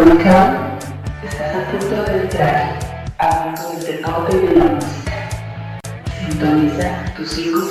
Estás a punto de entrar a mundo del y de la música. Sintoniza tus cinco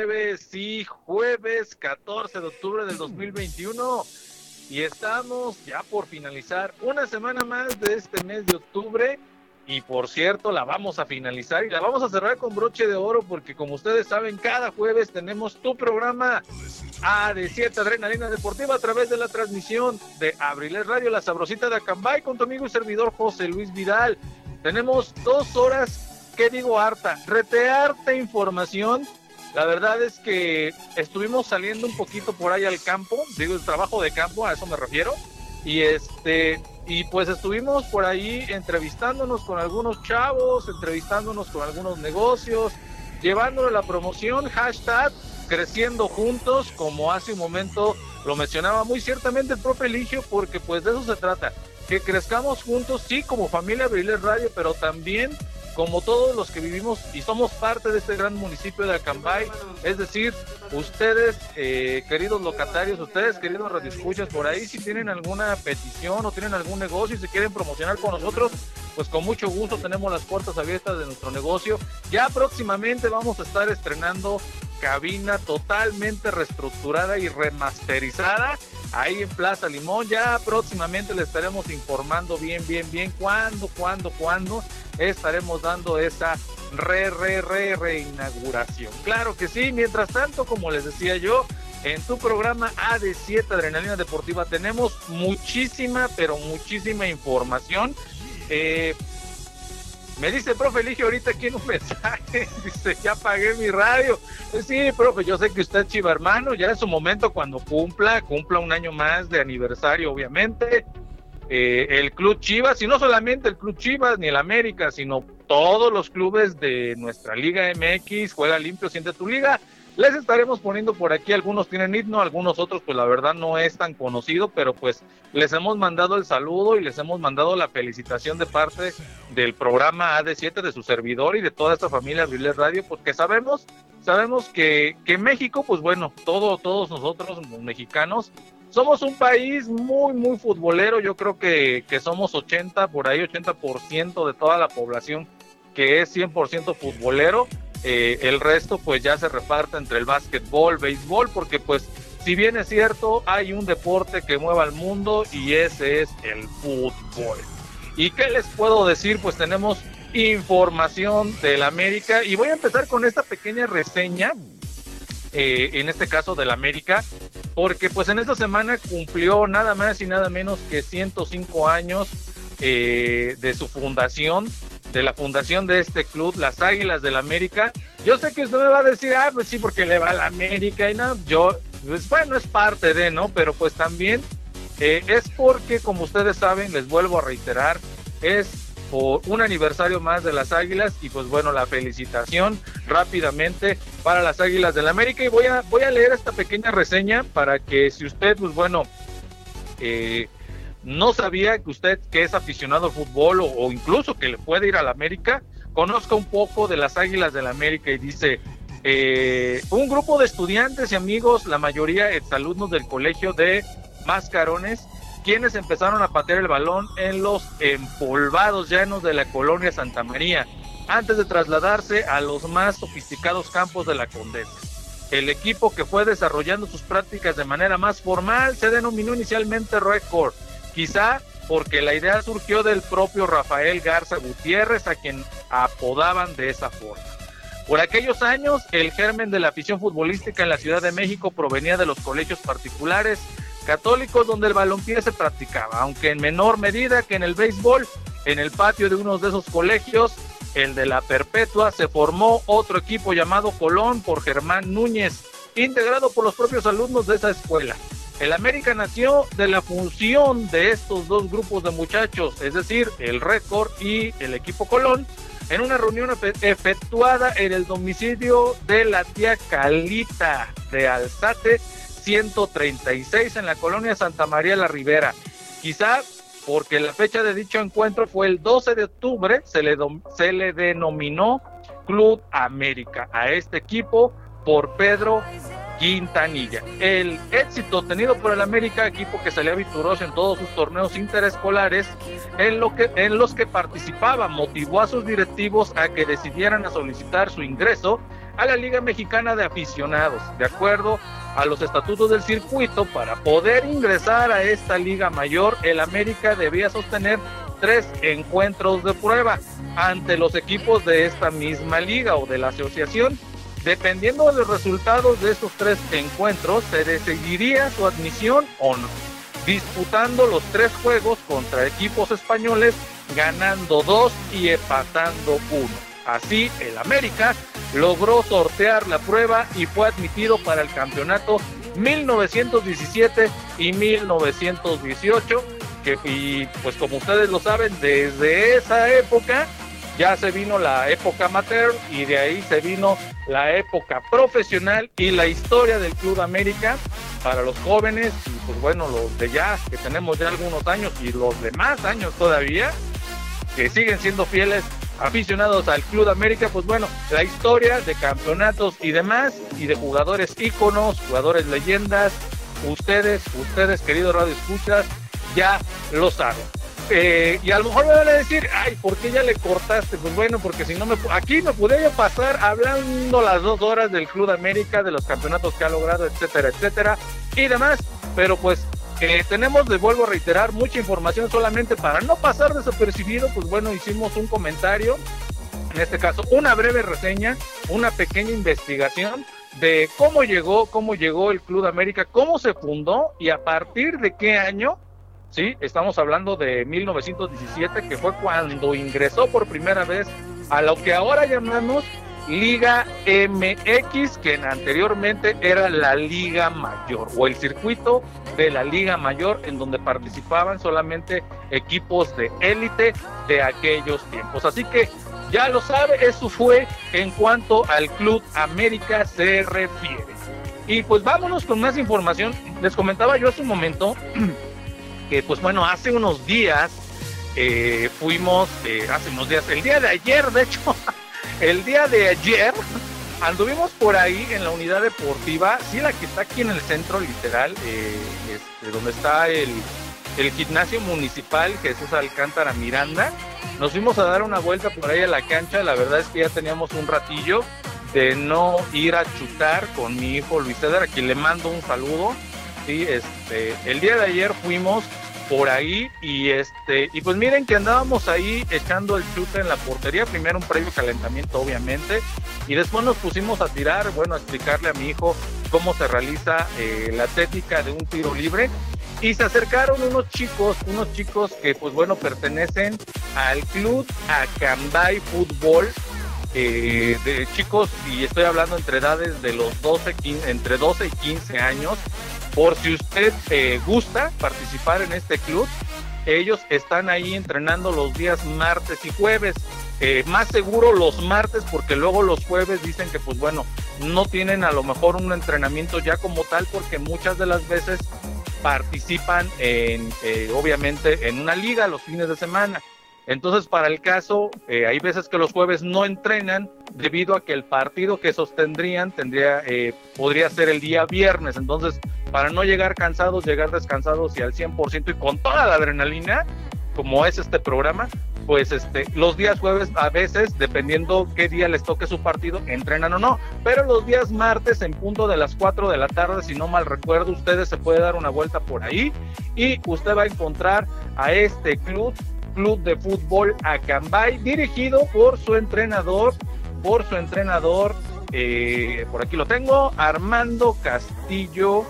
Jueves, sí, jueves 14 de octubre del 2021. Y estamos ya por finalizar una semana más de este mes de octubre. Y por cierto, la vamos a finalizar y la vamos a cerrar con broche de oro porque como ustedes saben, cada jueves tenemos tu programa A de 7 Adrenalina Deportiva a través de la transmisión de Abriles Radio, la sabrosita de Acambay con tu amigo y servidor José Luis Vidal. Tenemos dos horas, ¿qué digo harta? Retearte información la verdad es que estuvimos saliendo un poquito por ahí al campo, digo el trabajo de campo, a eso me refiero, y este y pues estuvimos por ahí entrevistándonos con algunos chavos, entrevistándonos con algunos negocios, llevándole la promoción hashtag creciendo juntos, como hace un momento lo mencionaba muy ciertamente el propio Eligio, porque pues de eso se trata, que crezcamos juntos, sí, como familia Briles Radio, pero también como todos los que vivimos y somos parte de este gran municipio de Acambay, es decir, ustedes, eh, queridos locatarios, ustedes, queridos radioescuchas, por ahí si tienen alguna petición o tienen algún negocio y se quieren promocionar con nosotros, pues con mucho gusto tenemos las puertas abiertas de nuestro negocio. Ya próximamente vamos a estar estrenando cabina totalmente reestructurada y remasterizada ahí en Plaza Limón. Ya próximamente le estaremos informando bien, bien, bien cuándo, cuándo, cuándo estaremos dando esa re, re, re, reinauguración. Claro que sí, mientras tanto, como les decía yo, en tu programa AD7 Adrenalina Deportiva tenemos muchísima, pero muchísima información. Eh, me dice, profe Eligio, ahorita aquí en un mensaje, dice, ya pagué mi radio. Pues sí, profe, yo sé que usted es chiva hermano, ya es su momento cuando cumpla, cumpla un año más de aniversario, obviamente. Eh, el Club Chivas, y no solamente el Club Chivas ni el América, sino todos los clubes de nuestra Liga MX, juega limpio, siente tu liga. Les estaremos poniendo por aquí, algunos tienen himno, algunos otros pues la verdad no es tan conocido, pero pues les hemos mandado el saludo y les hemos mandado la felicitación de parte del programa AD7 de su servidor y de toda esta familia Biblia Radio, porque sabemos, sabemos que, que México, pues bueno, todo, todos nosotros mexicanos somos un país muy, muy futbolero. Yo creo que, que somos 80, por ahí 80% de toda la población que es 100% futbolero. Eh, el resto pues ya se reparte entre el básquetbol, béisbol, porque pues si bien es cierto, hay un deporte que mueva al mundo y ese es el fútbol. ¿Y qué les puedo decir? Pues tenemos información del América y voy a empezar con esta pequeña reseña, eh, en este caso del América, porque pues en esta semana cumplió nada más y nada menos que 105 años eh, de su fundación de la fundación de este club, las Águilas del América. Yo sé que usted me va a decir, ah, pues sí, porque le va a la América y no, yo, pues bueno, es parte de, ¿no? Pero pues también eh, es porque, como ustedes saben, les vuelvo a reiterar, es por un aniversario más de las Águilas y pues bueno, la felicitación rápidamente para las Águilas del América y voy a, voy a leer esta pequeña reseña para que si usted, pues bueno, eh, no sabía que usted, que es aficionado al fútbol o, incluso que le puede ir a la América, conozca un poco de las Águilas del la América y dice, eh, un grupo de estudiantes y amigos, la mayoría exalumnos del colegio de Mascarones, quienes empezaron a patear el balón en los empolvados llanos de la colonia Santa María, antes de trasladarse a los más sofisticados campos de la Condesa. El equipo que fue desarrollando sus prácticas de manera más formal se denominó inicialmente Record Quizá porque la idea surgió del propio Rafael Garza Gutiérrez, a quien apodaban de esa forma. Por aquellos años, el germen de la afición futbolística en la Ciudad de México provenía de los colegios particulares católicos donde el balompié se practicaba, aunque en menor medida que en el béisbol. En el patio de uno de esos colegios, el de la Perpetua, se formó otro equipo llamado Colón por Germán Núñez, integrado por los propios alumnos de esa escuela. El América nació de la función de estos dos grupos de muchachos, es decir, el Récord y el equipo Colón, en una reunión efectuada en el domicilio de la tía Calita de Alzate 136 en la colonia Santa María la Ribera. Quizá porque la fecha de dicho encuentro fue el 12 de octubre, se le, se le denominó Club América a este equipo por Pedro Quintanilla. El éxito tenido por el América, equipo que salía victorioso en todos sus torneos interescolares, en, lo que, en los que participaba, motivó a sus directivos a que decidieran solicitar su ingreso a la Liga Mexicana de Aficionados, de acuerdo a los estatutos del circuito, para poder ingresar a esta liga mayor, el América debía sostener tres encuentros de prueba ante los equipos de esta misma liga o de la asociación Dependiendo de los resultados de estos tres encuentros, se decidiría su admisión o no, disputando los tres juegos contra equipos españoles, ganando dos y empatando uno. Así, el América logró sortear la prueba y fue admitido para el campeonato 1917 y 1918, que y pues como ustedes lo saben, desde esa época ya se vino la época amateur y de ahí se vino la época profesional y la historia del Club América para los jóvenes y pues bueno, los de ya, que tenemos ya algunos años y los de más años todavía, que siguen siendo fieles aficionados al Club América, pues bueno, la historia de campeonatos y demás, y de jugadores íconos, jugadores leyendas, ustedes, ustedes queridos radio escuchas, ya lo saben. Eh, y a lo mejor me van a decir, ay, ¿por qué ya le cortaste? Pues bueno, porque si no me... Aquí me podría pasar hablando las dos horas del Club América, de los campeonatos que ha logrado, etcétera, etcétera, y demás, pero pues eh, tenemos, les vuelvo a reiterar, mucha información solamente para no pasar desapercibido, pues bueno, hicimos un comentario, en este caso una breve reseña, una pequeña investigación de cómo llegó, cómo llegó el Club América, cómo se fundó y a partir de qué año ¿sí? Estamos hablando de 1917, que fue cuando ingresó por primera vez a lo que ahora llamamos Liga MX, que anteriormente era la Liga Mayor o el circuito de la Liga Mayor, en donde participaban solamente equipos de élite de aquellos tiempos. Así que ya lo sabe, eso fue en cuanto al Club América se refiere. Y pues vámonos con más información. Les comentaba yo hace un momento que pues bueno, hace unos días eh, fuimos, eh, hace unos días, el día de ayer, de hecho, el día de ayer anduvimos por ahí en la unidad deportiva, sí, la que está aquí en el centro literal, eh, este, donde está el, gimnasio municipal Jesús Alcántara Miranda. Nos fuimos a dar una vuelta por ahí a la cancha, la verdad es que ya teníamos un ratillo de no ir a chutar con mi hijo Luis Cedar, a quien le mando un saludo. Este, el día de ayer fuimos por ahí y este y pues miren que andábamos ahí echando el chute en la portería primero un previo calentamiento obviamente y después nos pusimos a tirar bueno a explicarle a mi hijo cómo se realiza eh, la técnica de un tiro libre y se acercaron unos chicos unos chicos que pues bueno pertenecen al club Acambay Fútbol eh, de chicos y estoy hablando entre edades de los 12 15, entre 12 y 15 años por si usted eh, gusta participar en este club, ellos están ahí entrenando los días martes y jueves. Eh, más seguro los martes porque luego los jueves dicen que pues bueno, no tienen a lo mejor un entrenamiento ya como tal porque muchas de las veces participan en, eh, obviamente, en una liga los fines de semana. Entonces, para el caso, eh, hay veces que los jueves no entrenan debido a que el partido que sostendrían tendría, eh, podría ser el día viernes. Entonces, para no llegar cansados, llegar descansados y al 100% y con toda la adrenalina, como es este programa, pues este, los días jueves a veces, dependiendo qué día les toque su partido, entrenan o no. Pero los días martes en punto de las 4 de la tarde, si no mal recuerdo, ustedes se puede dar una vuelta por ahí y usted va a encontrar a este club Club de Fútbol Acambay, dirigido por su entrenador, por su entrenador, eh, por aquí lo tengo, Armando Castillo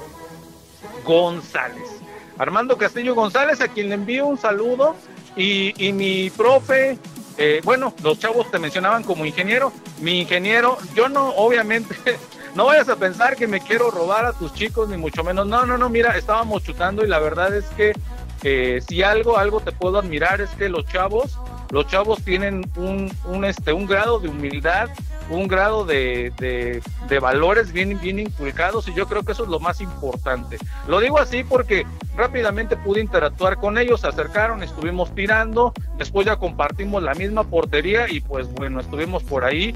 González. Armando Castillo González, a quien le envío un saludo, y, y mi profe, eh, bueno, los chavos te mencionaban como ingeniero, mi ingeniero, yo no, obviamente, no vayas a pensar que me quiero robar a tus chicos, ni mucho menos, no, no, no, mira, estábamos chutando y la verdad es que si algo, algo te puedo admirar es que los chavos, los chavos tienen un, un, este, un grado de humildad, un grado de, de, valores bien, bien inculcados y yo creo que eso es lo más importante. Lo digo así porque rápidamente pude interactuar con ellos, se acercaron, estuvimos tirando, después ya compartimos la misma portería y pues bueno, estuvimos por ahí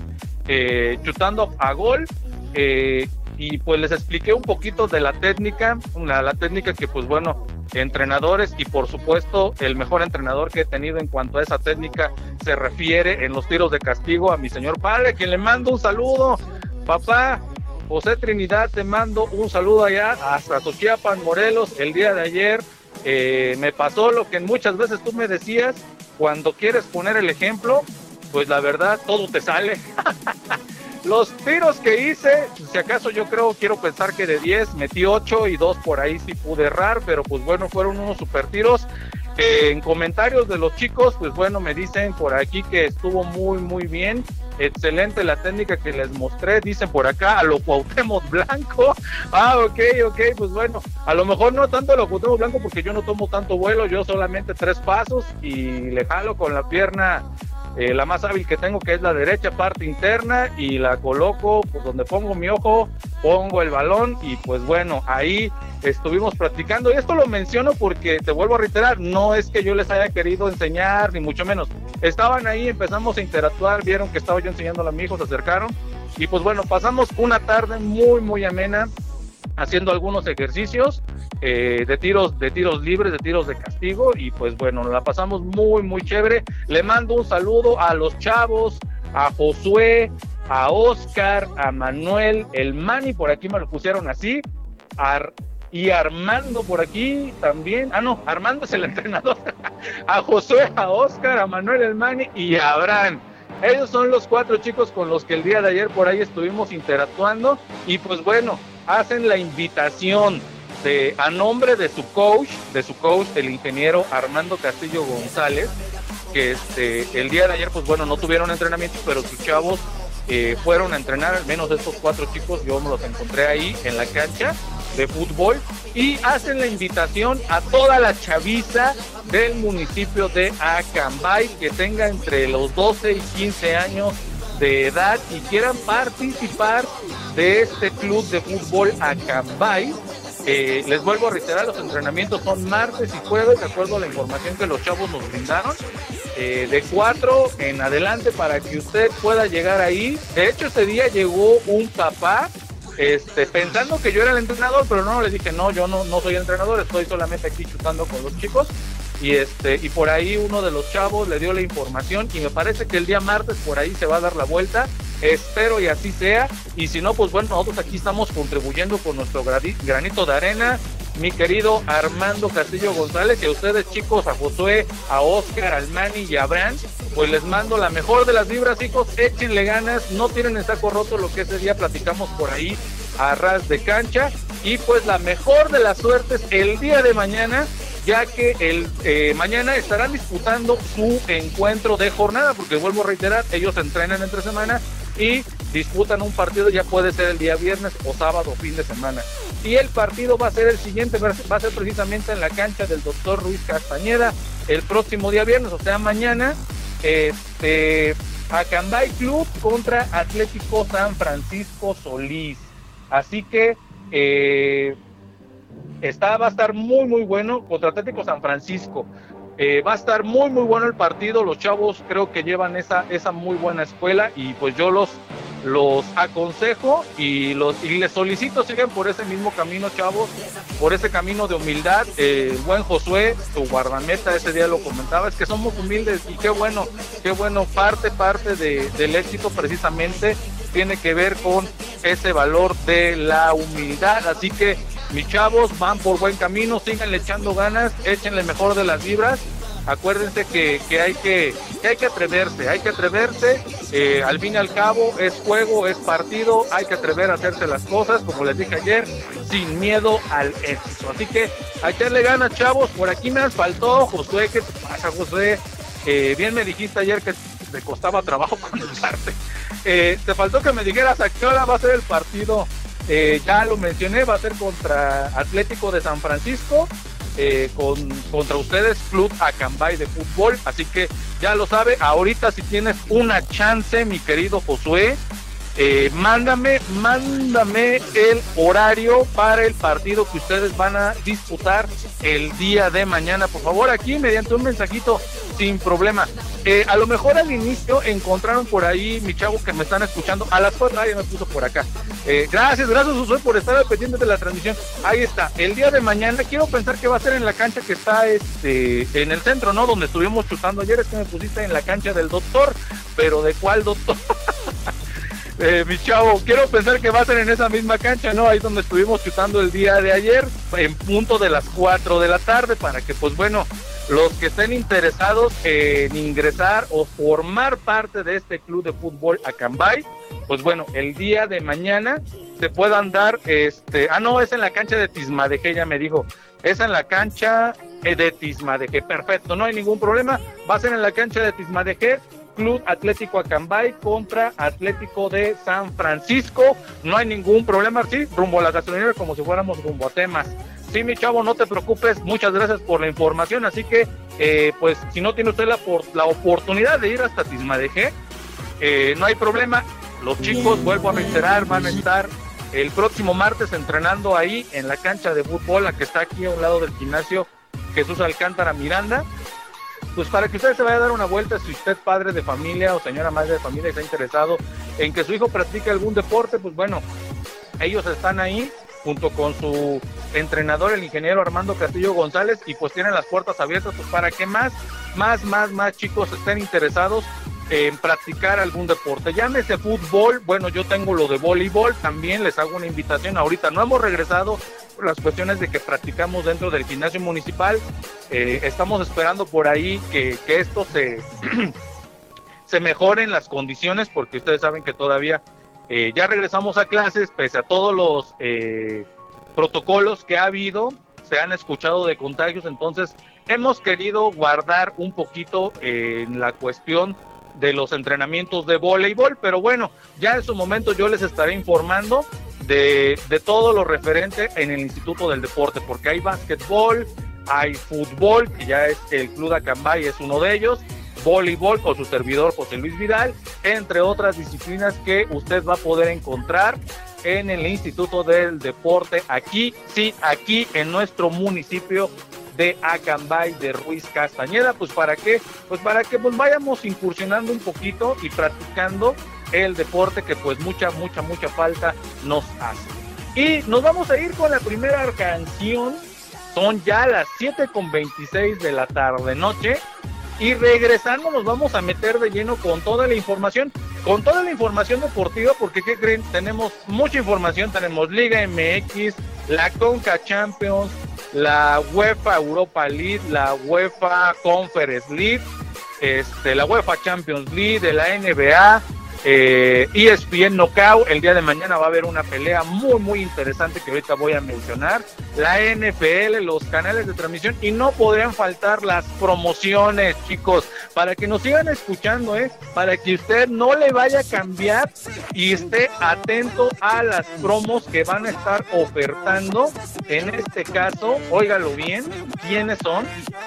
eh, chutando a gol. Eh, y pues les expliqué un poquito de la técnica, la, técnica que pues bueno, entrenadores y por supuesto el mejor entrenador que he tenido en cuanto a esa técnica se refiere en los tiros de castigo a mi señor padre, quien le mando un saludo, papá. José Trinidad, te mando un saludo allá hasta Tochiapan, Morelos, el día de ayer. Eh, me pasó lo que muchas veces tú me decías, cuando quieres poner el ejemplo, pues la verdad todo te sale. Los tiros que hice, si acaso yo creo, quiero pensar que de 10 metí 8 y 2 por ahí sí pude errar, pero pues bueno, fueron unos super tiros. Eh, en comentarios de los chicos, pues bueno, me dicen por aquí que estuvo muy, muy bien. Excelente la técnica que les mostré, dicen por acá, a lo Cuauhtémoc Blanco. Ah, ok, ok, pues bueno, a lo mejor no tanto a lo Cuauhtémoc Blanco porque yo no tomo tanto vuelo, yo solamente tres pasos y le jalo con la pierna eh, la más hábil que tengo, que es la derecha, parte interna, y la coloco, pues donde pongo mi ojo, pongo el balón, y pues bueno, ahí estuvimos practicando. Y esto lo menciono porque te vuelvo a reiterar, no es que yo les haya querido enseñar, ni mucho menos. Estaban ahí, empezamos a interactuar, vieron que estaba yo enseñándole a mi hijo, se acercaron, y pues bueno, pasamos una tarde muy, muy amena haciendo algunos ejercicios eh, de tiros de tiros libres, de tiros de castigo y pues bueno, la pasamos muy muy chévere. Le mando un saludo a los chavos, a Josué, a Oscar, a Manuel, el Mani por aquí me lo pusieron así, y Armando por aquí también. Ah, no, Armando es el entrenador. a Josué, a Oscar, a Manuel el Mani y a Abraham. Ellos son los cuatro chicos con los que el día de ayer por ahí estuvimos interactuando y pues bueno, hacen la invitación de, a nombre de su coach, de su coach, el ingeniero Armando Castillo González, que este, el día de ayer, pues bueno, no tuvieron entrenamiento, pero sus chavos eh, fueron a entrenar, al menos estos cuatro chicos, yo me los encontré ahí en la cancha de fútbol y hacen la invitación a toda la chaviza del municipio de Acambay que tenga entre los 12 y 15 años de edad y quieran participar de este club de fútbol Acambay. Eh, les vuelvo a reiterar, los entrenamientos son martes y jueves, de acuerdo a la información que los chavos nos brindaron, eh, de cuatro en adelante para que usted pueda llegar ahí. De hecho, ese día llegó un papá este, pensando que yo era el entrenador, pero no, le dije, no, yo no, no soy entrenador, estoy solamente aquí chutando con los chicos y este y por ahí uno de los chavos le dio la información y me parece que el día martes por ahí se va a dar la vuelta. Espero y así sea. Y si no pues bueno nosotros aquí estamos contribuyendo con nuestro granito de arena mi querido Armando Castillo González y a ustedes chicos a Josué a Oscar al Manny y a Abraham pues les mando la mejor de las vibras hijos. Échenle ganas no tienen el saco roto lo que ese día platicamos por ahí a ras de cancha. Y pues la mejor de las suertes el día de mañana ya que el eh, mañana estarán disputando su encuentro de jornada, porque vuelvo a reiterar, ellos entrenan entre semana y disputan un partido, ya puede ser el día viernes o sábado fin de semana. Y el partido va a ser el siguiente, va a ser precisamente en la cancha del doctor Ruiz Castañeda el próximo día viernes, o sea, mañana, este, Acambay Club contra Atlético San Francisco Solís. Así que eh, Está, va a estar muy, muy bueno contra Atlético San Francisco. Eh, va a estar muy, muy bueno el partido. Los chavos creo que llevan esa, esa muy buena escuela y pues yo los, los aconsejo y, los, y les solicito sigan por ese mismo camino, chavos, por ese camino de humildad. Eh, buen Josué, tu guardameta, ese día lo comentaba, es que somos humildes y qué bueno, qué bueno, parte, parte de, del éxito precisamente tiene que ver con ese valor de la humildad. Así que mis chavos van por buen camino, sigan echando ganas, échenle mejor de las vibras. Acuérdense que, hay que, hay que atreverse, hay que atreverse. Eh, al fin y al cabo es juego, es partido, hay que atrever a hacerse las cosas, como les dije ayer, sin miedo al éxito. Así que a echarle ganas, chavos. Por aquí me faltó, Josué, ¿qué pasa, Josué? Eh, bien me dijiste ayer que te costaba trabajo conectarte. Eh, te faltó que me dijeras a qué hora va a ser el partido eh, ya lo mencioné, va a ser contra Atlético de San Francisco, eh, con, contra ustedes Club Acambay de fútbol. Así que ya lo sabe, ahorita si tienes una chance, mi querido Josué, eh, mándame, mándame el horario para el partido que ustedes van a disputar el día de mañana, por favor, aquí mediante un mensajito sin problema. Eh, a lo mejor al inicio encontraron por ahí, mi chavo que me están escuchando, a las cuatro ya me puso por acá. Eh, gracias, gracias Josué por estar al pendiente de la transmisión. Ahí está, el día de mañana quiero pensar que va a ser en la cancha que está este en el centro, ¿no? Donde estuvimos chutando ayer, es que me pusiste en la cancha del doctor, pero ¿de cuál doctor? Eh, mi chavo, quiero pensar que va a ser en esa misma cancha, ¿no? Ahí donde estuvimos chutando el día de ayer, en punto de las 4 de la tarde, para que, pues bueno, los que estén interesados en ingresar o formar parte de este club de fútbol Acambay, pues bueno, el día de mañana se puedan dar, este, ah, no, es en la cancha de Tismadeje, ya me dijo, es en la cancha de Tismadeje, perfecto, no hay ningún problema, va a ser en la cancha de Tismadeje, Club Atlético Acambay contra Atlético de San Francisco. No hay ningún problema, sí, rumbo a la gasolinera como si fuéramos rumbo a temas. Sí, mi chavo, no te preocupes, muchas gracias por la información, así que eh, pues si no tiene usted la, la oportunidad de ir hasta Tismadeje, eh, no hay problema. Los chicos, vuelvo a reiterar, van a estar el próximo martes entrenando ahí en la cancha de fútbol, la que está aquí a un lado del gimnasio Jesús Alcántara Miranda. Pues para que usted se vaya a dar una vuelta, si usted padre de familia o señora madre de familia está interesado en que su hijo practique algún deporte, pues bueno, ellos están ahí junto con su entrenador, el ingeniero Armando Castillo González, y pues tienen las puertas abiertas pues para que más, más, más, más chicos estén interesados en practicar algún deporte. Llámese fútbol, bueno, yo tengo lo de voleibol, también les hago una invitación. Ahorita no hemos regresado las cuestiones de que practicamos dentro del gimnasio municipal. Eh, estamos esperando por ahí que, que esto se, se mejoren las condiciones, porque ustedes saben que todavía eh, ya regresamos a clases, pese a todos los eh, protocolos que ha habido, se han escuchado de contagios, entonces hemos querido guardar un poquito en la cuestión de los entrenamientos de voleibol, pero bueno, ya en su momento yo les estaré informando de, de todo lo referente en el Instituto del Deporte, porque hay básquetbol, hay fútbol, que ya es el Club Acambay, es uno de ellos, voleibol con su servidor José Luis Vidal, entre otras disciplinas que usted va a poder encontrar en el Instituto del Deporte aquí, sí, aquí en nuestro municipio de Acambay de Ruiz Castañeda, pues para qué, pues para que pues vayamos incursionando un poquito y practicando el deporte que pues mucha, mucha, mucha falta nos hace. Y nos vamos a ir con la primera canción, son ya las 7 con 26 de la tarde noche y regresando nos vamos a meter de lleno con toda la información, con toda la información deportiva, porque ¿qué creen? Tenemos mucha información, tenemos Liga MX, la Conca Champions, la UEFA Europa League, la UEFA Conference League, este, la UEFA Champions League, de la NBA, eh, ESPN Knockout, el día de mañana va a haber una pelea muy, muy interesante que ahorita voy a mencionar. La NFL, los canales de transmisión y no podrían faltar las promociones, chicos, para que nos sigan escuchando, ¿eh? Para que usted no le vaya a cambiar y esté atento a las promos que van a estar ofertando. En este caso, óigalo bien, ¿quiénes son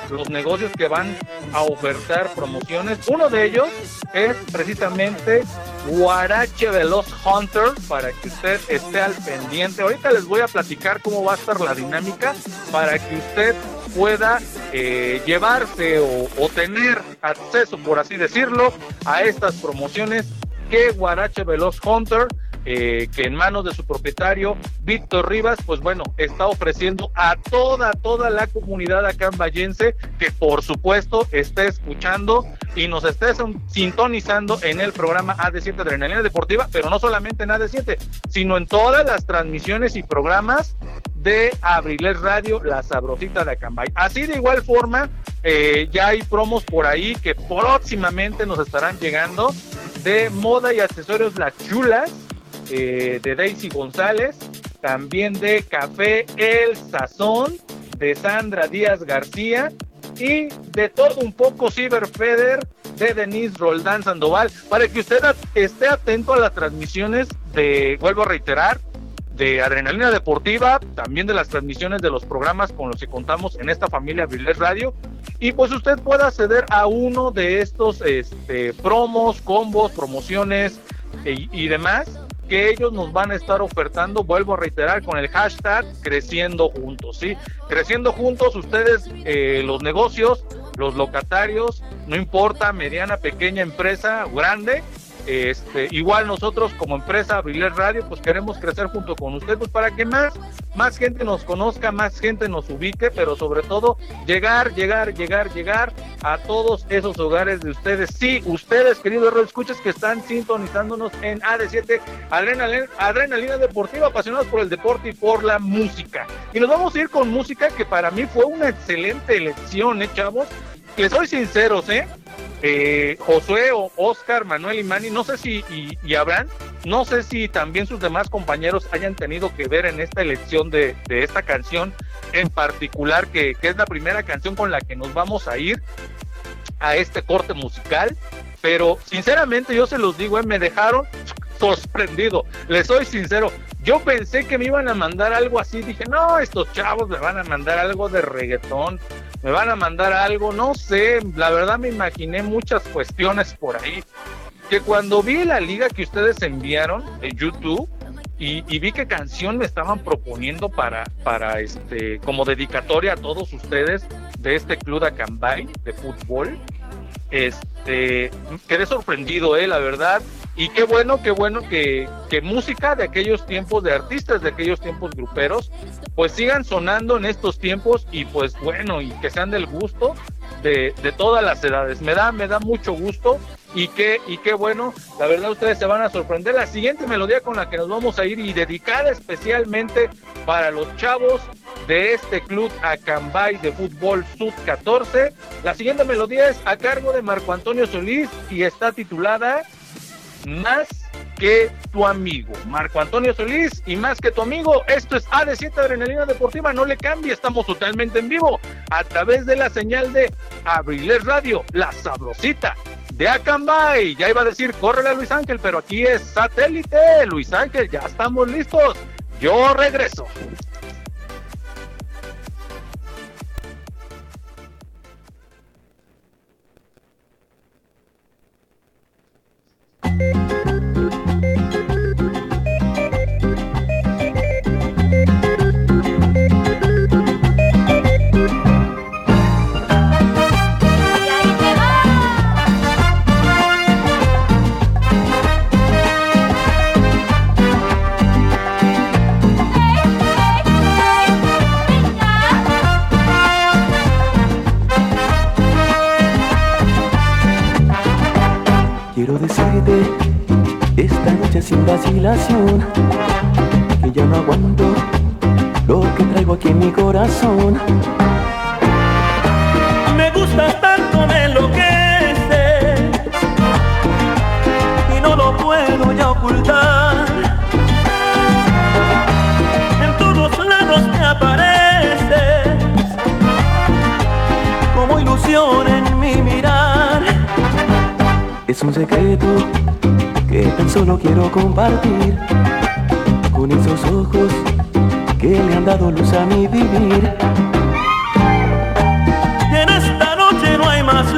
los negocios que van a ofertar promociones? Uno de ellos es precisamente Guarache Veloz Hunter para que usted esté al pendiente. Ahorita les voy a platicar cómo va a estar la dinámica para que usted pueda eh, llevarse o, o, tener acceso, por así decirlo, a estas promociones que Guarache Veloz Hunter eh, que en manos de su propietario, Víctor Rivas, pues bueno, está ofreciendo a toda, toda la comunidad acambayense que por supuesto esté escuchando y nos esté sintonizando en el programa AD7 Adrenalina Deportiva, pero no solamente en AD7, sino en todas las transmisiones y programas de Abriles Radio, la sabrosita de Acambay. Así de igual forma, eh, ya hay promos por ahí que próximamente nos estarán llegando de moda y accesorios Las Chulas, eh, de Daisy González, también de Café El Sazón, de Sandra Díaz García y de todo un poco Cyberfeder de Denise Roldán Sandoval, para que usted esté atento a las transmisiones de, vuelvo a reiterar, de Adrenalina Deportiva, también de las transmisiones de los programas con los que contamos en esta familia Viles Radio, y pues usted pueda acceder a uno de estos este, promos, combos, promociones y, y demás que ellos nos van a estar ofertando, vuelvo a reiterar, con el hashtag Creciendo Juntos, ¿sí? Creciendo Juntos, ustedes, eh, los negocios, los locatarios, no importa, mediana, pequeña empresa, grande, este, igual nosotros como empresa Abriler Radio, pues queremos crecer junto con ustedes pues para que más, más gente nos conozca, más gente nos ubique, pero sobre todo llegar, llegar, llegar, llegar a todos esos hogares de ustedes. Sí, ustedes, queridos escuchas que están sintonizándonos en AD7 Adrenalina, Adrenalina Deportiva, apasionados por el deporte y por la música. Y nos vamos a ir con música que para mí fue una excelente elección, ¿eh, chavos? Les soy sinceros, ¿eh? eh, Josué o Oscar, Manuel y Manny, no sé si, y, Abraham, no sé si también sus demás compañeros hayan tenido que ver en esta elección de, de esta canción en particular, que, que, es la primera canción con la que nos vamos a ir a este corte musical, pero sinceramente yo se los digo, eh, me dejaron sorprendido, les soy sincero, yo pensé que me iban a mandar algo así, dije, no, estos chavos me van a mandar algo de reggaetón, me van a mandar algo, no sé, la verdad me imaginé muchas cuestiones por ahí. Que cuando vi la liga que ustedes enviaron en YouTube y, y vi qué canción me estaban proponiendo para, para este, como dedicatoria a todos ustedes de este club de Acambay de fútbol, este, quedé sorprendido, eh, la verdad. Y qué bueno, qué bueno que, que música de aquellos tiempos, de artistas de aquellos tiempos gruperos, pues sigan sonando en estos tiempos y pues bueno, y que sean del gusto de, de todas las edades. Me da, me da mucho gusto y qué, y qué bueno, la verdad ustedes se van a sorprender. La siguiente melodía con la que nos vamos a ir y dedicada especialmente para los chavos de este club Acambay de fútbol Sub 14. La siguiente melodía es a cargo de Marco Antonio Solís y está titulada Más que tu amigo. Marco Antonio Solís y Más que tu amigo. Esto es AD7 Adrenalina Deportiva. No le cambie, estamos totalmente en vivo a través de la señal de Abriles Radio, la sabrosita de Acambay. Ya iba a decir, córrele a Luis Ángel, pero aquí es satélite. Luis Ángel, ya estamos listos. Yo regreso. Quiero decirte esta noche sin vacilación que ya no aguanto lo que traigo aquí en mi corazón. Me gustas tanto, me enloqueces y no lo puedo ya ocultar. En todos lados me apareces como ilusión en mi mirar. Es un secreto que tan solo quiero compartir con esos ojos que le han dado luz a mi vivir. Y en esta noche no hay más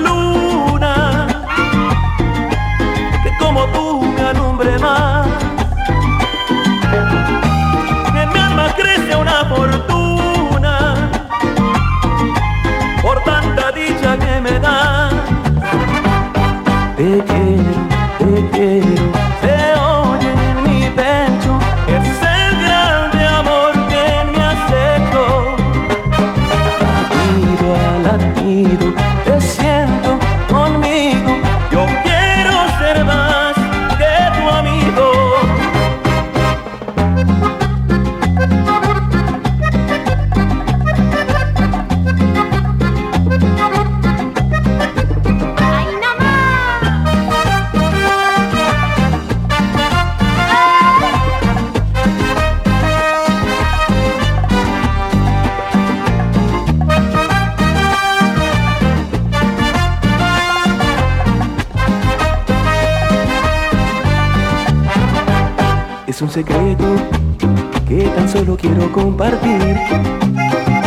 solo quiero compartir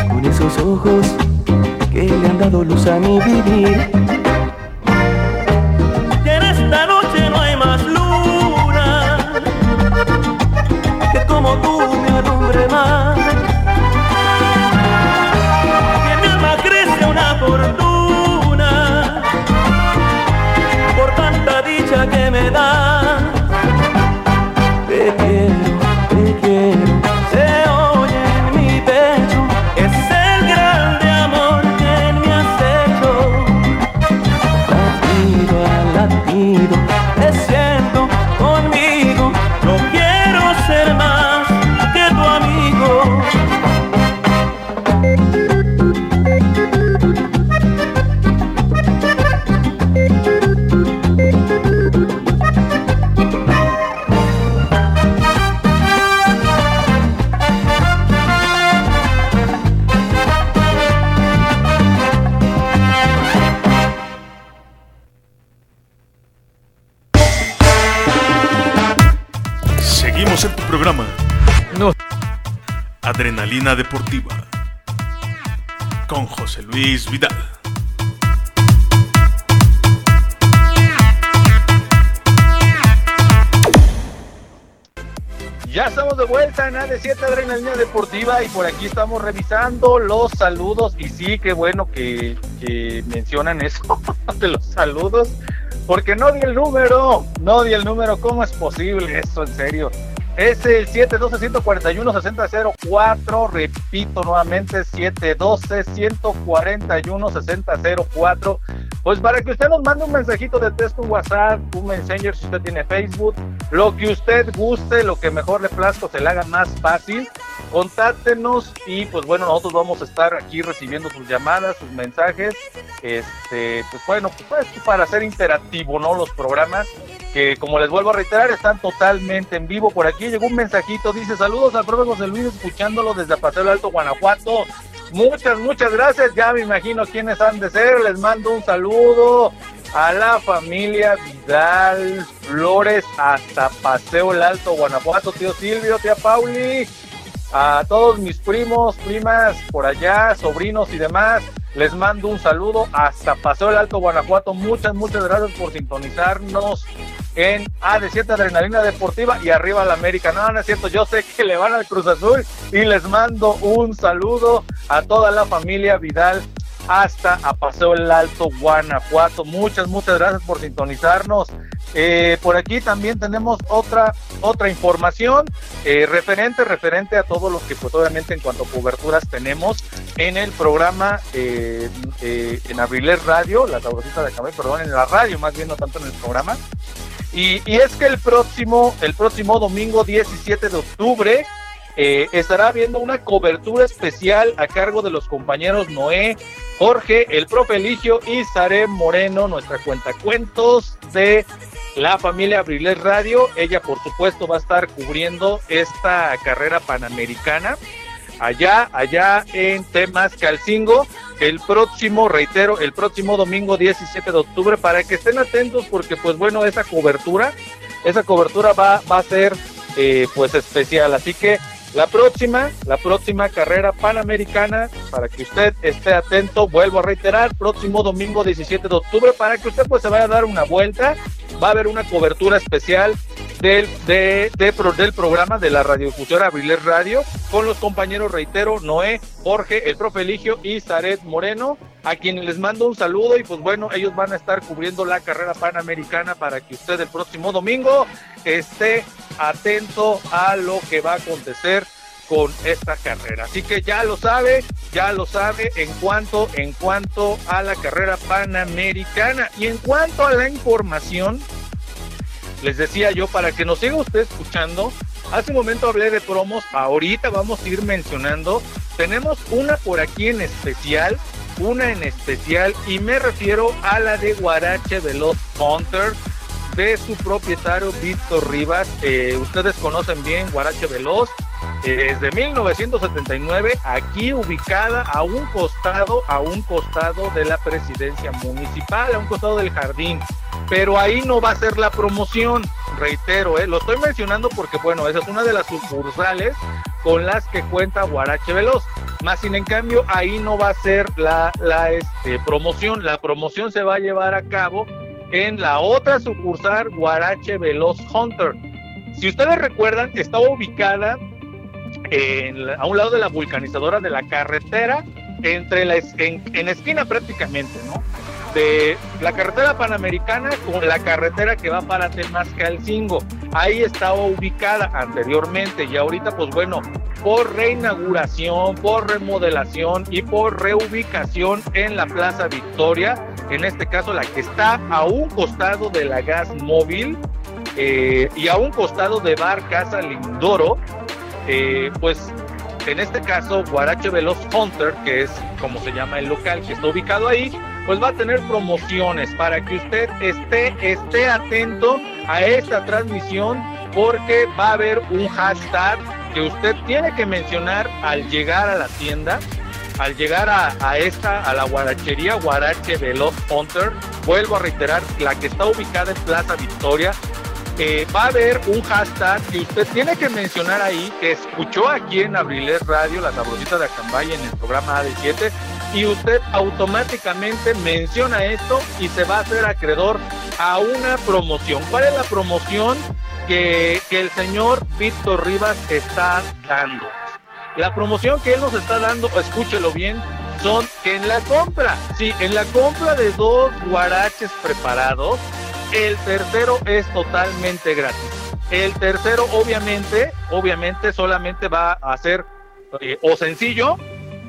con esos ojos que le han dado luz a mi vivir. Vidal. Ya estamos de vuelta en AD7 Adrenalina Deportiva y por aquí estamos revisando los saludos. Y sí, qué bueno que, que mencionan eso de los saludos, porque no di el número, no di el número. ¿Cómo es posible eso? En serio. Es el 712-141-6004. Repito nuevamente, 712-141-6004. Pues para que usted nos mande un mensajito de texto, un WhatsApp, un Messenger si usted tiene Facebook, lo que usted guste, lo que mejor le plazca, se le haga más fácil, contáctenos y pues bueno, nosotros vamos a estar aquí recibiendo sus llamadas, sus mensajes, este, pues bueno, pues para hacer interactivo, ¿no? Los programas que como les vuelvo a reiterar, están totalmente en vivo. Por aquí llegó un mensajito, dice saludos al profe José Luis, escuchándolo desde Paseo Alto, Guanajuato. Muchas, muchas gracias. Ya me imagino quiénes han de ser. Les mando un saludo a la familia Vidal Flores hasta Paseo el Alto, Guanajuato. Tío Silvio, tía Pauli, a todos mis primos, primas por allá, sobrinos y demás. Les mando un saludo hasta Paseo el Alto, Guanajuato. Muchas, muchas gracias por sintonizarnos en AD7 Adrenalina Deportiva y arriba la América. No, no es cierto, yo sé que le van al Cruz Azul y les mando un saludo a toda la familia Vidal hasta a Paseo el Alto, Guanajuato. Muchas, muchas gracias por sintonizarnos. Eh, por aquí también tenemos otra otra información eh, referente referente a todo lo que pues obviamente en cuanto a coberturas tenemos en el programa eh, en Abriler Radio, la sabrosita de Camay, perdón, en la radio más bien no tanto en el programa. Y, y es que el próximo el próximo domingo 17 de octubre eh, estará habiendo una cobertura especial a cargo de los compañeros Noé, Jorge, el profe Eligio y Saré Moreno, nuestra cuentacuentos de la familia Abriles Radio. Ella, por supuesto, va a estar cubriendo esta carrera panamericana allá, allá en Temascalcingo. El próximo, reitero, el próximo domingo 17 de octubre, para que estén atentos, porque, pues bueno, esa cobertura, esa cobertura va, va a ser, eh, pues, especial. Así que la próxima, la próxima carrera panamericana, para que usted esté atento, vuelvo a reiterar, próximo domingo 17 de octubre, para que usted pues se vaya a dar una vuelta, va a haber una cobertura especial del, del programa de la radiodifusora Abriles Radio, con los compañeros, reitero, Noé, Jorge, el profe Eligio y Zaret Moreno, a quienes les mando un saludo y pues bueno, ellos van a estar cubriendo la carrera panamericana para que usted el próximo domingo esté atento a lo que va a acontecer con esta carrera. Así que ya lo sabe, ya lo sabe en cuanto en cuanto a la carrera panamericana y en cuanto a la información les decía yo para que nos siga usted escuchando. Hace un momento hablé de promos, ahorita vamos a ir mencionando. Tenemos una por aquí en especial, una en especial y me refiero a la de Guarache Veloz Hunter de su propietario Víctor Rivas. Eh, ustedes conocen bien Guarache Veloz. eh, desde 1979, aquí ubicada a un costado, a un costado de la presidencia municipal, a un costado del jardín. Pero ahí no va a ser la promoción, reitero, eh, lo estoy mencionando porque, bueno, esa es una de las sucursales con las que cuenta Guarache Veloz. Más sin en cambio, ahí no va a ser la, este, promoción. La promoción se va a llevar a cabo en la otra sucursal Guarache Veloz Hunter. Si ustedes recuerdan, estaba ubicada en a un lado de la vulcanizadora de la carretera, entre la, en, en esquina prácticamente, ¿no? De la carretera panamericana con la carretera que va para Temascalcingo. Ahí estaba ubicada anteriormente y ahorita, pues bueno, por reinauguración, por remodelación y por reubicación en la Plaza Victoria, en este caso la que está a un costado de la gas móvil eh, y a un costado de Bar Casa Lindoro, eh, pues en este caso Guarache Veloz Hunter, que es como se llama el local que está ubicado ahí, pues va a tener promociones para que usted esté, esté atento a esta transmisión porque va a haber un hashtag que usted tiene que mencionar al llegar a la tienda, al llegar a, a esta, a la guarachería Guarache Veloz Hunter, vuelvo a reiterar, la que está ubicada en Plaza Victoria, eh, va a haber un hashtag que usted tiene que mencionar ahí, que escuchó aquí en Abriles Radio, la sabrosita de Acambay en el programa AD7, y usted automáticamente menciona esto y se va a hacer acreedor a una promoción. ¿Cuál es la promoción que, el señor Víctor Rivas está dando? La promoción que él nos está dando, escúchelo bien, son que en la compra, sí, en la compra de dos guaraches preparados, el tercero es totalmente gratis. El tercero, obviamente, obviamente solamente va a ser eh, o sencillo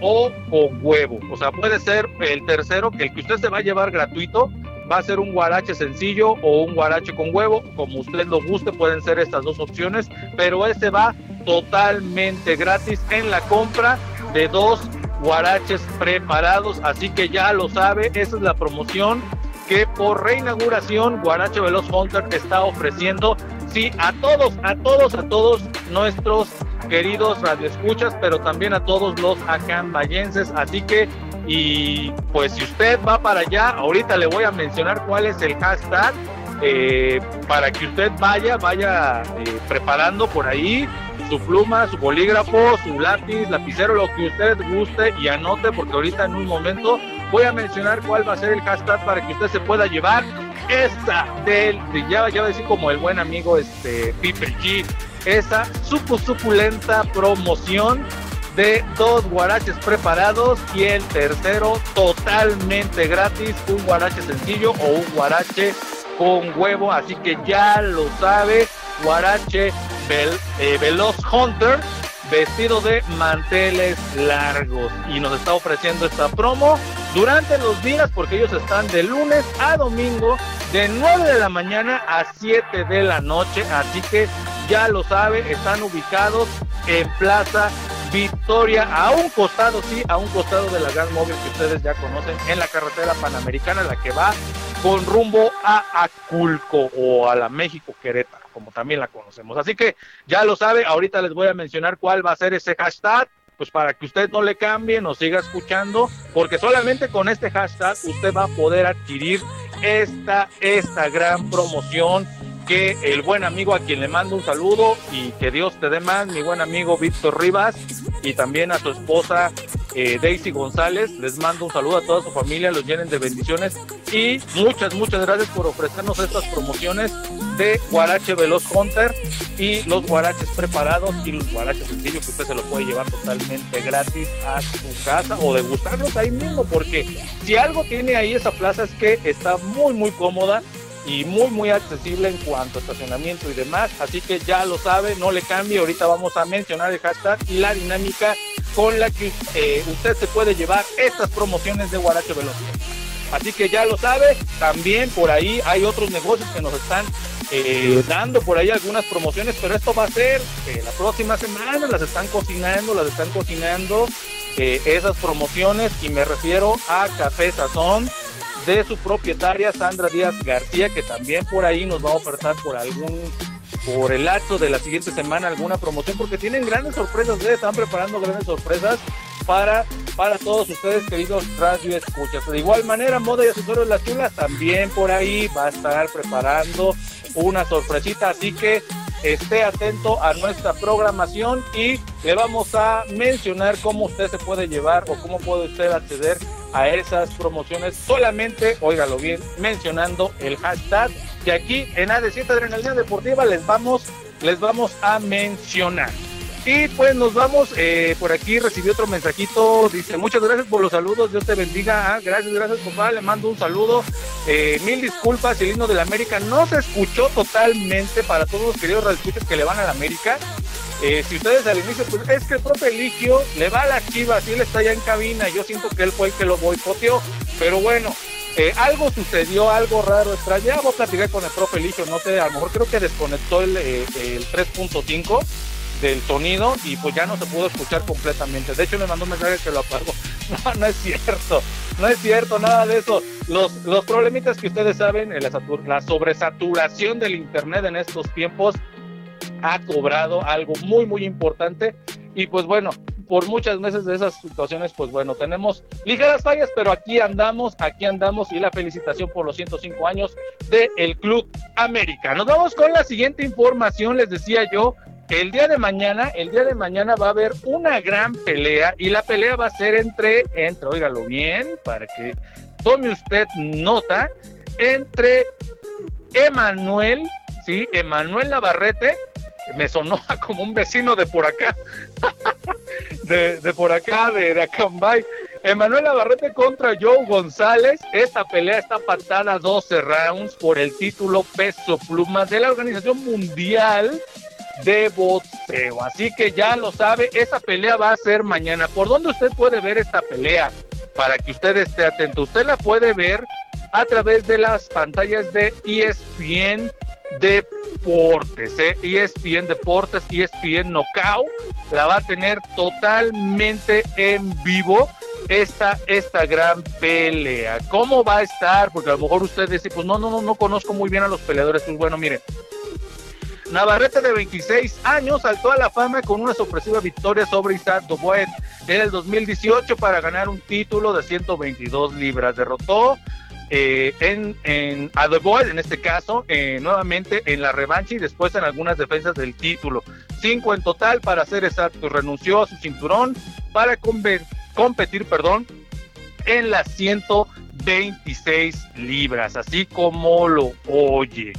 o con huevo. O sea, puede ser el tercero, que el que usted se va a llevar gratuito, va a ser un guarache sencillo o un guarache con huevo, como usted lo guste, pueden ser estas dos opciones, pero ese va totalmente gratis en la compra de dos guaraches preparados, así que ya lo sabe, esa es la promoción que por reinauguración Guarache Veloz Hunter está ofreciendo, sí, a todos, a todos, a todos nuestros queridos radioescuchas, pero también a todos los acambayenses, así que y pues si usted va para allá, ahorita le voy a mencionar cuál es el hashtag eh, para que usted vaya, vaya eh, preparando por ahí su pluma, su bolígrafo, su lápiz, lapicero, lo que usted guste y anote, porque ahorita en un momento voy a mencionar cuál va a ser el hashtag para que usted se pueda llevar esta del, de- ya, ya voy a decir como el buen amigo este Piper G, esa supu suculenta promoción de dos guaraches preparados y el tercero totalmente gratis, un guarache sencillo o un guarache con huevo, así que ya lo sabe, guarache vel- eh, Veloz Hunter vestido de manteles largos. Y nos está ofreciendo esta promo durante los días porque ellos están de lunes a domingo de 9 de la mañana a 7 de la noche, así que ya lo sabe, están ubicados en Plaza Victoria, a un costado, sí, a un costado de la Gran Móvil que ustedes ya conocen, en la carretera panamericana, la que va con rumbo a Aculco o a la México Querétaro, como también la conocemos. Así que ya lo sabe, ahorita les voy a mencionar cuál va a ser ese hashtag, pues para que usted no le cambie, nos siga escuchando, porque solamente con este hashtag usted va a poder adquirir esta, esta gran promoción que el buen amigo a quien le mando un saludo y que Dios te dé más, mi buen amigo Víctor Rivas y también a su esposa eh, Daisy González, les mando un saludo a toda su familia, los llenen de bendiciones y muchas, muchas gracias por ofrecernos estas promociones de Guarache Veloz Hunter y los guaraches preparados y los guaraches sencillos que usted se los puede llevar totalmente gratis a su casa o degustarlos ahí mismo porque si algo tiene ahí esa plaza es que está muy muy cómoda y muy muy accesible en cuanto a estacionamiento y demás, así que ya lo sabe, no le cambie, ahorita vamos a mencionar el hashtag y la dinámica con la que eh, usted se puede llevar estas promociones de Guarache Veloz. Así que ya lo sabe, también por ahí hay otros negocios que nos están eh, dando por ahí algunas promociones, pero esto va a ser eh, la próxima semana, las están cocinando, las están cocinando eh, esas promociones y me refiero a Café Sazón de su propietaria Sandra Díaz García, que también por ahí nos va a ofertar por algún por el acto de la siguiente semana alguna promoción porque tienen grandes sorpresas, ¿eh? están preparando grandes sorpresas para, para todos ustedes queridos radio escuchas. De igual manera, Moda y Accesorios Las Chulas también por ahí va a estar preparando una sorpresita, así que esté atento a nuestra programación y le vamos a mencionar cómo usted se puede llevar o cómo puede usted acceder a esas promociones solamente, óigalo bien, mencionando el hashtag que aquí en AD7 Adrenalina Deportiva les vamos, les vamos a mencionar. Y pues nos vamos, eh, por aquí recibí otro mensajito, dice, muchas gracias por los saludos, Dios te bendiga, Ah, gracias, gracias compadre, le mando un saludo, Eh, mil disculpas, el himno de la América no se escuchó totalmente para todos los queridos radioescuchas que le van a la América, Eh, si ustedes al inicio, pues es que el profe Eligio le va a la chivas y él está ya en cabina, yo siento que él fue el que lo boicoteó, pero bueno, eh, algo sucedió, algo raro, extraño. Ya voy a platicar con el profe Licho, no sé, a lo mejor creo que desconectó el, eh, el 3.5 del sonido y pues ya no se pudo escuchar completamente. De hecho, me mandó un mensaje que lo apagó. No, no es cierto, no es cierto, nada de eso. Los, los problemitas que ustedes saben, la, la sobresaturación del Internet en estos tiempos ha cobrado algo muy, muy importante. Y pues bueno, por muchas veces de esas situaciones, pues bueno, tenemos ligeras fallas, pero aquí andamos, aquí andamos y la felicitación por los 105 años del Club América. Nos vamos con la siguiente información, les decía yo el día de mañana, el día de mañana va a haber una gran pelea y la pelea va a ser entre, entre, óigalo bien, para que tome usted nota, entre Emanuel, sí, Emanuel Navarrete, me sonó como un vecino de por acá, de, de por acá, de, Acambay. Emanuel Navarrete contra Joe González. Esta pelea está patada 12 rounds por el título peso pluma de la Organización Mundial de boxeo. Así que ya lo sabe, esa pelea va a ser mañana. ¿Por dónde usted puede ver esta pelea? Para que usted esté atento. Usted la puede ver a través de las pantallas de ESPN Deportes, ¿eh? ESPN Deportes, ESPN Knockout, la va a tener totalmente en vivo esta, esta gran pelea. ¿Cómo va a estar? Porque a lo mejor usted dice, pues no, no, no, no conozco muy bien a los peleadores. Pues bueno, mire, Navarrete de 26 años saltó a la fama con una sorpresiva victoria sobre Isaac Dubois en el 2018 para ganar un título de 122 libras. Derrotó eh, en, en a Dubois, en este caso, eh, nuevamente en la revancha y después en algunas defensas del título. Cinco en total, para ser exacto. Renunció a su cinturón para competir, perdón, en las 126 libras, así como lo oye.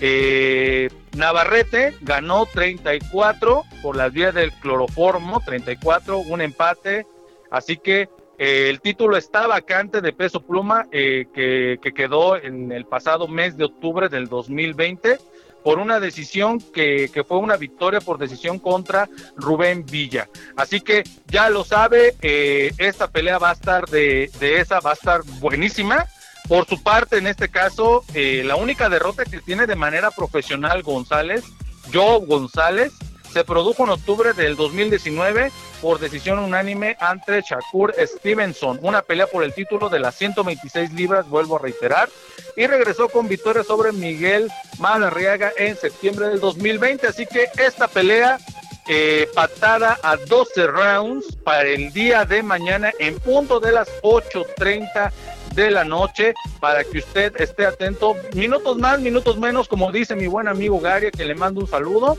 Eh, Navarrete ganó 34 por las vías del cloroformo, 34, un empate, así que eh, el título está vacante de peso pluma eh, que, que quedó en el pasado mes de octubre del 2020 por una decisión que, fue una victoria por decisión contra Rubén Villa. Así que ya lo sabe, eh, esta pelea va a estar de, esa, va a estar buenísima. Por su parte, en este caso, la única derrota que tiene de manera profesional González, Joe González, se produjo en octubre del 2019 por decisión unánime ante Shakur Stevenson, una pelea por el título de las 126 libras, vuelvo a reiterar, y regresó con victoria sobre Miguel Malarriaga en septiembre del 2020. Así que esta pelea eh, patada a 12 rounds para el día de mañana en punto de las 8.30 de la noche para que usted esté atento. Minutos más, minutos menos, como dice mi buen amigo Gary, que le mando un saludo.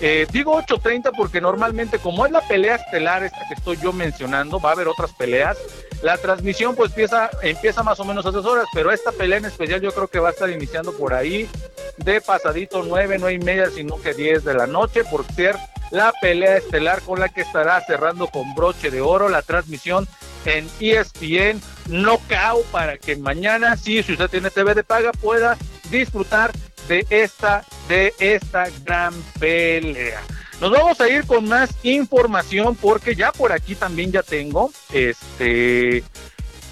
Eh, digo 8.30 porque normalmente como es la pelea estelar esta que estoy yo mencionando, va a haber otras peleas. La transmisión pues empieza, empieza más o menos a esas horas, pero esta pelea en especial yo creo que va a estar iniciando por ahí de pasadito 9, 9 y media, sino que 10 de la noche, por ser la pelea estelar con la que estará cerrando con broche de oro la transmisión en ESPN Knockout para que mañana, sí, si usted tiene TV de paga, pueda disfrutar de esta, de esta gran pelea. Nos vamos a ir con más información porque ya por aquí también ya tengo este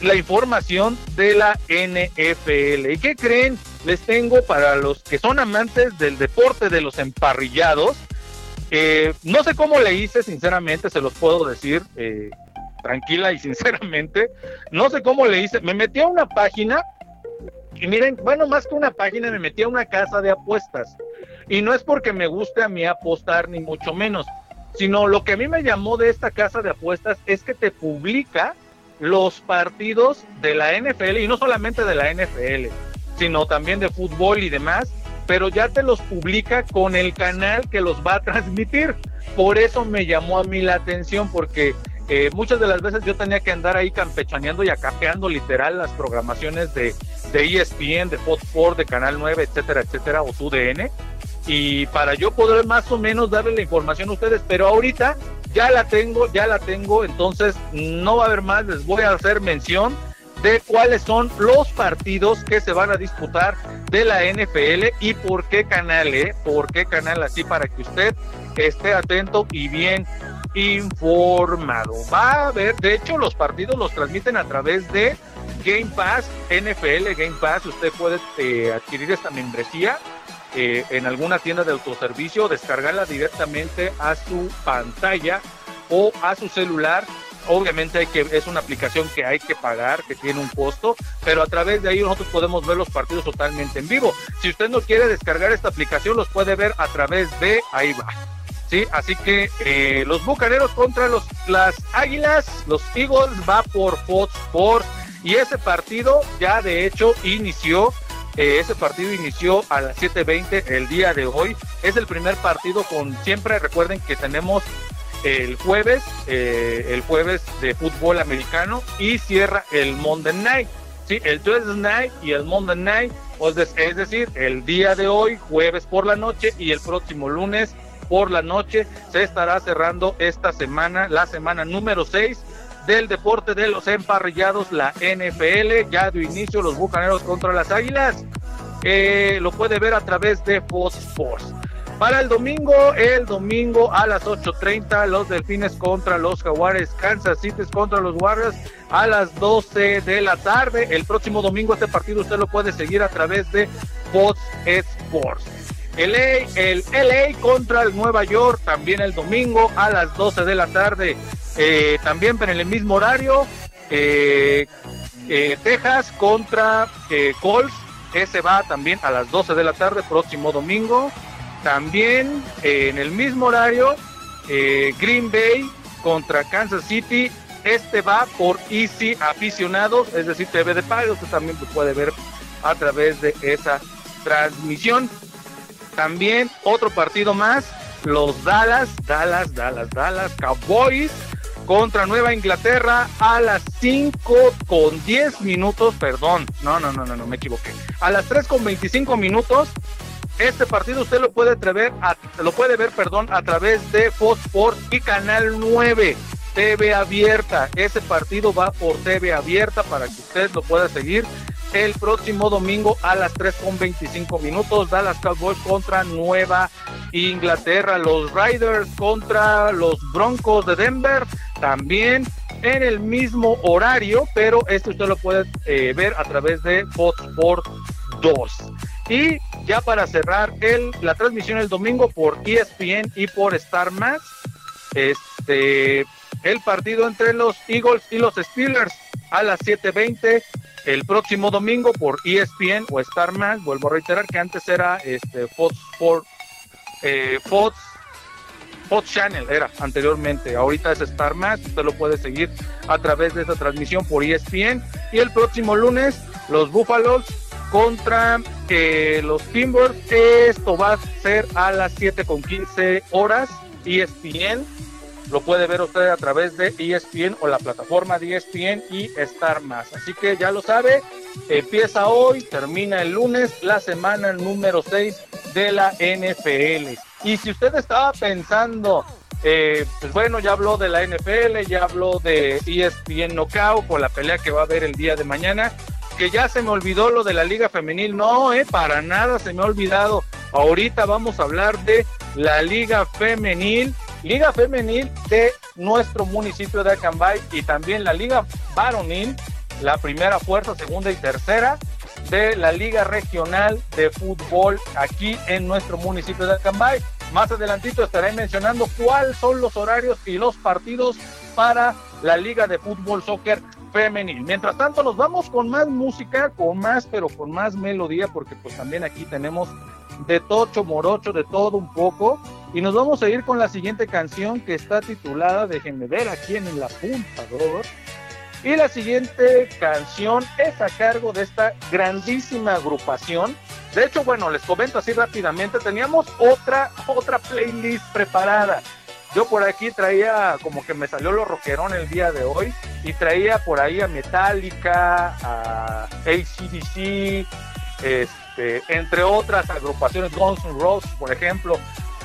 la información de la NFL. ¿Y qué creen? Les tengo para los que son amantes del deporte de los emparrillados. Eh, no sé cómo le hice, sinceramente, se los puedo decir eh, tranquila y sinceramente. No sé cómo le hice. Me metí a una página y miren, bueno, más que una página, me metí a una casa de apuestas. Y no es porque me guste a mí apostar, ni mucho menos, sino lo que a mí me llamó de esta casa de apuestas es que te publica los partidos de la NFL y no solamente de la NFL, sino también de fútbol y demás, pero ya te los publica con el canal que los va a transmitir. Por eso me llamó a mí la atención, porque eh, muchas de las veces yo tenía que andar ahí campechaneando y acapeando literal las programaciones de, de ESPN, de Fox Sports, de Canal 9, etcétera, etcétera, o TUDN. Y para yo poder más o menos darle la información a ustedes, pero ahorita ya la tengo, ya la tengo, entonces no va a haber más, les voy a hacer mención de cuáles son los partidos que se van a disputar de la NFL y por qué canal, ¿eh? Por qué canal así para que usted esté atento y bien informado. Va a haber, de hecho, los partidos los transmiten a través de Game Pass, NFL Game Pass. Usted puede eh, adquirir esta membresía eh, en alguna tienda de autoservicio, descargarla directamente a su pantalla o a su celular. Obviamente hay que, es una aplicación que hay que pagar, que tiene un costo, pero a través de ahí nosotros podemos ver los partidos totalmente en vivo. Si usted no quiere descargar esta aplicación, los puede ver a través de ahí va. Sí, así que eh, los bucaneros contra los las águilas, los Eagles va por Fox Sports y ese partido ya de hecho inició Eh, ese partido inició a las 7.20 el día de hoy. Es el primer partido con siempre, recuerden que tenemos el jueves, eh, el jueves de fútbol americano y cierra el Monday Night. Sí, el Tuesday Night y el Monday Night, es decir, el día de hoy, jueves por la noche y el próximo lunes por la noche se estará cerrando esta semana, la semana número 6 del deporte de los emparrillados, la NFL. Ya dio inicio los bucaneros contra las águilas. Eh, lo puede ver a través de Fox Sports. Para el domingo, el domingo a las 8.30, los Delfines contra los Jaguares, Kansas City contra los Warriors a las 12 de la tarde. El próximo domingo este partido usted lo puede seguir a través de Fox Sports. LA, el LA contra el Nueva York también el domingo a las 12 de la tarde. Eh, también en el mismo horario, eh, eh, Texas contra Colts. Ese va también a las 12 de la tarde, próximo domingo. También en el mismo horario, Green Bay contra Kansas City. Este va por Easy Aficionados, es decir, TV de pago. Usted también puede ver a través de esa transmisión. También otro partido más, los Dallas, Dallas, Dallas, Dallas Cowboys contra Nueva Inglaterra a las 5 con 10 minutos, perdón, no, no, no, no, no, me equivoqué. A las 3 con 25 minutos, este partido usted lo puede ver, a, lo puede ver, perdón, a través de Fox Sports y Canal 9. TV abierta, ese partido va por TV abierta para que usted lo pueda seguir el próximo domingo a las 3 con 25 minutos. Dallas Cowboys contra Nueva Inglaterra. Los Riders contra los Broncos de Denver. También en el mismo horario, pero este usted lo puede eh, ver a través de Fox Sports 2. Y ya para cerrar el, la transmisión el domingo por ESPN y por Star Max, este, el partido entre los Eagles y los Steelers a las 7:20 el próximo domingo por ESPN o Star Max. Vuelvo a reiterar que antes era este eh, Fox Fox Channel era anteriormente, ahorita es Star Max, usted lo puede seguir a través de esa transmisión por ESPN y el próximo lunes los Buffaloes contra eh, los Timbers, esto va a ser a las 7 con 15 horas ESPN lo puede ver usted a través de ESPN o la plataforma de ESPN y Star Más. Así que ya lo sabe, empieza hoy, termina el lunes, la semana número 6 de la NFL. Y si usted estaba pensando, eh, pues bueno, ya habló de la NFL, ya habló de ESPN Knockout con la pelea que va a haber el día de mañana, que ya se me olvidó lo de la Liga Femenil. No, eh, para nada se me ha olvidado. Ahorita vamos a hablar de la Liga Femenil Liga Femenil de nuestro municipio de Acambay y también la Liga Varonil, la primera fuerza, segunda y tercera de la Liga Regional de Fútbol aquí en nuestro municipio de Acambay. Más adelantito estaré mencionando cuáles son los horarios y los partidos para la Liga de Fútbol Soccer Femenil. Mientras tanto, nos vamos con más música, con más, pero con más melodía, porque pues también aquí tenemos de tocho morocho, de todo un poco. Y nos vamos a ir con la siguiente canción que está titulada Déjenme ver aquí en el apuntador. Y la siguiente canción es a cargo de esta grandísima agrupación. De hecho, bueno, les comento así rápidamente, teníamos otra, otra playlist preparada. Yo por aquí traía, como que me salió lo rockerón el día de hoy, y traía por ahí a Metallica, a ACDC, este, entre otras agrupaciones, Guns N' Roses, por ejemplo,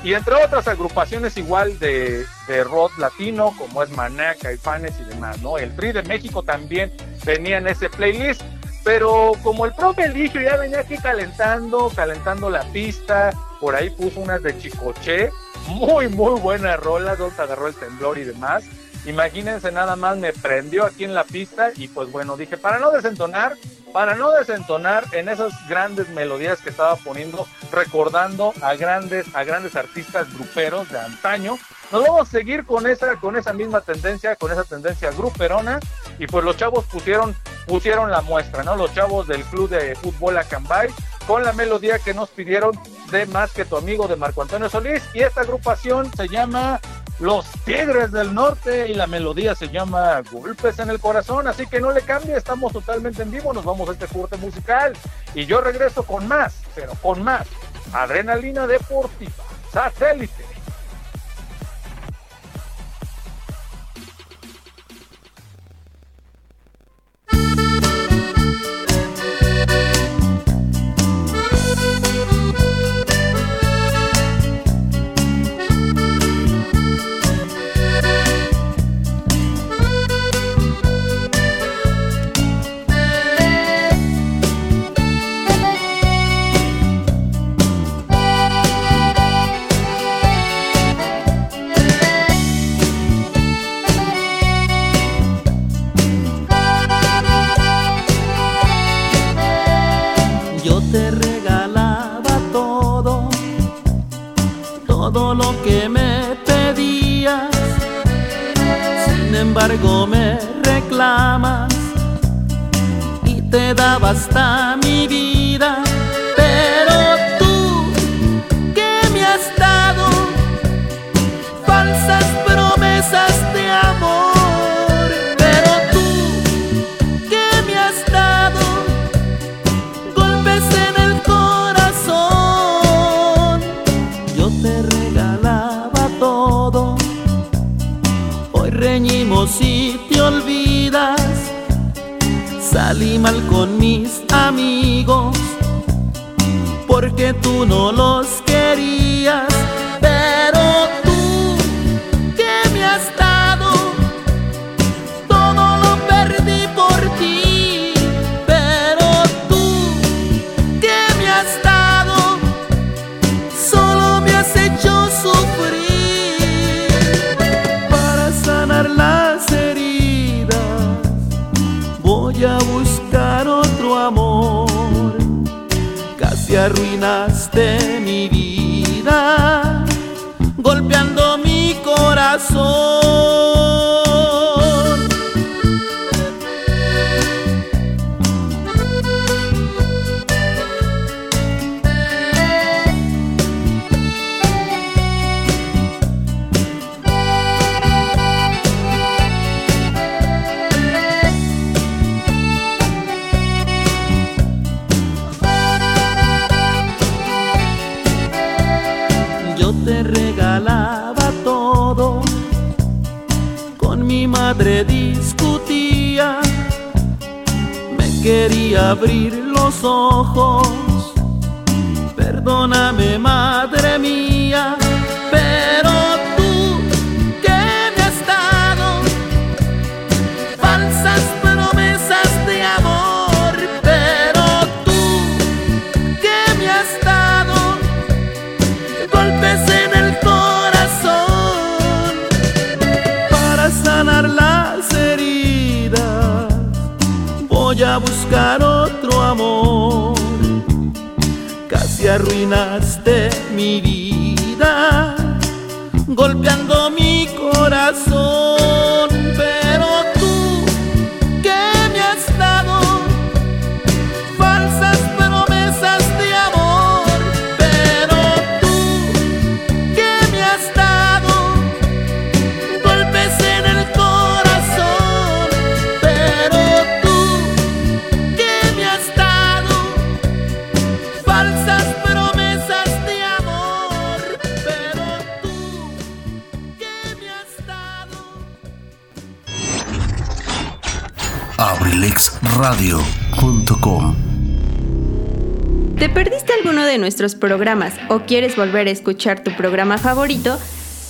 y entre otras agrupaciones igual de, de rock latino, como es Maná, Caifanes y demás, ¿no? El Tri de México también venía en ese playlist, pero como el profe Eligio ya venía aquí calentando, calentando la pista, por ahí puso unas de Chicoche, muy, muy buena rola, donde agarró el temblor y demás. Imagínense nada más, me prendió aquí en la pista y pues bueno, dije, para no desentonar, para no desentonar en esas grandes melodías que estaba poniendo, recordando a grandes, a grandes artistas gruperos de antaño, nos vamos a seguir con esa, con esa misma tendencia, con esa tendencia gruperona, y pues los chavos pusieron, pusieron la muestra, ¿no? Los chavos del club de fútbol Acambay, con la melodía que nos pidieron de Más que tu amigo de Marco Antonio Solís, y esta agrupación se llama Los Tigres del Norte y la melodía se llama Golpes en el Corazón, así que no le cambie, estamos totalmente en vivo, nos vamos a este corte musical y yo regreso con más, pero con más, adrenalina deportiva, satélite. ¿Te perdiste alguno de nuestros programas o quieres volver a escuchar tu programa favorito?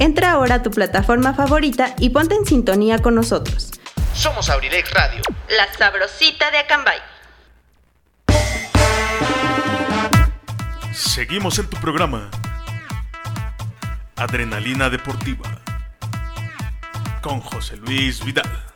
Entra ahora a tu plataforma favorita y ponte en sintonía con nosotros. Somos Abrilex Radio. La sabrosita de Acambay. Seguimos en tu programa. Adrenalina Deportiva. con José Luis Vidal.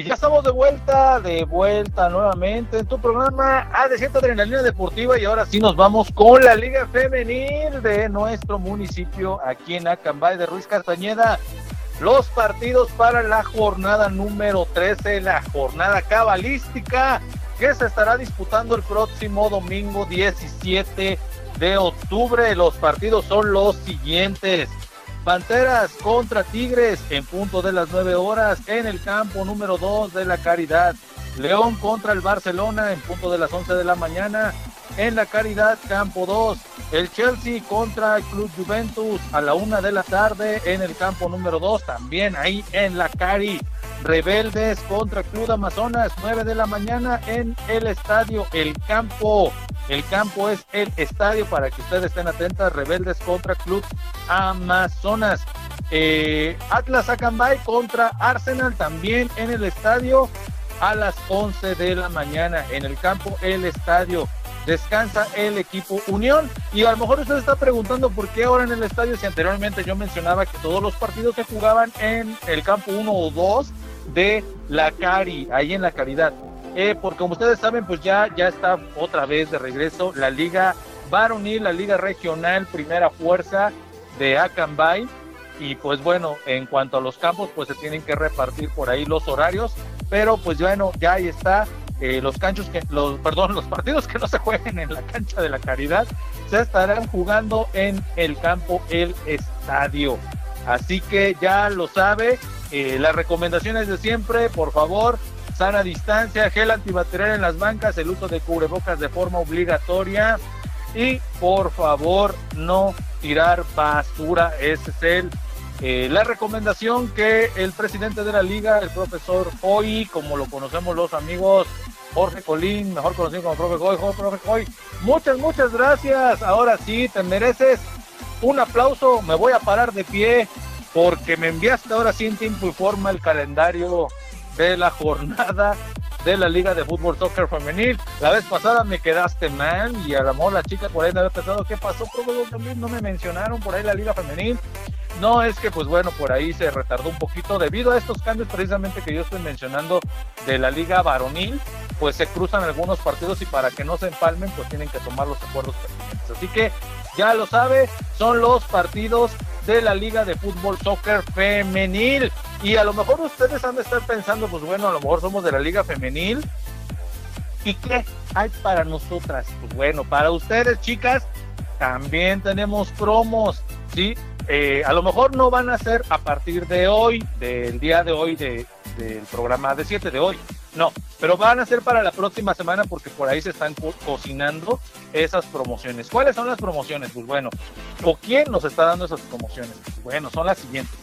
Y ya estamos de vuelta, de vuelta nuevamente en tu programa AD7 Adrenalina Deportiva y ahora sí nos vamos con la Liga Femenil de nuestro municipio aquí en Acambay de Ruiz Castañeda. Los partidos para la jornada número 13, la jornada cabalística que se estará disputando el próximo domingo 17 de octubre. Los partidos son los siguientes. Panteras contra Tigres en punto de las 9 horas en el campo número 2 de la Caridad. León contra el Barcelona en punto de las 11 de la mañana en la Caridad campo 2. El Chelsea contra el Club Juventus a la 1 de la tarde en el campo número 2 también ahí en la Cari. Rebeldes contra Club Amazonas 9 de la mañana en el estadio El Campo. El campo es el estadio para que ustedes estén atentas. Rebeldes contra Club Amazonas. Eh, Atlas Acambay contra Arsenal también en el estadio a las 11 de la mañana en el campo El Estadio. Descansa el equipo Unión y a lo mejor usted está preguntando por qué ahora en el estadio si anteriormente yo mencionaba que todos los partidos se jugaban en el campo 1 o 2 de la Cari, ahí en la Caridad. Eh, porque como ustedes saben, pues ya, ya está otra vez de regreso la Liga Varonil, la Liga Regional Primera Fuerza de Acambay. Y pues bueno, en cuanto a los campos, pues se tienen que repartir por ahí los horarios. Pero pues bueno, ya ahí está. Eh, los canchos que, los, perdón, los partidos que no se jueguen en la cancha de la caridad se estarán jugando en el campo El Estadio. Así que ya lo sabe, eh, las recomendaciones de siempre, por favor, sana distancia, gel antibacterial en las bancas, el uso de cubrebocas de forma obligatoria y por favor no tirar basura. Ese es el, eh, la recomendación que el presidente de la liga, el profesor Hoy, como lo conocemos los amigos, Jorge Colín, mejor conocido como profe Hoy, profe Hoy, muchas, muchas gracias. Ahora sí, te mereces un aplauso, me voy a parar de pie porque me enviaste ahora sí en tiempo y forma el calendario de la jornada de la Liga de Fútbol Soccer Femenil. La vez pasada me quedaste mal y a lo mejor la chica por ahí me había pensado qué pasó, pero también no me mencionaron por ahí la Liga Femenil. No es que pues bueno, por ahí se retardó un poquito debido a estos cambios precisamente que yo estoy mencionando de la Liga Varonil, pues se cruzan algunos partidos y para que no se empalmen pues tienen que tomar los acuerdos pertinentes. Así que ya lo sabe, son los partidos de la Liga de Fútbol Soccer Femenil. Y a lo mejor ustedes han de estar pensando, pues bueno, a lo mejor somos de la Liga Femenil. ¿Y qué hay para nosotras? Pues bueno, para ustedes, chicas, también tenemos promos, ¿sí? Eh, a lo mejor no van a ser a partir de hoy, del día de hoy, de, del programa de 7 de hoy. No, pero van a ser para la próxima semana porque por ahí se están co cocinando esas promociones. ¿Cuáles son las promociones? Pues bueno, ¿o quién nos está dando esas promociones? Bueno, son las siguientes.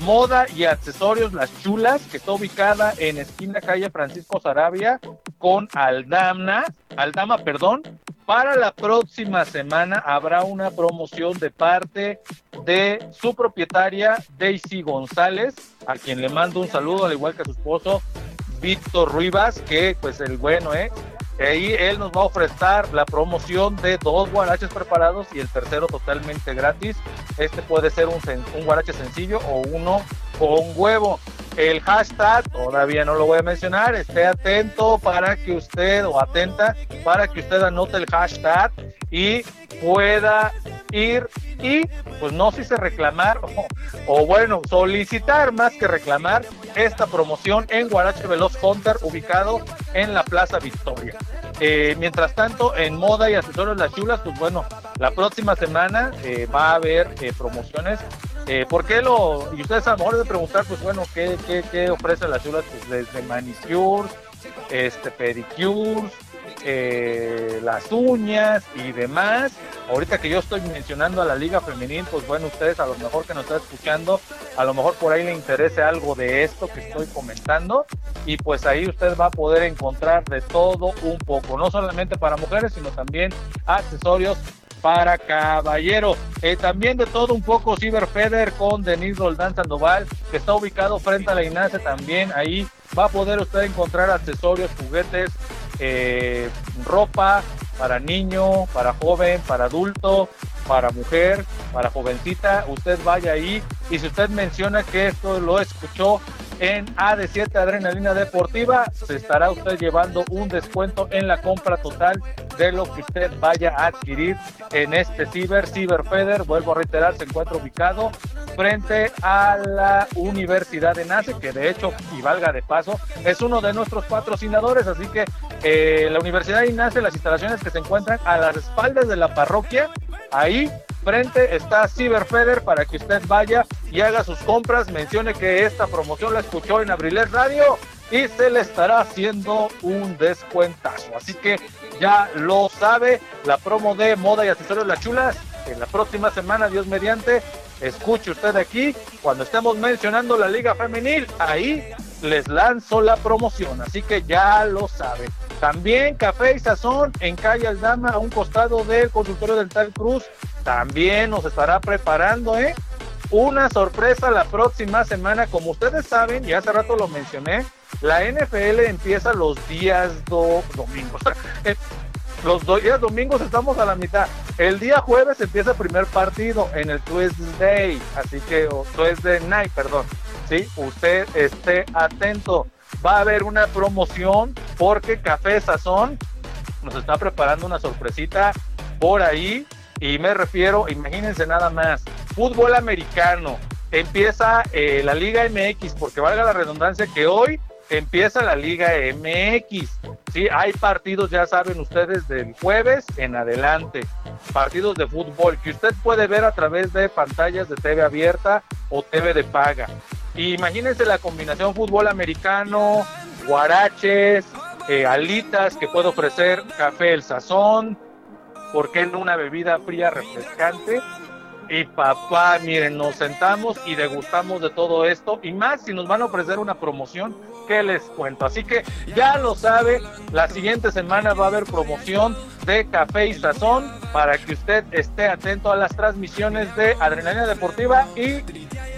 Moda y accesorios Las Chulas, que está ubicada en esquina calle Francisco Sarabia con Aldama, Aldama, perdón. Para la próxima semana habrá una promoción de parte de su propietaria Daisy González, a quien le mando un saludo, al igual que a su esposo Víctor Ruivas, que pues el bueno, ¿eh? Ahí él nos va a ofrecer la promoción de dos guaraches preparados y el tercero totalmente gratis. Este puede ser un, un guarache sencillo o uno con huevo. El hashtag todavía no lo voy a mencionar. Esté atento para que usted o atenta para que usted anote el hashtag y pueda ir y pues no si se reclamar o, o, bueno solicitar más que reclamar esta promoción en Guarache Veloz Hunter ubicado en la Plaza Victoria. Eh, mientras tanto en moda y accesorios las chulas pues bueno la próxima semana eh, va a haber eh, promociones. Eh, ¿Por qué lo? Y ustedes a lo mejor de preguntar pues bueno qué, qué, qué ofrece las pues desde manicures, este pedicures eh, las uñas y demás. Ahorita que yo estoy mencionando a la Liga Femenil, pues bueno, ustedes a lo mejor que nos están escuchando, a lo mejor por ahí le interese algo de esto que estoy comentando. Y pues ahí usted va a poder encontrar de todo un poco, no solamente para mujeres, sino también accesorios para caballero. Eh, también de todo un poco Ciberfeder con Denis Roldán Sandoval, que está ubicado frente a la INASE también. Ahí va a poder usted encontrar accesorios, juguetes, eh, ropa, para niño, para joven, para adulto, para mujer, para jovencita, usted vaya ahí. Y si usted menciona que esto lo escuchó en AD7 Adrenalina Deportiva, se estará usted llevando un descuento en la compra total de lo que usted vaya a adquirir en este Ciber, Ciberfeder, vuelvo a reiterar, se encuentra ubicado frente a la Universidad de Nace, que de hecho, y valga de paso, es uno de nuestros patrocinadores, así que eh, la Universidad de Nace, las instalaciones que se encuentran a las espaldas de la parroquia, ahí frente está Ciberfeder para que usted vaya y haga sus compras, mencione que esta promoción la escuchó en Abrilet Radio y se le estará haciendo un descuentazo. Así que ya lo sabe, la promo de moda y accesorios Las Chulas, en la próxima semana, Dios mediante, escuche usted aquí, cuando estemos mencionando la Liga Femenil, ahí les lanzo la promoción, así que ya lo sabe. También Café y Sazón en calle Aldama, a un costado del consultorio dental Cruz, también nos estará preparando, ¿eh? Una sorpresa la próxima semana, como ustedes saben, y hace rato lo mencioné, la NFL empieza los días do- domingos. Los días domingos estamos a la mitad. El día jueves empieza el primer partido en el Tuesday, así que, o Tuesday night, perdón. Sí, usted esté atento. Va a haber una promoción porque Café Sazón nos está preparando una sorpresita por ahí y me refiero, imagínense nada más, fútbol americano, empieza eh, la Liga MX, porque valga la redundancia que hoy empieza la Liga MX. Sí, hay partidos, ya saben ustedes, del jueves en adelante, partidos de fútbol que usted puede ver a través de pantallas de TV abierta o TV de paga. Imagínense la combinación fútbol americano, guaraches, eh, alitas que puede ofrecer Café El Sazón, ¿por qué una bebida fría refrescante? Y papá, miren, nos sentamos y degustamos de todo esto y más si nos van a ofrecer una promoción, ¿qué les cuento? Así que ya lo sabe, la siguiente semana va a haber promoción de Café y Sazón para que usted esté atento a las transmisiones de Adrenalina Deportiva y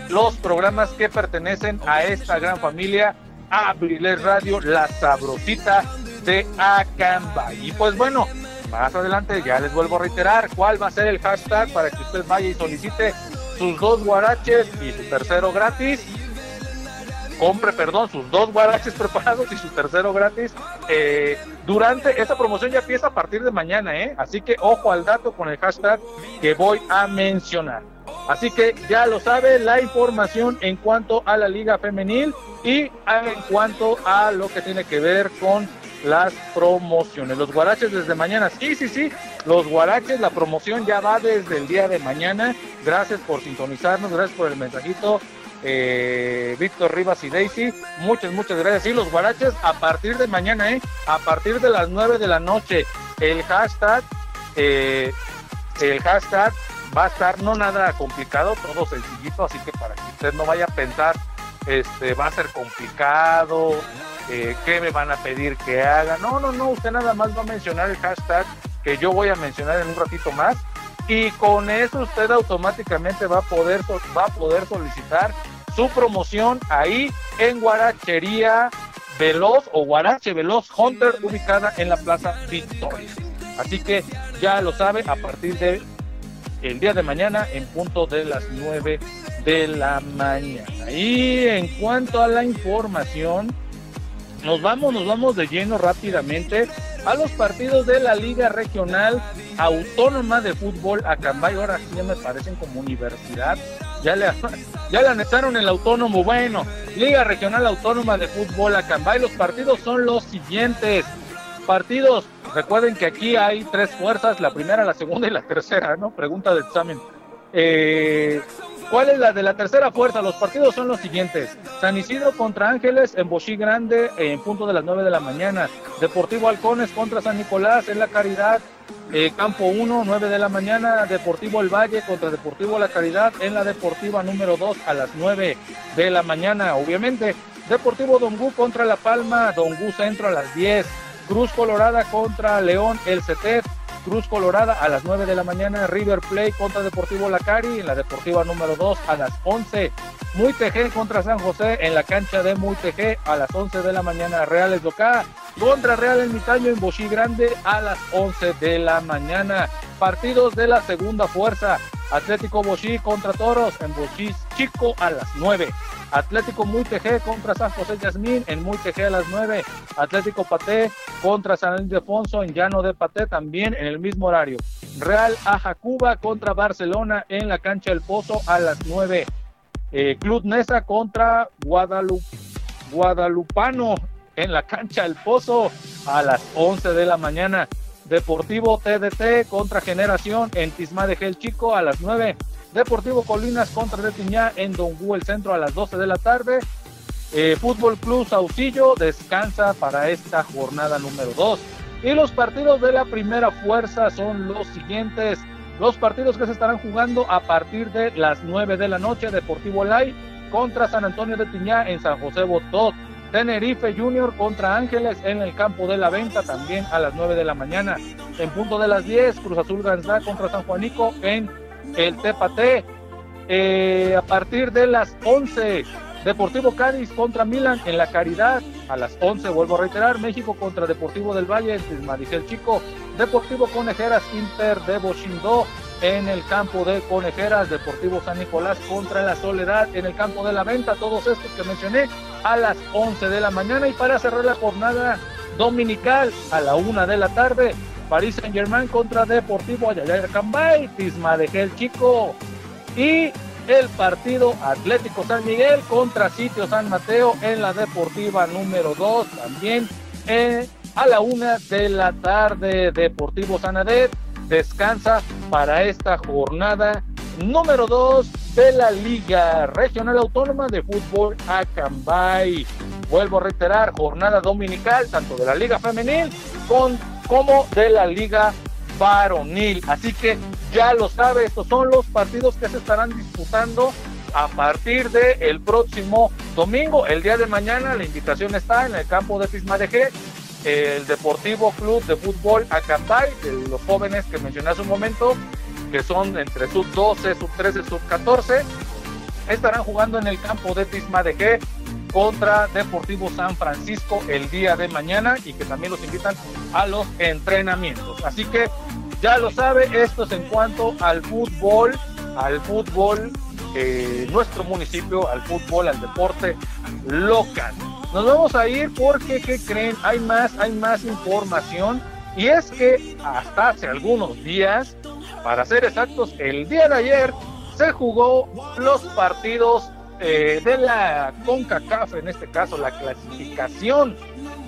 los programas que pertenecen a esta gran familia, Abriles Radio, la sabrosita de Acambay. Y pues bueno, más adelante ya les vuelvo a reiterar cuál va a ser el hashtag para que usted vaya y solicite sus dos guaraches y su tercero gratis. Compre, perdón, sus dos guaraches preparados y su tercero gratis. Eh, durante esta promoción ya empieza a partir de mañana, ¿eh? Así que ojo al dato con el hashtag que voy a mencionar. Así que ya lo sabe, la información en cuanto a la liga femenil y en cuanto a lo que tiene que ver con las promociones. Los guaraches desde mañana, sí, sí, sí, los guaraches, la promoción ya va desde el día de mañana. Gracias por sintonizarnos, gracias por el mensajito. eh, Víctor Rivas y Daisy, muchas, muchas gracias. Sí, los guaraches a partir de mañana, ¿eh? A partir de las 9 de la noche, el hashtag, eh, el hashtag va a estar no nada complicado, todo sencillito, así que para que usted no vaya a pensar, este, va a ser complicado, eh, qué me van a pedir que haga. No, no, no, usted nada más va a mencionar el hashtag que yo voy a mencionar en un ratito más y con eso usted automáticamente va a poder va a poder solicitar su promoción ahí en Guarachería Veloz o Guarache Veloz Hunter ubicada en la Plaza Victoria. Así que ya lo sabe a partir de el día de mañana en punto de las 9 de la mañana. Y en cuanto a la información, nos vamos, nos vamos de lleno rápidamente a los partidos de la Liga Regional Autónoma de Fútbol Acambay. Ahora sí ya me parecen como universidad. Ya le, ya le anexaron el autónomo. Bueno, Liga Regional Autónoma de Fútbol Acambay. Los partidos son los siguientes. Partidos, recuerden que aquí hay tres fuerzas, la primera, la segunda y la tercera, ¿no? Pregunta de examen. Eh, ¿Cuál es la de la tercera fuerza? Los partidos son los siguientes. San Isidro contra Ángeles en Bochí Grande en punto de las 9 de la mañana. Deportivo Halcones contra San Nicolás en La Caridad. eh, Campo 1, 9 de la mañana. Deportivo El Valle contra Deportivo La Caridad en la Deportiva número 2 a las 9 de la mañana. Obviamente, Deportivo Dongú contra La Palma. Dongú Centro a las 10. Cruz Colorada contra León El CETEP. Cruz Colorada a las 9 de la mañana, River Plate contra Deportivo Lacari en la Deportiva número 2 a las 11, Muy Tejé contra San José en la cancha de Muy Tejé a las 11 de la mañana, Reales Docá contra Real Ermitaño en Bochí Grande a las 11 de la mañana. Partidos de la segunda fuerza. Atlético Bochí contra Toros en Bochí Chico a las 9. Atlético Muy Tejé contra San José Yasmín en Muy Tejé a las 9. Atlético Paté contra San Ildefonso en Llano de Paté también en el mismo horario. Real Ajacuba contra Barcelona en la cancha del Pozo a las 9. Eh, Club Nesa contra Guadalupe, Guadalupano en la cancha del Pozo a las 11 de la mañana. Deportivo TDT contra Generación en Tisma de Gel Chico a las 9. Deportivo Colinas contra Tiñá en Dongú el centro a las 12 de la tarde. Eh, Fútbol Club Saucillo descansa para esta jornada número 2. Y los partidos de la primera fuerza son los siguientes. Los partidos que se estarán jugando a partir de las 9 de la noche. Deportivo Lai contra San Antonio de Tiñá en San José Botot. Tenerife Junior contra Ángeles en el campo de la venta también a las 9 de la mañana. En punto de las 10, Cruz Azul Gansá contra San Juanico en el Tepate. Eh, a partir de las 11, Deportivo Cádiz contra Milan en la Caridad. A las 11, vuelvo a reiterar, México contra Deportivo del Valle Maricel Chico. Deportivo Conejeras Inter de Bochindó en el campo de Conejeras, Deportivo San Nicolás contra la Soledad en el campo de la venta, todos estos que mencioné a las 11 de la mañana y para cerrar la jornada dominical a la una de la tarde, París Saint Germain contra Deportivo Ayayay Cambay, Tisma de Gel Chico y el partido Atlético San Miguel contra Sitio San Mateo en la Deportiva número 2 también eh, a la una de la tarde Deportivo Sanadet descansa para esta jornada número 2 de la Liga Regional Autónoma de Fútbol Acambay. Vuelvo a reiterar, jornada dominical tanto de la Liga Femenil con, como de la Liga Varonil. Así que ya lo sabe, estos son los partidos que se estarán disputando a partir del el próximo domingo. El día de mañana la invitación está en el campo de Fismadeje el Deportivo Club de Fútbol Acambay, de los jóvenes que mencioné hace un momento, que son entre sub 12, sub 13, sub 14, estarán jugando en el campo de Tisma de G contra Deportivo San Francisco el día de mañana y que también los invitan a los entrenamientos. Así que ya lo sabe, esto es en cuanto al fútbol, al fútbol, eh, nuestro municipio, al fútbol, al deporte local. Nos vamos a ir porque, ¿qué creen? Hay más, hay más información. Y es que hasta hace algunos días, para ser exactos, el día de ayer se jugó los partidos eh, de la CONCACAF, en este caso la clasificación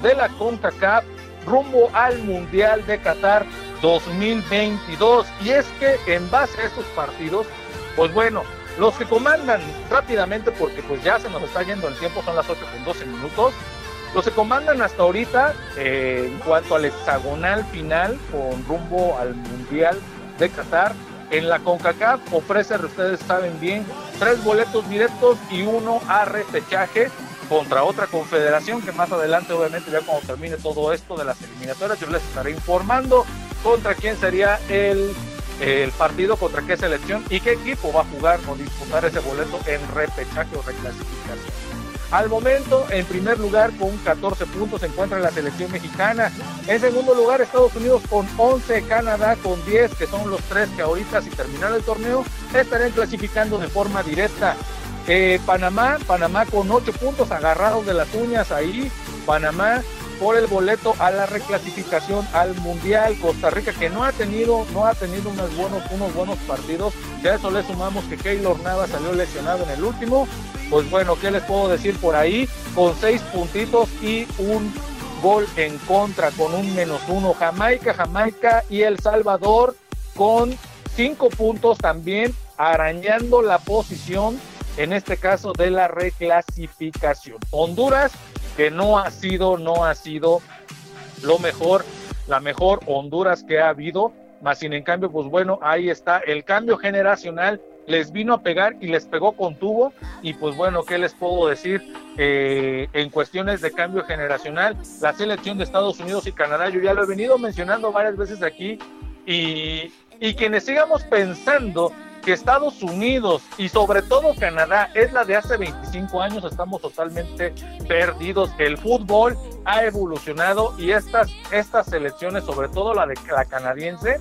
de la CONCACAF rumbo al Mundial de Qatar 2022. Y es que en base a estos partidos, pues bueno, los que comandan rápidamente, porque pues ya se nos está yendo el tiempo, son las 8 con 12 minutos. Los que comandan hasta ahorita, eh, en cuanto al hexagonal final, con rumbo al Mundial de Qatar, en la CONCACAF ofrece, ustedes saben bien, tres boletos directos y uno a repechaje contra otra confederación que más adelante, obviamente, ya cuando termine todo esto de las eliminatorias, yo les estaré informando contra quién sería el el partido contra qué selección y qué equipo va a jugar o disputar ese boleto en repechaje o reclasificación. Al momento, en primer lugar, con 14 puntos, se encuentra la selección mexicana. En segundo lugar, Estados Unidos con 11, Canadá con 10, que son los tres que ahorita, si terminara el torneo, estarán clasificando de forma directa. Eh, Panamá, Panamá con 8 puntos agarrados de las uñas ahí. Panamá por el boleto a la reclasificación al Mundial. Costa Rica que no ha tenido, no ha tenido unos buenos, unos buenos partidos. Ya eso le sumamos que Keylor Nava salió lesionado en el último. Pues bueno, ¿qué les puedo decir por ahí? Con seis puntitos y un gol en contra, con un menos uno. Jamaica, Jamaica y El Salvador con cinco puntos también, arañando la posición, en este caso de la reclasificación. Honduras que no ha sido, no ha sido lo mejor, la mejor Honduras que ha habido, más sin en cambio, pues bueno, ahí está, el cambio generacional les vino a pegar y les pegó con tubo y pues bueno, ¿qué les puedo decir? Eh, en cuestiones de cambio generacional, la selección de Estados Unidos y Canadá, yo ya lo he venido mencionando varias veces aquí y, y quienes sigamos pensando que Estados Unidos y sobre todo Canadá es la de hace 25 años, estamos totalmente perdidos. El fútbol ha evolucionado y estas, estas selecciones, sobre todo la de la canadiense,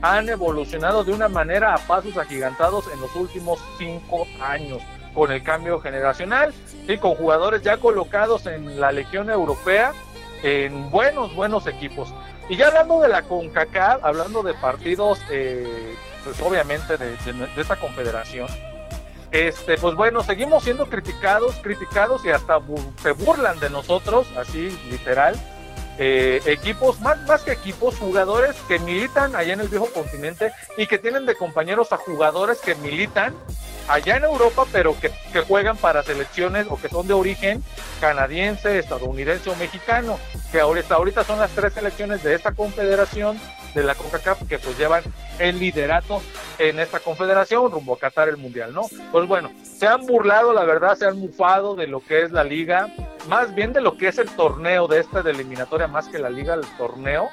han evolucionado de una manera a pasos agigantados en los últimos cinco años con el cambio generacional y con jugadores ya colocados en la Legión Europea en buenos, buenos equipos. Y ya hablando de la CONCACAF, hablando de partidos, eh, pues obviamente de, de, esta confederación, este, pues bueno, seguimos siendo criticados, criticados y hasta se burlan de nosotros, así literal. Eh, equipos, más, más que equipos, jugadores que militan allá en el viejo continente y que tienen de compañeros a jugadores que militan allá en Europa, pero que, que juegan para selecciones o que son de origen canadiense, estadounidense o mexicano, que ahorita, ahorita son las tres selecciones de esta confederación de la CONCACAF que pues llevan el liderato en esta confederación rumbo a Qatar el Mundial, ¿no? Pues bueno, se han burlado, la verdad, se han mufado de lo que es la liga, más bien de lo que es el torneo de esta de eliminatoria, más que la liga, el torneo,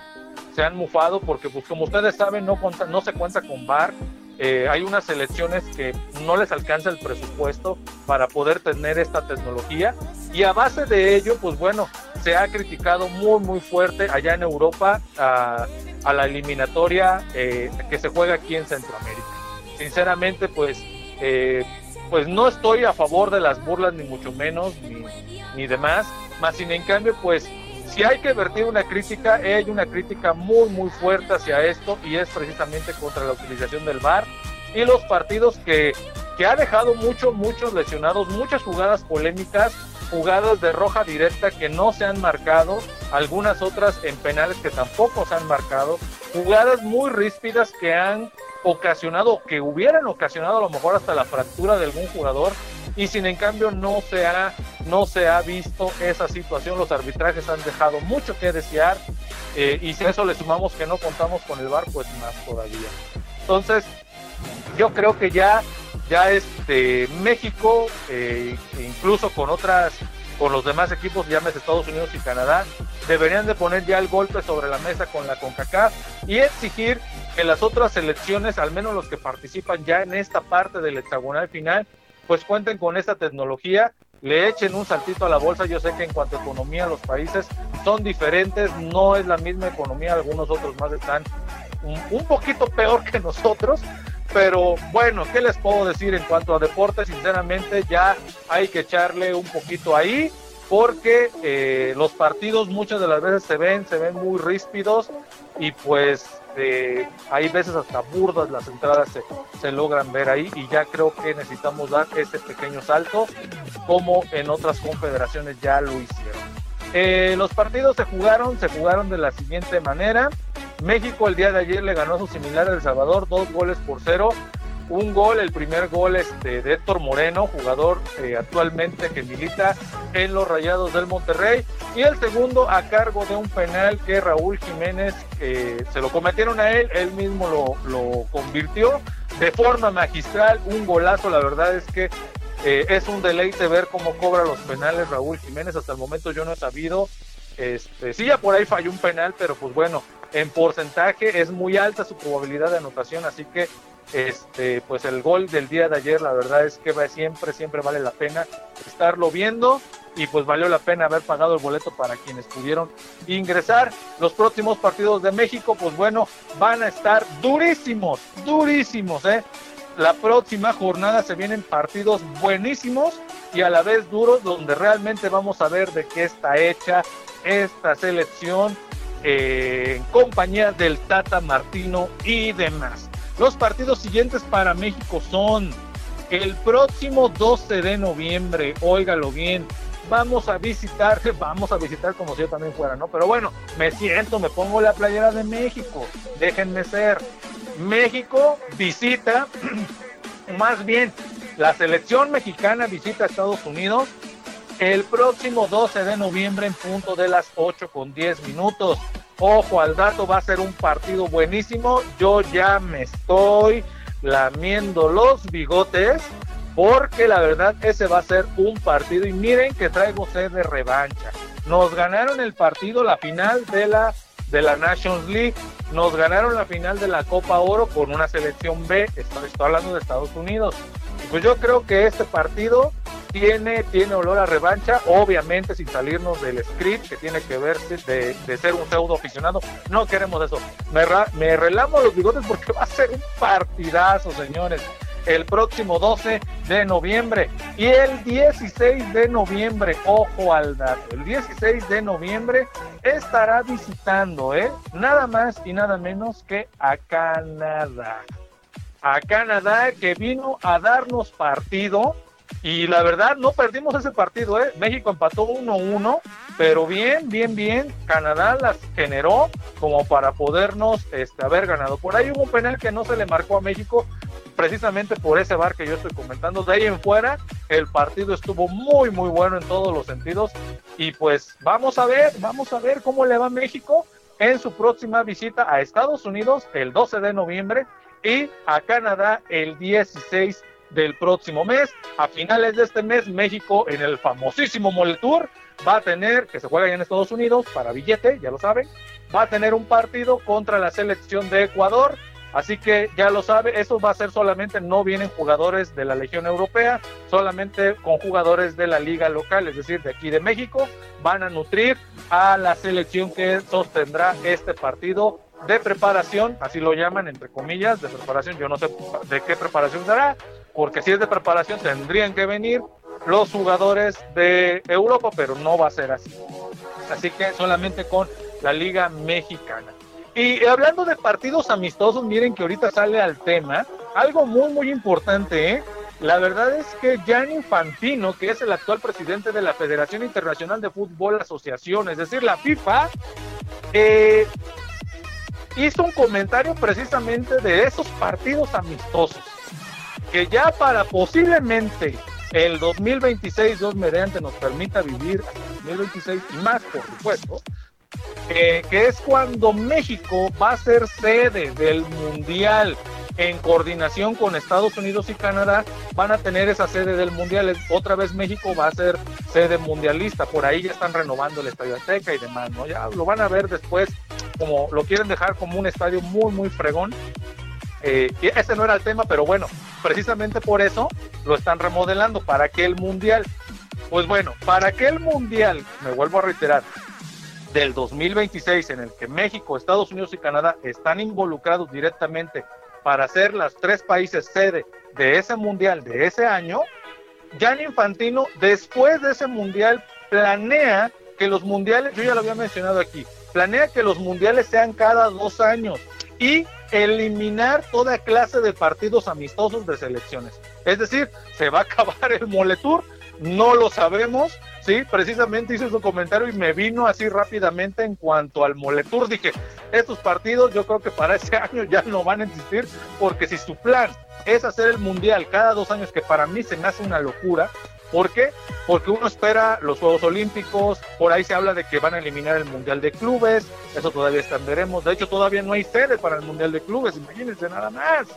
se han mufado porque pues como ustedes saben no, no se cuenta con VAR, eh, hay unas selecciones que no les alcanza el presupuesto para poder tener esta tecnología y a base de ello, pues bueno, se ha criticado muy muy fuerte allá en Europa a, a la eliminatoria eh, que se juega aquí en Centroamérica. Sinceramente, pues, eh, pues no estoy a favor de las burlas ni mucho menos ni, ni demás, más sin en cambio, pues si hay que vertir una crítica, hay una crítica muy muy fuerte hacia esto y es precisamente contra la utilización del VAR y los partidos que, que ha dejado muchos, muchos lesionados, muchas jugadas polémicas, jugadas de roja directa que no se han marcado, algunas otras en penales que tampoco se han marcado, jugadas muy ríspidas que han ocasionado, que hubieran ocasionado a lo mejor hasta la fractura de algún jugador y sin en cambio no se ha no se ha visto esa situación. Los arbitrajes han dejado mucho que desear eh, y si a eso le sumamos que no contamos con el VAR pues más todavía. Entonces yo creo que ya ya este México eh, incluso con otras con los demás equipos llámese Estados Unidos y Canadá deberían de poner ya el golpe sobre la mesa con la CONCACAF y exigir que las otras selecciones al menos los que participan ya en esta parte del hexagonal final pues cuenten con esta tecnología, le echen un saltito a la bolsa. Yo sé que en cuanto a economía los países son diferentes, no es la misma economía, algunos otros más están un, poquito peor que nosotros, pero bueno, ¿qué les puedo decir en cuanto a deporte? Sinceramente ya hay que echarle un poquito ahí porque eh, los partidos muchas de las veces se ven, se ven muy ríspidos y pues hay veces hasta burdas las entradas se, se, logran ver ahí y ya creo que necesitamos dar ese pequeño salto como en otras confederaciones ya lo hicieron. Eh, los partidos se jugaron, se jugaron de la siguiente manera. México el día de ayer le ganó a su similar El Salvador, dos goles por cero. Un gol, el primer gol este, de Héctor Moreno, jugador eh, actualmente que milita en los Rayados del Monterrey. Y el segundo a cargo de un penal que Raúl Jiménez eh, se lo cometieron a él, él mismo lo, lo, convirtió de forma magistral. Un golazo, la verdad es que eh, es un deleite ver cómo cobra los penales Raúl Jiménez. Hasta el momento yo no he sabido. Este, sí, ya por ahí falló un penal, pero pues bueno, en porcentaje es muy alta su probabilidad de anotación, así que este pues el gol del día de ayer la verdad es que va, siempre siempre vale la pena estarlo viendo y pues valió la pena haber pagado el boleto para quienes pudieron ingresar. Los próximos partidos de México pues bueno van a estar durísimos durísimos eh la próxima jornada se vienen partidos buenísimos y a la vez duros donde realmente vamos a ver de qué está hecha esta selección eh, en compañía del Tata Martino y demás los partidos siguientes para México son el próximo 12 de noviembre, óigalo bien, vamos a visitar, vamos a visitar como si yo también fuera, ¿no? Pero bueno, me siento, me pongo la playera de México, déjenme ser. México visita, más bien, la selección mexicana visita a Estados Unidos el próximo 12 de noviembre en punto de las 8 con 10 minutos. Ojo al dato, va a ser un partido buenísimo. Yo ya me estoy lamiendo los bigotes porque la verdad ese va a ser un partido y miren que traigo sed de revancha. Nos ganaron el partido, la final de la de la Nations League. Nos ganaron la final de la Copa Oro con una selección B, estoy, hablando de Estados Unidos. Pues yo creo que este partido tiene, tiene olor a revancha, obviamente sin salirnos del script que tiene que ver de, de ser un pseudo aficionado. No queremos eso. Me, me relamo los bigotes porque va a ser un partidazo, señores. El próximo 12 de noviembre y el 16 de noviembre, ojo al dato, el 16 de noviembre estará visitando, ¿eh? Nada más y nada menos que a Canadá a Canadá que vino a darnos partido y la verdad no perdimos ese partido, ¿eh? México empató 1-1, pero bien, bien, bien, Canadá las generó como para podernos este, haber ganado. Por ahí hubo un penal que no se le marcó a México precisamente por ese bar que yo estoy comentando. De ahí en fuera, el partido estuvo muy, muy bueno en todos los sentidos y pues vamos a ver, vamos a ver cómo le va a México en su próxima visita a Estados Unidos el 12 de noviembre y a Canadá el 16 del próximo mes. A finales de este mes, México en el famosísimo Moletour va a tener, que se juega ya en Estados Unidos para billete, ya lo saben, va a tener un partido contra la selección de Ecuador. Así que ya lo sabe, eso va a ser solamente, no vienen jugadores de la Legión Europea, solamente con jugadores de la liga local, es decir, de aquí de México, van a nutrir a la selección que sostendrá este partido de preparación, así lo llaman entre comillas, de preparación, yo no sé de qué preparación será, porque si es de preparación tendrían que venir los jugadores de Europa, pero no va a ser así. Así que solamente con la Liga Mexicana. Y hablando de partidos amistosos, miren que ahorita sale al tema, algo muy, muy importante, ¿eh? La verdad es que Gianni Infantino, que es el actual presidente de la Federación Internacional de Fútbol Asociación, es decir, la FIFA, eh, hizo un comentario precisamente de esos partidos amistosos, que ya para posiblemente el 2026, Dios mediante, nos permita vivir hasta el 2026 y más, por supuesto, que es cuando México va a ser sede del Mundial en coordinación con Estados Unidos y Canadá, van a tener esa sede del Mundial. Otra vez México va a ser sede mundialista. Por ahí ya están renovando el Estadio Azteca y demás, ¿no? Ya lo van a ver después, como lo quieren dejar como un estadio muy, muy fregón. Eh, ese no era el tema, pero bueno, precisamente por eso lo están remodelando. ¿Para qué el Mundial? Pues bueno, para que el Mundial, me vuelvo a reiterar, del 2026 en el que México, Estados Unidos y Canadá están involucrados directamente para ser las tres países sede de ese mundial de ese año, Gianni Infantino después de ese mundial planea que los mundiales, yo ya lo había mencionado aquí, planea que los mundiales sean cada dos años y eliminar toda clase de partidos amistosos de selecciones. Es decir, se va a acabar el Moletour, no lo sabemos, sí, precisamente hice su comentario y me vino así rápidamente en cuanto al Moletour, dije, estos partidos yo creo que para ese año ya no van a existir, porque si su plan es hacer el Mundial cada dos años, que para mí se me hace una locura, ¿Por qué? Porque uno espera los Juegos Olímpicos, por ahí se habla de que van a eliminar el Mundial de Clubes, eso todavía está en veremos, de hecho todavía no hay sede para el Mundial de Clubes, imagínense nada más.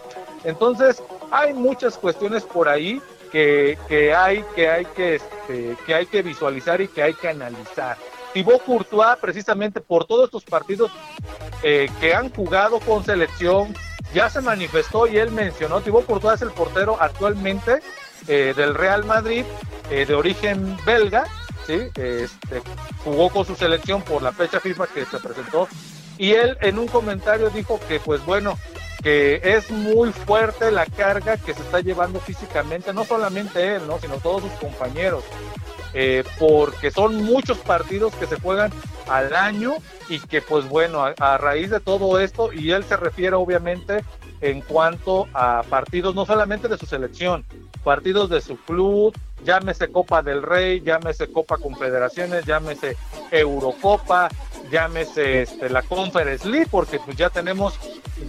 Entonces, hay muchas cuestiones por ahí que, que hay que hay que, este, que hay que visualizar y que hay que analizar. Thibaut Courtois, precisamente por todos estos partidos eh, que han jugado con selección, ya se manifestó y él mencionó, Thibaut Courtois es el portero actualmente eh, del Real Madrid, eh, de origen belga, ¿sí? Este, jugó con su selección por la fecha FIFA que se presentó y él en un comentario dijo que pues bueno, que es muy fuerte la carga que se está llevando físicamente, no solamente él, ¿no? sino todos sus compañeros, eh, porque son muchos partidos que se juegan al año y que pues bueno, a, a raíz de todo esto, y él se refiere obviamente en cuanto a partidos no solamente de su selección, partidos de su club, llámese Copa del Rey, llámese Copa Confederaciones, llámese Eurocopa, llámese este, la Conference League, porque pues ya tenemos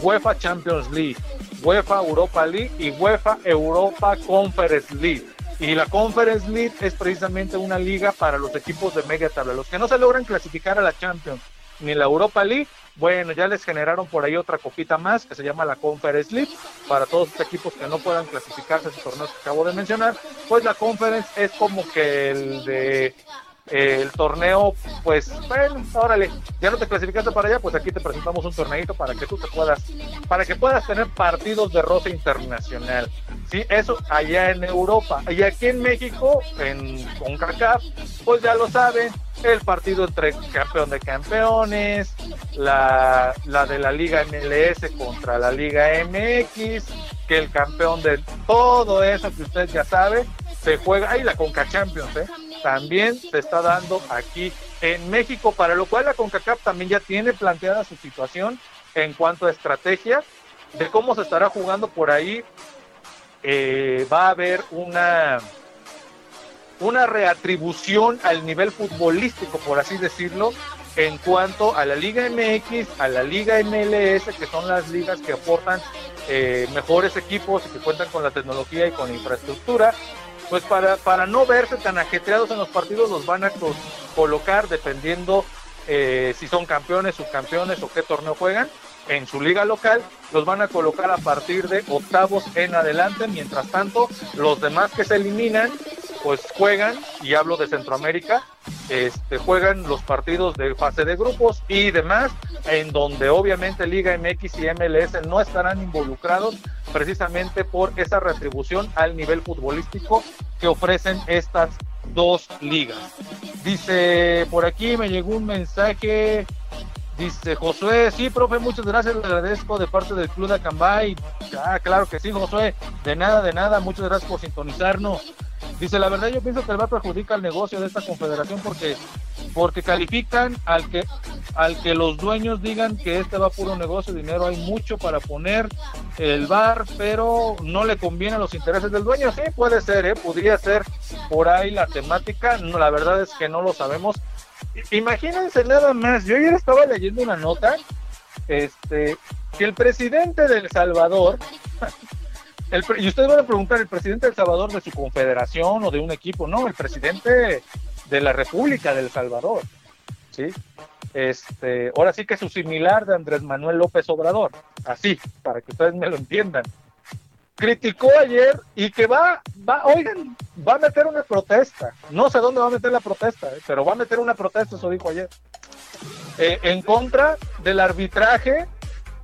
UEFA Champions League, UEFA Europa League y UEFA Europa Conference League. Y la Conference League es precisamente una liga para los equipos de media tabla. Los que no se logran clasificar a la Champions ni la Europa League, bueno, ya les generaron por ahí otra copita más que se llama la Conference League para todos los equipos que no puedan clasificarse a esos torneos que acabo de mencionar. Pues la Conference es como que el de eh, el torneo, pues, bueno, órale, ya no te clasificaste para allá, pues aquí te presentamos un torneito para que tú te puedas, para que puedas tener partidos de roce internacional. Sí, eso allá en Europa. Y aquí en México, en CONCACAF, pues ya lo saben, el partido entre campeón de campeones, la, la de la Liga MLS contra la Liga MX, que el campeón de todo eso que usted ya sabe, se juega, ahí la Conca Champions, ¿eh? También se está dando aquí en México, para lo cual la CONCACAF también ya tiene planteada su situación en cuanto a estrategia de cómo se estará jugando por ahí. Eh, va a haber una una reatribución al nivel futbolístico, por así decirlo, en cuanto a la Liga MX, a la Liga MLS, que son las ligas que aportan eh, mejores equipos y que cuentan con la tecnología y con infraestructura, pues para, para no verse tan ajetreados en los partidos los van a co- colocar dependiendo eh, si son campeones, subcampeones o qué torneo juegan en su liga local, los van a colocar a partir de octavos en adelante, mientras tanto los demás que se eliminan pues juegan, y hablo de Centroamérica, este, juegan los partidos de fase de grupos y demás, en donde obviamente Liga MX y MLS no estarán involucrados precisamente por esa retribución al nivel futbolístico que ofrecen estas dos ligas. Dice, por aquí me llegó un mensaje, dice Josué, sí, profe, muchas gracias, le agradezco de parte del Club de Acambay. Ah, claro que sí, Josué, de nada, de nada, muchas gracias por sintonizarnos. Dice, la verdad yo pienso que el VAR perjudica el negocio de esta confederación porque porque califican al que al que los dueños digan que este va puro negocio, dinero hay mucho para poner el VAR, pero no le conviene a los intereses del dueño. Sí, puede ser, ¿eh? podría ser por ahí la temática, no, la verdad es que no lo sabemos. Imagínense nada más, yo ayer estaba leyendo una nota este que el presidente de El Salvador el y ustedes van a preguntar, ¿el presidente de El Salvador de su confederación o de un equipo? No, el presidente de la República del Salvador. ¿sí? Este, ahora sí que es su similar de Andrés Manuel López Obrador. Así, para que ustedes me lo entiendan. Criticó ayer y que va, va, oigan, va a meter una protesta. No sé dónde va a meter la protesta, eh, pero va a meter una protesta, eso dijo ayer. Eh, en contra del arbitraje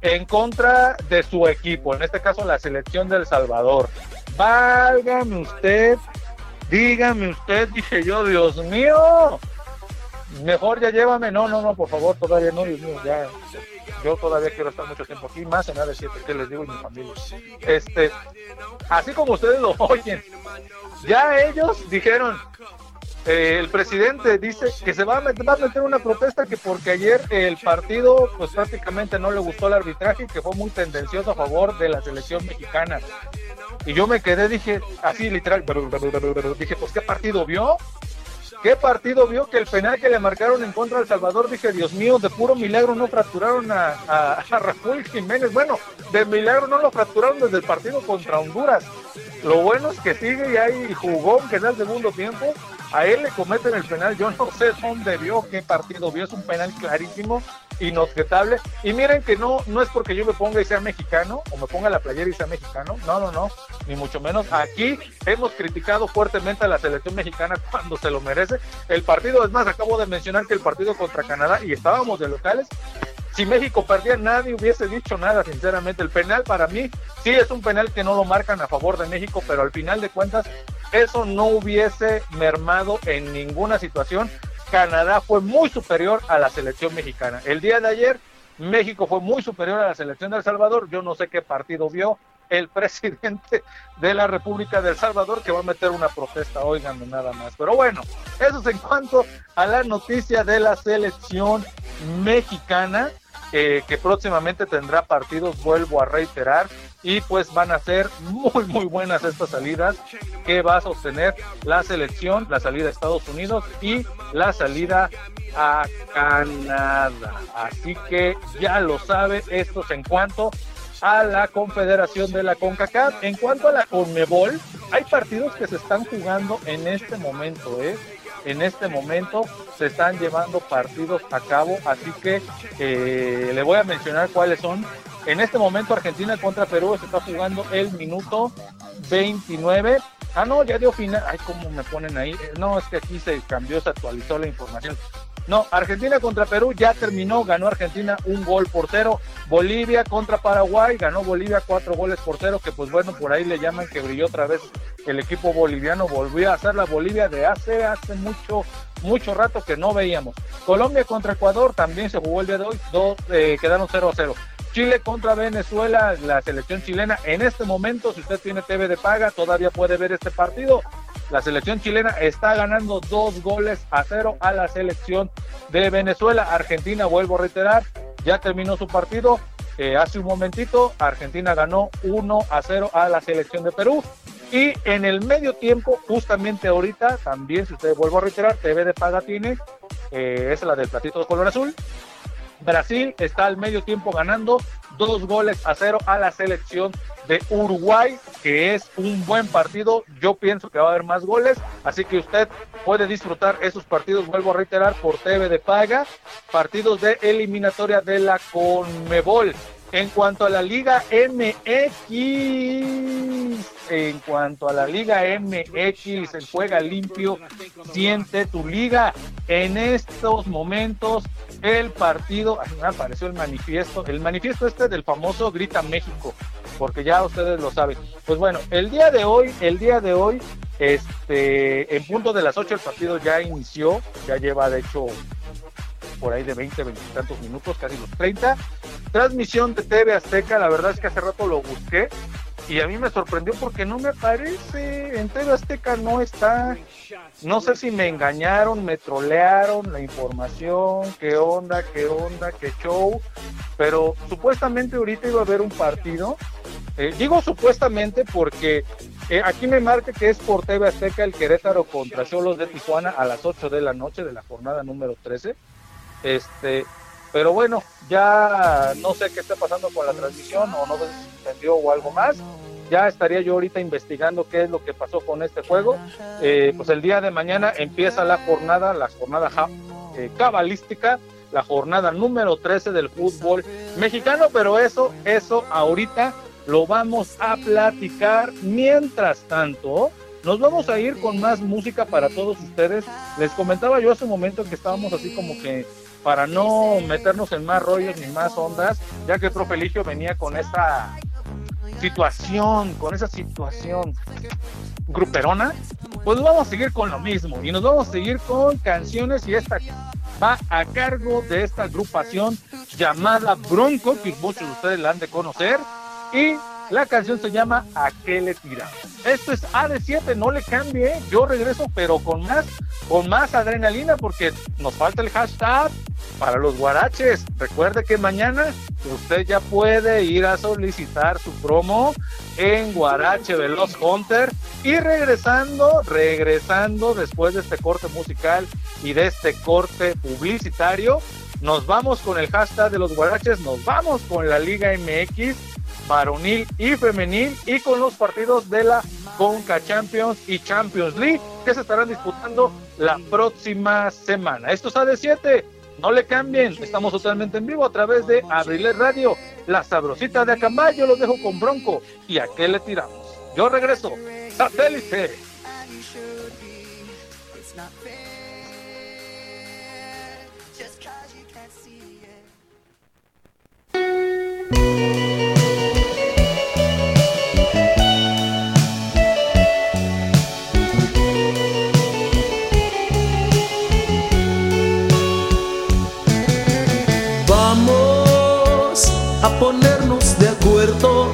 en contra de su equipo, en este caso la selección del Salvador. Válgame usted, dígame usted, dije yo, Dios mío, mejor ya llévame, no, no, no, por favor, todavía no, Dios mío, ya, yo todavía quiero estar mucho tiempo aquí, más en de 7 que les digo y mi familia. Este, así como ustedes lo oyen, ya ellos dijeron, eh, el presidente dice que se va a, meter, va a meter una protesta que porque ayer el partido pues prácticamente no le gustó el arbitraje y que fue muy tendencioso a favor de la selección mexicana. Y yo me quedé, dije, así literal, dije, pues ¿qué partido vio? ¿Qué partido vio que el penal que le marcaron en contra de El Salvador? Dije, Dios mío, de puro milagro no fracturaron a, a, Raúl Jiménez. Bueno, de milagro no lo fracturaron desde el partido contra Honduras. Lo bueno es que sigue y ahí jugó, da el segundo tiempo. A él le cometen el penal. Yo no sé dónde vio, qué partido vio. Es un penal clarísimo, inobjetable. Y miren que no, no es porque yo me ponga y sea mexicano, o me ponga la playera y sea mexicano. No, no, no, ni mucho menos. Aquí hemos criticado fuertemente a la selección mexicana cuando se lo merece. El partido, es más, acabo de mencionar que el partido contra Canadá, y estábamos de locales, si México perdía, nadie hubiese dicho nada, sinceramente. El penal para mí sí es un penal que no lo marcan a favor de México, pero al final de cuentas eso no hubiese mermado en ninguna situación. Canadá fue muy superior a la selección mexicana. El día de ayer México fue muy superior a la selección de El Salvador. Yo no sé qué partido vio el presidente de la República del Salvador que va a meter una protesta, oiganme nada más. Pero bueno, eso es en cuanto a la noticia de la selección mexicana, eh, que próximamente tendrá partidos, vuelvo a reiterar, y pues van a ser muy, muy buenas estas salidas que va a sostener la selección, la salida a Estados Unidos y la salida a Canadá. Así que ya lo sabe, esto es en cuanto a la Confederación de la CONCACAF. En cuanto a la CONMEBOL, hay partidos que se están jugando en este momento, ¿eh? En este momento se están llevando partidos a cabo, así que eh, le voy a mencionar cuáles son. En este momento Argentina contra Perú se está jugando el minuto 29 Ah, no, ya dio final. Ay, ¿cómo me ponen ahí? No, es que aquí se cambió, se actualizó la información. No, Argentina contra Perú ya terminó, ganó Argentina un gol por cero. Bolivia contra Paraguay, ganó Bolivia cuatro goles por cero, que pues bueno, por ahí le llaman que brilló otra vez el equipo boliviano, volvió a hacer la Bolivia de hace, hace mucho, mucho rato que no veíamos. Colombia contra Ecuador también se jugó el día de hoy, dos, eh, quedaron 0 a 0. Chile contra Venezuela, la selección chilena. En este momento, si usted tiene TV de paga, todavía puede ver este partido. La selección chilena está ganando dos goles a cero a la selección de Venezuela. Argentina, vuelvo a reiterar, ya terminó su partido. Eh, hace un momentito, Argentina ganó 1 a 0 a la selección de Perú. Y en el medio tiempo, justamente ahorita, también, si usted vuelvo a reiterar, TV de paga tiene, eh, es la del platito de color azul. Brasil está al medio tiempo ganando dos goles a cero a la selección de Uruguay, que es un buen partido. Yo pienso que va a haber más goles, así que usted puede disfrutar esos partidos, vuelvo a reiterar, por TV de paga, partidos de eliminatoria de la Conmebol. En cuanto a la Liga MX, en cuanto a la Liga MX, el juega limpio, siente tu liga. En estos momentos, el partido, me apareció el manifiesto, el manifiesto este del famoso Grita México, porque ya ustedes lo saben. Pues bueno, el día de hoy, el día de hoy, este, en punto de las 8 el partido ya inició, ya lleva de hecho por ahí de 20, 20 y tantos minutos, casi los 30. Transmisión de TV Azteca, la verdad es que hace rato lo busqué y a mí me sorprendió porque no me aparece. En TV Azteca no está. No sé si me engañaron, me trolearon la información, qué onda, qué onda, qué show. Pero supuestamente ahorita iba a haber un partido. Eh, digo supuestamente porque eh, aquí me marca que es por TV Azteca el Querétaro contra Cholos de Tijuana a las 8 de la noche de la jornada número 13. Este, pero bueno, ya no sé qué está pasando con la transmisión o no sé si o algo más. Ya estaría yo ahorita investigando qué es lo que pasó con este juego. Eh, pues el día de mañana empieza la jornada, la jornada eh, cabalística, la jornada número 13 del fútbol mexicano, pero eso, eso ahorita lo vamos a platicar. Mientras tanto, nos vamos a ir con más música para todos ustedes. Les comentaba yo hace un momento que estábamos así como que para no meternos en más rollos ni más ondas, ya que el profe Eligio venía con esta situación, con esa situación gruperona, pues vamos a seguir con lo mismo y nos vamos a seguir con canciones y esta va a cargo de esta agrupación llamada Bronco, que muchos de ustedes la han de conocer, y la canción se llama ¿A qué le tiramos? Esto es AD7, no le cambie, yo regreso, pero con más, con más adrenalina, porque nos falta el hashtag para los guaraches. Recuerde que mañana usted ya puede ir a solicitar su promo en Guarache Veloz Hunter. Y regresando, regresando después de este corte musical y de este corte publicitario, nos vamos con el hashtag de los guaraches, nos vamos con la Liga MX varonil y femenil y con los partidos de la Conca Champions y Champions League que se estarán disputando la próxima semana. Esto es AD7, no le cambien, estamos totalmente en vivo a través de Abrilet Radio, la sabrosita de Acambay, yo los dejo con Bronco y a qué le tiramos. Yo regreso, satélite. A ponernos de acuerdo.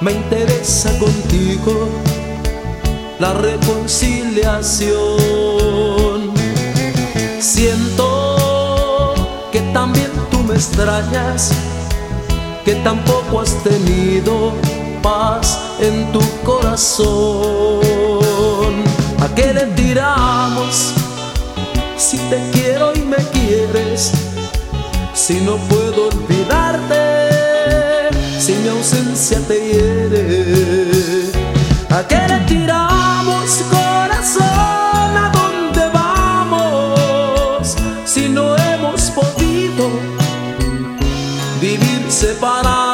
Me interesa contigo la reconciliación. Siento que también tú me extrañas, que tampoco has tenido paz en tu corazón. ¿A qué le tiramos si te quiero y me quieres? Si no puedo olvidarte, si mi ausencia te hiere, ¿a qué le tiramos corazón? ¿A dónde vamos? Si no hemos podido vivir separados,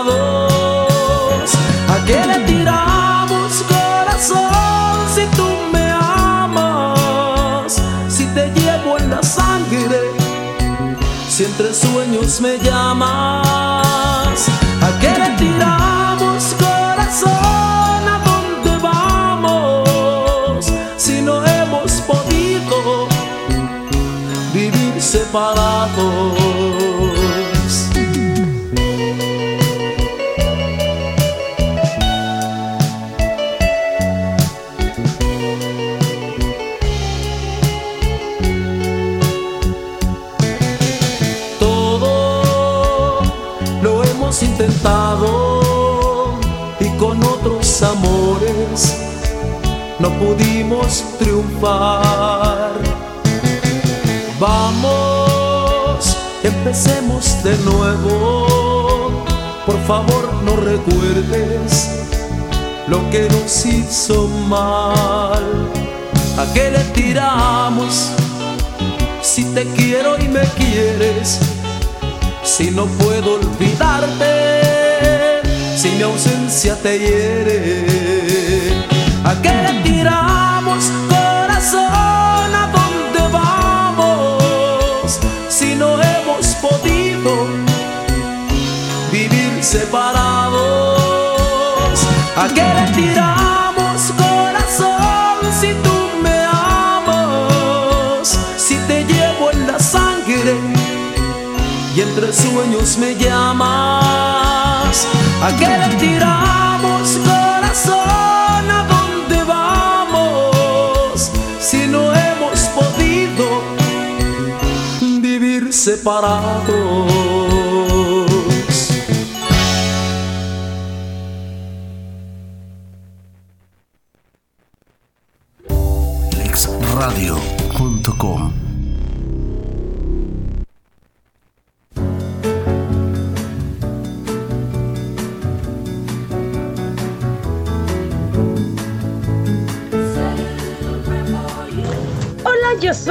entre sueños me llamas, no pudimos triunfar. Vamos, empecemos de nuevo. Por favor, no recuerdes lo que nos hizo mal. ¿A qué le tiramos? Si te quiero y me quieres, si no puedo olvidarte, si mi ausencia te hiere. ¿A qué le tiramos, corazón? ¿A dónde vamos? Si no hemos podido vivir separados. ¿A qué le tiramos, corazón? Si tú me amas, si te llevo en la sangre y entre sueños me llamas. ¿A qué le tiramos, separados.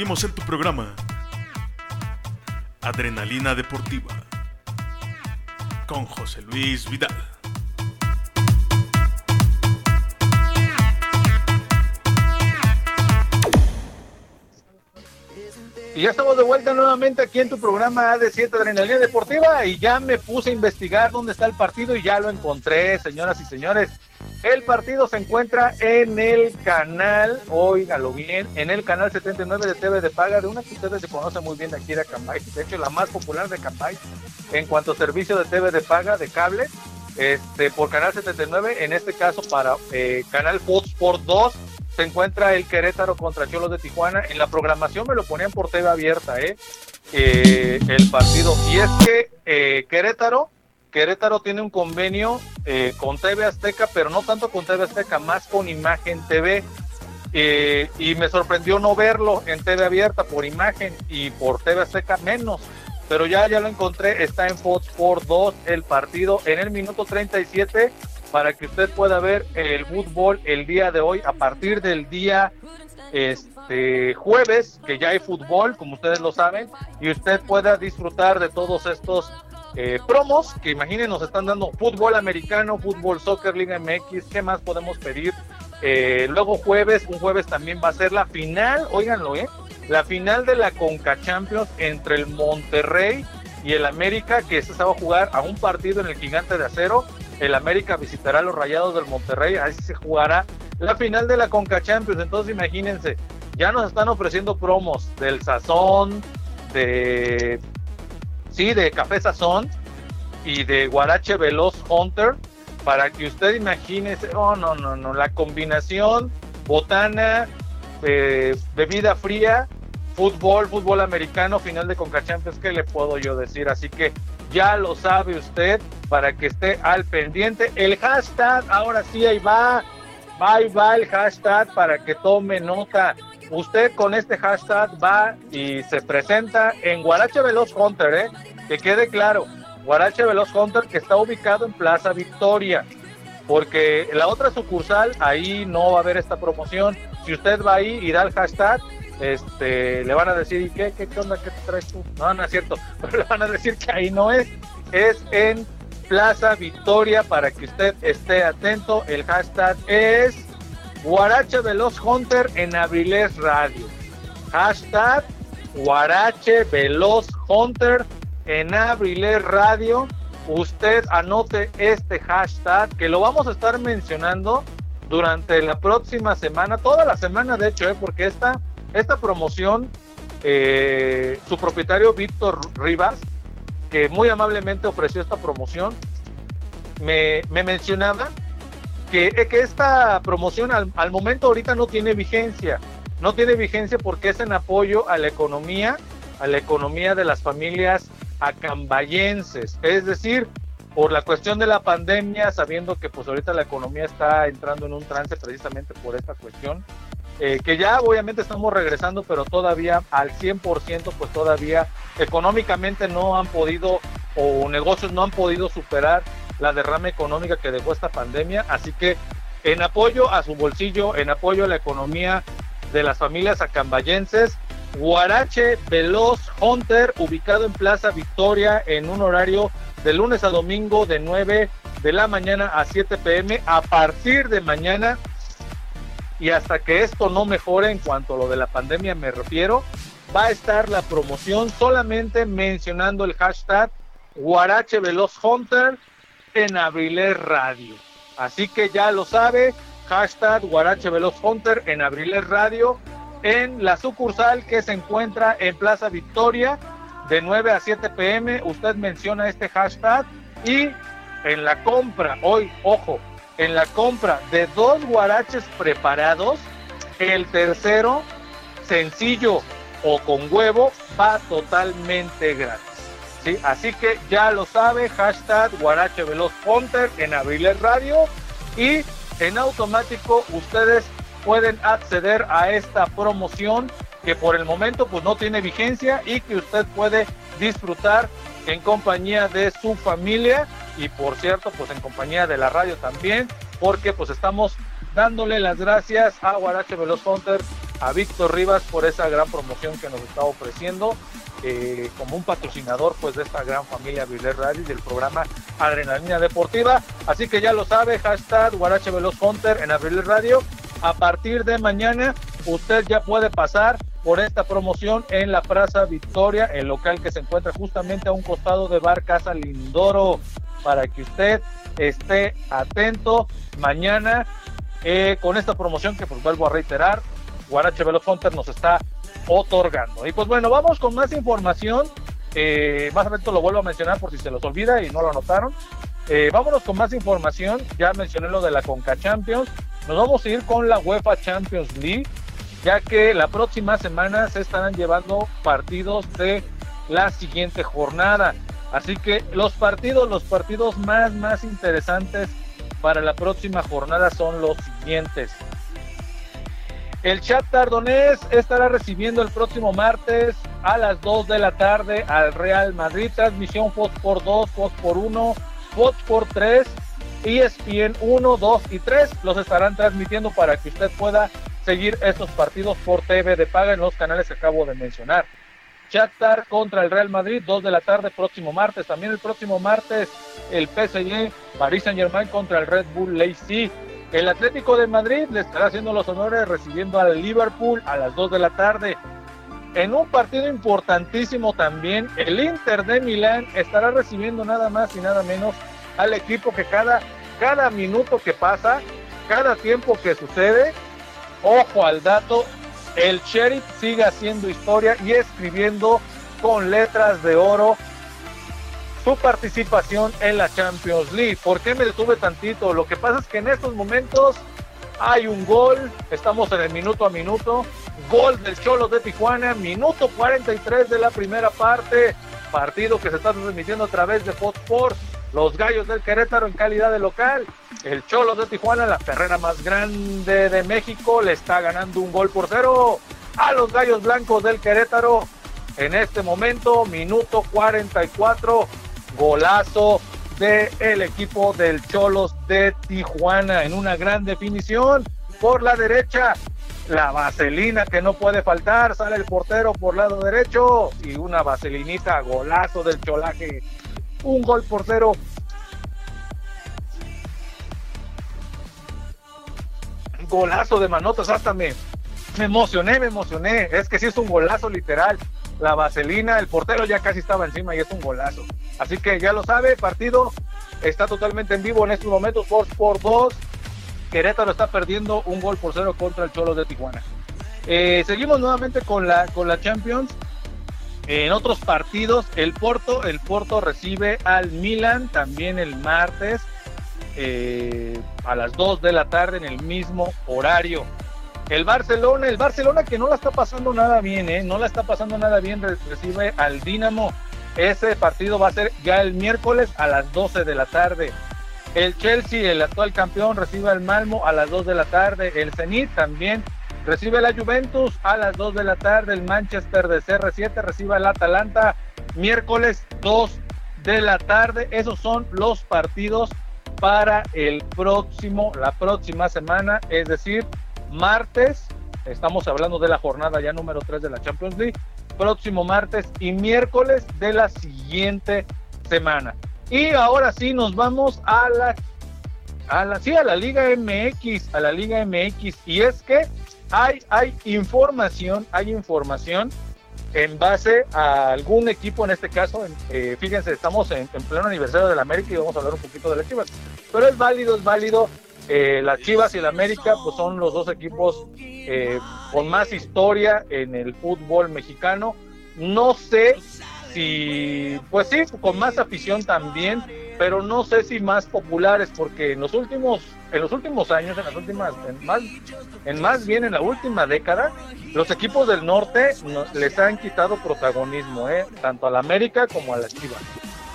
Seguimos en tu programa. Adrenalina Deportiva. Con José Luis Vidal. Y ya estamos de vuelta nuevamente aquí en tu programa AD7 Adrenalina Deportiva y ya me puse a investigar dónde está el partido y ya lo encontré, señoras y señores. El partido se encuentra en el canal, óigalo bien, en el canal 79 de TV de Paga, de una que ustedes se conocen muy bien de aquí de Acambay, de hecho la más popular de Acambay en cuanto a servicio de TV de Paga de cable, este por canal 79, en este caso para eh, canal Fox Sport 2 se encuentra el Querétaro contra Cholos de Tijuana. En la programación me lo ponían por TV abierta, ¿eh? Eh, el partido. Y es que eh, Querétaro, Querétaro tiene un convenio eh, con TV Azteca, pero no tanto con TV Azteca, más con Imagen TV. Eh, y me sorprendió no verlo en TV abierta por imagen y por TV Azteca menos. Pero ya, ya lo encontré, está en Fox Sport 2 el partido en el minuto 37 para que usted pueda ver el fútbol el día de hoy a partir del día este jueves, que ya hay fútbol, como ustedes lo saben, y usted pueda disfrutar de todos estos eh, promos que imaginen nos están dando fútbol americano, fútbol soccer, Liga MX, ¿qué más podemos pedir? Eh, luego jueves, un jueves también va a ser la final, óiganlo, ¿eh? La final de la Conca Champions entre el Monterrey y el América, que se va a jugar a un partido en el Gigante de Acero. El América visitará los Rayados del Monterrey, ahí se jugará la final de la Conca Champions. Entonces imagínense, ya nos están ofreciendo promos del Sazón, de sí, de Café Sazón y de Guarache Veloz Hunter para que usted imagine, oh no, no, no, la combinación botana, eh, bebida fría, fútbol, fútbol americano, final de Conca Champions, ¿qué le puedo yo decir? Así que ya lo sabe usted para que esté al pendiente. El hashtag, ahora sí, ahí va, Ahí va el hashtag para que tome nota. Usted con este hashtag va y se presenta en Guarache Veloz Hunter, ¿eh? Que quede claro, Guarache Veloz Hunter que está ubicado en Plaza Victoria. Porque la otra sucursal, ahí no va a haber esta promoción. Si usted va ahí y da el hashtag, este, le van a decir, ¿y qué, qué, qué onda, qué traes tú? No, no es cierto, pero le van a decir que ahí no es, es en Plaza Victoria para que usted esté atento. El hashtag es Guarache Veloz Hunter en Abriles Radio. Hashtag Guarache Veloz Hunter en Abriles Radio. Usted anote este hashtag que lo vamos a estar mencionando durante la próxima semana, toda la semana de hecho, ¿eh? porque esta, esta promoción, eh, su propietario Víctor Rivas, que muy amablemente ofreció esta promoción, me, me mencionaba que, que esta promoción al, al, momento ahorita no tiene vigencia. No tiene vigencia porque es en apoyo a la economía, a la economía de las familias acambayenses. Es decir, por la cuestión de la pandemia, sabiendo que pues ahorita la economía está entrando en un trance precisamente por esta cuestión, eh, que ya obviamente estamos regresando, pero todavía al 100%, pues todavía económicamente no han podido o negocios no han podido superar la derrama económica que dejó esta pandemia. Así que en apoyo a su bolsillo, en apoyo a la economía de las familias acambayenses, Guarache Veloz Hunter, ubicado en Plaza Victoria en un horario de lunes a domingo de 9 de la mañana a 7 pm. A partir de mañana y hasta que esto no mejore en cuanto a lo de la pandemia me refiero, va a estar la promoción solamente mencionando el hashtag Guarache Veloz Hunter en Abriles Radio. Así que ya lo sabe, hashtag Guarache Veloz Hunter en Abriles Radio en la sucursal que se encuentra en Plaza Victoria de 9 a 7 pm. Usted menciona este hashtag y en la compra, hoy, ojo, en la compra de dos guaraches preparados, el tercero, sencillo o con huevo, va totalmente gratis. ¿sí? Así que ya lo sabe, hashtag Guarache Veloz Hunter en Abriles Radio y en automático ustedes pueden acceder a esta promoción que por el momento pues no tiene vigencia y que usted puede disfrutar en compañía de su familia y por cierto pues en compañía de la radio también porque pues estamos dándole las gracias a Guarache Veloz Hunter, a Víctor Rivas por esa gran promoción que nos está ofreciendo eh, como un patrocinador pues de esta gran familia Viler Radio y del programa Adrenalina Deportiva. Así que ya lo sabe, hashtag Guarache Veloz Hunter en Abril Radio. A partir de mañana usted ya puede pasar por esta promoción en la Plaza Victoria, el local que se encuentra justamente a un costado de Bar Casa Lindoro, para que usted esté atento mañana eh, con esta promoción que pues vuelvo a reiterar, Guarache Veloz Hunter nos está otorgando. Y pues bueno, vamos con más información. Eh, más adelante lo vuelvo a mencionar por si se los olvida y no lo anotaron. Eh, vámonos con más información. Ya mencioné lo de la Conca Champions. Nos vamos a ir con la UEFA Champions League, ya que la próxima semana se estarán llevando partidos de la siguiente jornada. Así que los partidos, los partidos más, más interesantes para la próxima jornada son los siguientes. El Shakhtar Donetsk estará recibiendo el próximo martes a las 2 de la tarde al Real Madrid. Transmisión Fox por 2, Fox por 1, Fox por 3, ESPN 1, 2 y 3. Los estarán transmitiendo para que usted pueda seguir estos partidos por TV de paga en los canales que acabo de mencionar. Shakhtar contra el Real Madrid, 2 de la tarde, próximo martes. También el próximo martes, el PSG, Paris Saint Germain contra el Red Bull Leipzig. El Atlético de Madrid le estará haciendo los honores recibiendo al Liverpool a las 2 de la tarde. En un partido importantísimo también, el Inter de Milán estará recibiendo nada más y nada menos al equipo que cada, cada minuto que pasa, cada tiempo que sucede, ojo al dato, el Sheriff sigue haciendo historia y escribiendo con letras de oro su participación en la Champions League. ¿Por qué me detuve tantito? Lo que pasa es que en estos momentos hay un gol, estamos en el minuto a minuto, gol del Cholo de Tijuana, minuto 43 de la primera parte, partido que se está transmitiendo a través de Fox Sports los Gallos del Querétaro en calidad de local. El Cholos de Tijuana, la perrera más grande de México, le está ganando un gol por cero a los Gallos Blancos del Querétaro. En este momento, minuto 44, golazo del equipo del Cholos de Tijuana en una gran definición por la derecha. La vaselina que no puede faltar, sale el portero por lado derecho y una vaselinita, golazo del cholaje. Un gol por cero. Golazo de manotas, hasta me, me emocioné, me emocioné. Es que sí es un golazo literal. La vaselina, el portero ya casi estaba encima y es un golazo. Así que ya lo sabe, partido está totalmente en vivo en estos momentos por, por dos. Querétaro está perdiendo un gol por cero contra el Cholos de Tijuana. Eh, seguimos nuevamente con la, con la Champions. En otros partidos, el Porto, el Porto recibe al Milan también el martes eh, a las 2 de la tarde en el mismo horario. El Barcelona, el Barcelona que no la está pasando nada bien, ¿eh? no la está pasando nada bien, re- recibe al Dinamo. Ese partido va a ser ya el miércoles a las 12 de la tarde. El Chelsea, el actual campeón, recibe al Malmo a las 2 de la tarde. El Zenit también recibe la Juventus a las 2 de la tarde. El Manchester de CR7 recibe al Atalanta miércoles 2 de la tarde. Esos son los partidos para el próximo, la próxima semana, es decir, martes. Estamos hablando de la jornada ya número 3 de la Champions League. Próximo martes y miércoles de la siguiente semana. Y ahora sí nos vamos a la a la sí a la Liga MX, a la Liga MX y es que hay hay información, hay información en base a algún equipo, en este caso, eh, fíjense, estamos en, en pleno aniversario del América y vamos a hablar un poquito de las Chivas, pero es válido, es válido. eh, las Chivas y el América pues son los dos equipos eh, con más historia en el fútbol mexicano. No sé si, pues sí, con más afición también, pero no sé si más populares, porque en los últimos, en los últimos años, en las últimas, en más, en más bien en la última década, los equipos del norte no- les han quitado protagonismo, ¿eh? tanto a la América como a las Chivas.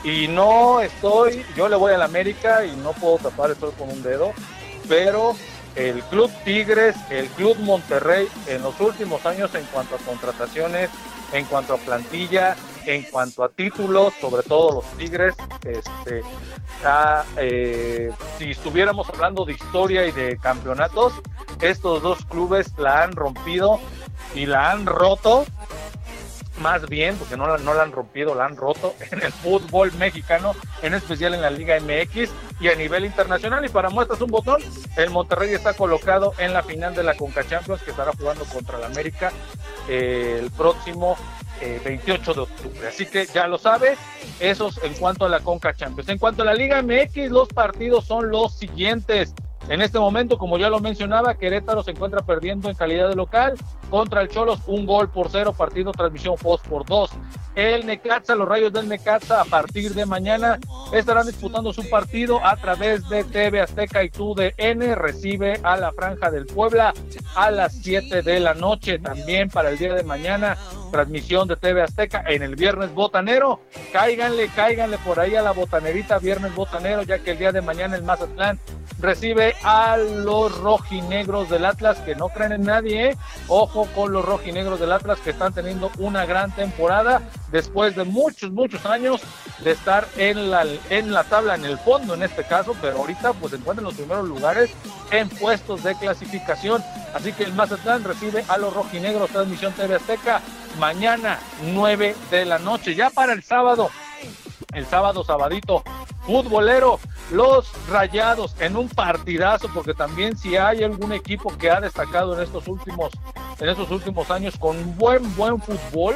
Y no estoy, yo le voy a América y no puedo tapar el sol con un dedo, pero el Club Tigres, el Club Monterrey, en los últimos años en cuanto a contrataciones, en cuanto a plantilla, en cuanto a títulos, sobre todo los Tigres, este, eh, si estuviéramos hablando de historia y de campeonatos, estos dos clubes la han rompido y la han roto más bien, porque no la, no la han rompido, la han roto en el fútbol mexicano, en especial en la Liga MX y a nivel internacional. Y para muestras un botón, el Monterrey está colocado en la final de la Conca Champions, que estará jugando contra el América eh, el próximo eh, 28 de octubre. Así que ya lo sabe, esos en cuanto a la Conca Champions. En cuanto a la Liga MX, los partidos son los siguientes. En este momento, como ya lo mencionaba, Querétaro se encuentra perdiendo en calidad de local contra el Cholos, un gol por cero, partido transmisión post por dos. El Necaxa, los Rayos del Necaxa, a partir de mañana estarán disputando su partido a través de TV Azteca y TUDN. Recibe a la Franja del Puebla a las 7 de la noche. También para el día de mañana, transmisión de TV Azteca en el Viernes Botanero. Cáiganle, cáiganle por ahí a la botanerita Viernes Botanero, ya que el día de mañana el Mazatlán recibe a los rojinegros del Atlas, que no creen en nadie, ¿eh? Ojo con los rojinegros del Atlas, que están teniendo una gran temporada después de muchos, muchos años de estar en la, en la tabla, en el fondo en este caso, pero ahorita pues encuentran en los primeros lugares en puestos de clasificación. Así que el Mazatlán recibe a los rojinegros, transmisión TV Azteca, mañana 9 de la noche. Ya para el sábado, el sábado sabadito futbolero los rayados en un partidazo porque también si hay algún equipo que ha destacado en estos últimos en estos últimos años con buen buen fútbol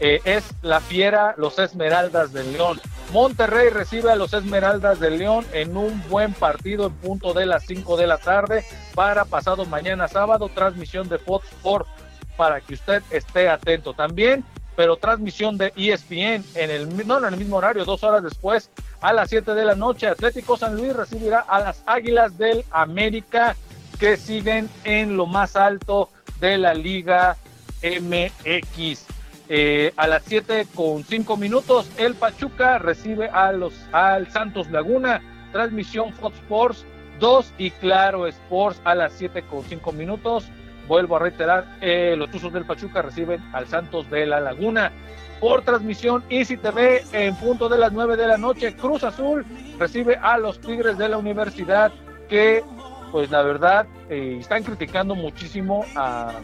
eh, es la fiera los Esmeraldas del León Monterrey recibe a los Esmeraldas del León en un buen partido en punto de las 5 de la tarde para pasado mañana sábado transmisión de Fox Sport para que usted esté atento también pero transmisión de ESPN en el, no, en el mismo horario, dos horas después, a las 7 de la noche. Atlético San Luis recibirá a las Águilas del América que siguen en lo más alto de la Liga MX. Eh, a las 7 con 5 minutos, el Pachuca recibe a los, al Santos Laguna. Transmisión Fox Sports 2 y Claro Sports a las 7 con 5 minutos. Vuelvo a reiterar, eh, los Tuzos del Pachuca reciben al Santos de la Laguna. Por transmisión Easy TV en punto de las 9 de la noche, Cruz Azul recibe a los Tigres de la Universidad que, pues la verdad, eh, están criticando muchísimo a,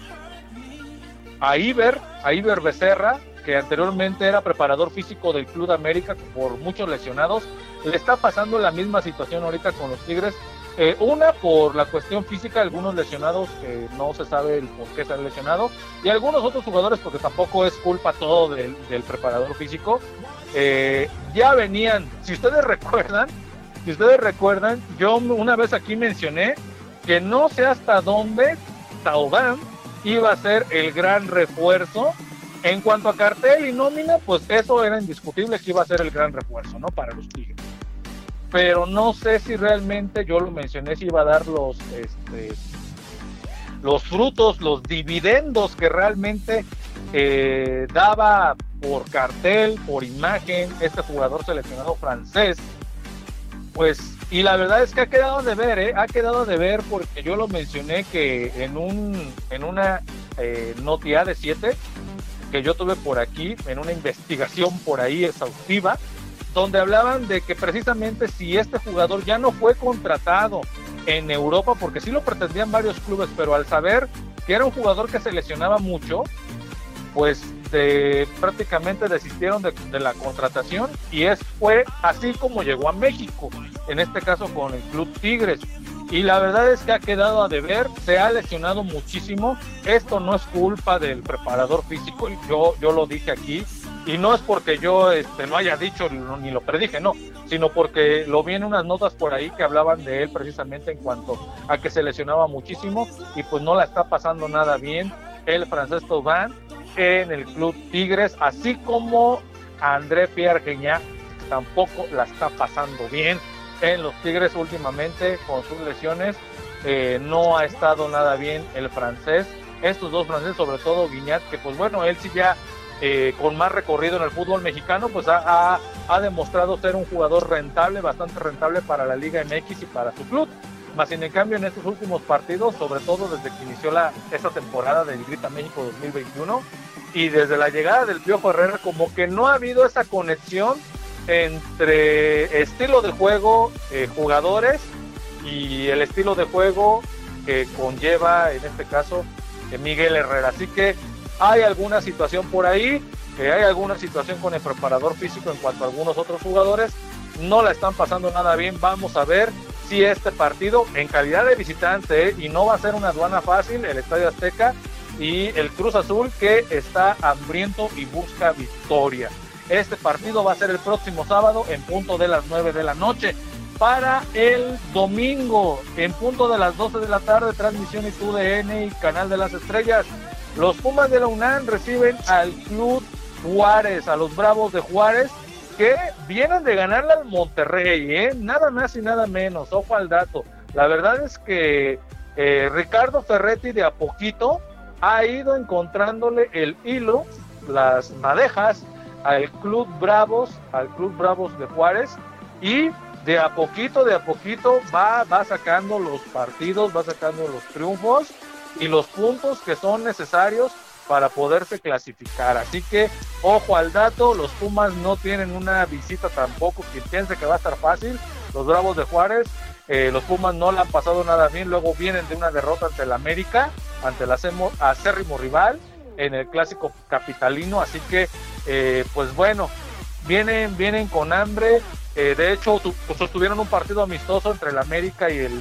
a Iber, a Iber Becerra, que anteriormente era preparador físico del Club de América por muchos lesionados. Le está pasando la misma situación ahorita con los Tigres. Eh, una por la cuestión física, algunos lesionados que no se sabe el por qué se han lesionado, y algunos otros jugadores porque tampoco es culpa todo del, preparador físico. Eh, ya venían, si ustedes recuerdan, si ustedes recuerdan, yo una vez aquí mencioné que no sé hasta dónde Taubán iba a ser el gran refuerzo. En cuanto a cartel y nómina, pues eso era indiscutible que iba a ser el gran refuerzo, ¿no? Para los Tigres. Pero no sé si realmente, yo lo mencioné, si iba a dar los, este, los frutos, los dividendos que realmente eh, daba por cartel, por imagen, este jugador seleccionado francés. Pues, y la verdad es que ha quedado de ver, ¿eh? ha quedado de ver porque yo lo mencioné que en, un, en una eh, notia de 7 que yo tuve por aquí, en una investigación por ahí exhaustiva, donde hablaban de que precisamente si este jugador ya no fue contratado en Europa, porque sí lo pretendían varios clubes, pero al saber que era un jugador que se lesionaba mucho, pues prácticamente desistieron de, la contratación y es fue así como llegó a México, en este caso con el Club Tigres. Y la verdad es que ha quedado a deber, se ha lesionado muchísimo. Esto no es culpa del preparador físico, yo, yo lo dije aquí, y no es porque yo este, no haya dicho ni lo predije, no, sino porque lo vi en unas notas por ahí que hablaban de él precisamente en cuanto a que se lesionaba muchísimo y pues no la está pasando nada bien el francés Taubán en el club Tigres, así como André Pierre tampoco la está pasando bien en los Tigres últimamente con sus lesiones. Eh, no ha estado nada bien el francés. Estos dos franceses, sobre todo Guiñat, que pues bueno, él sí ya eh, con más recorrido en el fútbol mexicano, pues ha, ha, ha, demostrado ser un jugador rentable, bastante rentable para la Liga MX y para su club. Más sin en cambio en estos últimos partidos, sobre todo desde que inició la, esta temporada del Grita México 2021 y desde la llegada del Piojo Herrera, como que no ha habido esa conexión entre estilo de juego, eh, jugadores y el estilo de juego que conlleva, en este caso, eh, Miguel Herrera. Así que hay alguna situación por ahí, que hay alguna situación con el preparador físico en cuanto a algunos otros jugadores. No la están pasando nada bien. Vamos a ver si este partido, en calidad de visitante, ¿eh? y no va a ser una aduana fácil, el Estadio Azteca y el Cruz Azul, que está hambriento y busca victoria. Este partido va a ser el próximo sábado en punto de las 9 de la noche. Para el domingo, en punto de las 12 de la tarde, transmisión y TUDN y Canal de las Estrellas. Los Pumas de la UNAM reciben al Club Juárez, a los Bravos de Juárez, que vienen de ganarle al Monterrey, ¿eh? nada más y nada menos, ojo al dato. La verdad es que eh, Ricardo Ferretti de a poquito ha ido encontrándole el hilo, las madejas al Club Bravos, al Club Bravos de Juárez y de a poquito, de a poquito va, va sacando los partidos, va sacando los triunfos y los puntos que son necesarios para poderse clasificar. Así que ojo al dato, los Pumas no tienen una visita tampoco, quien piense que va a estar fácil, los Bravos de Juárez, eh, los Pumas no le han pasado nada bien, luego vienen de una derrota ante el América, ante el acérrimo rival en el clásico capitalino, así que eh, pues bueno, vienen, vienen con hambre, eh, de hecho tu, pues, tuvieron un partido amistoso entre el América y el,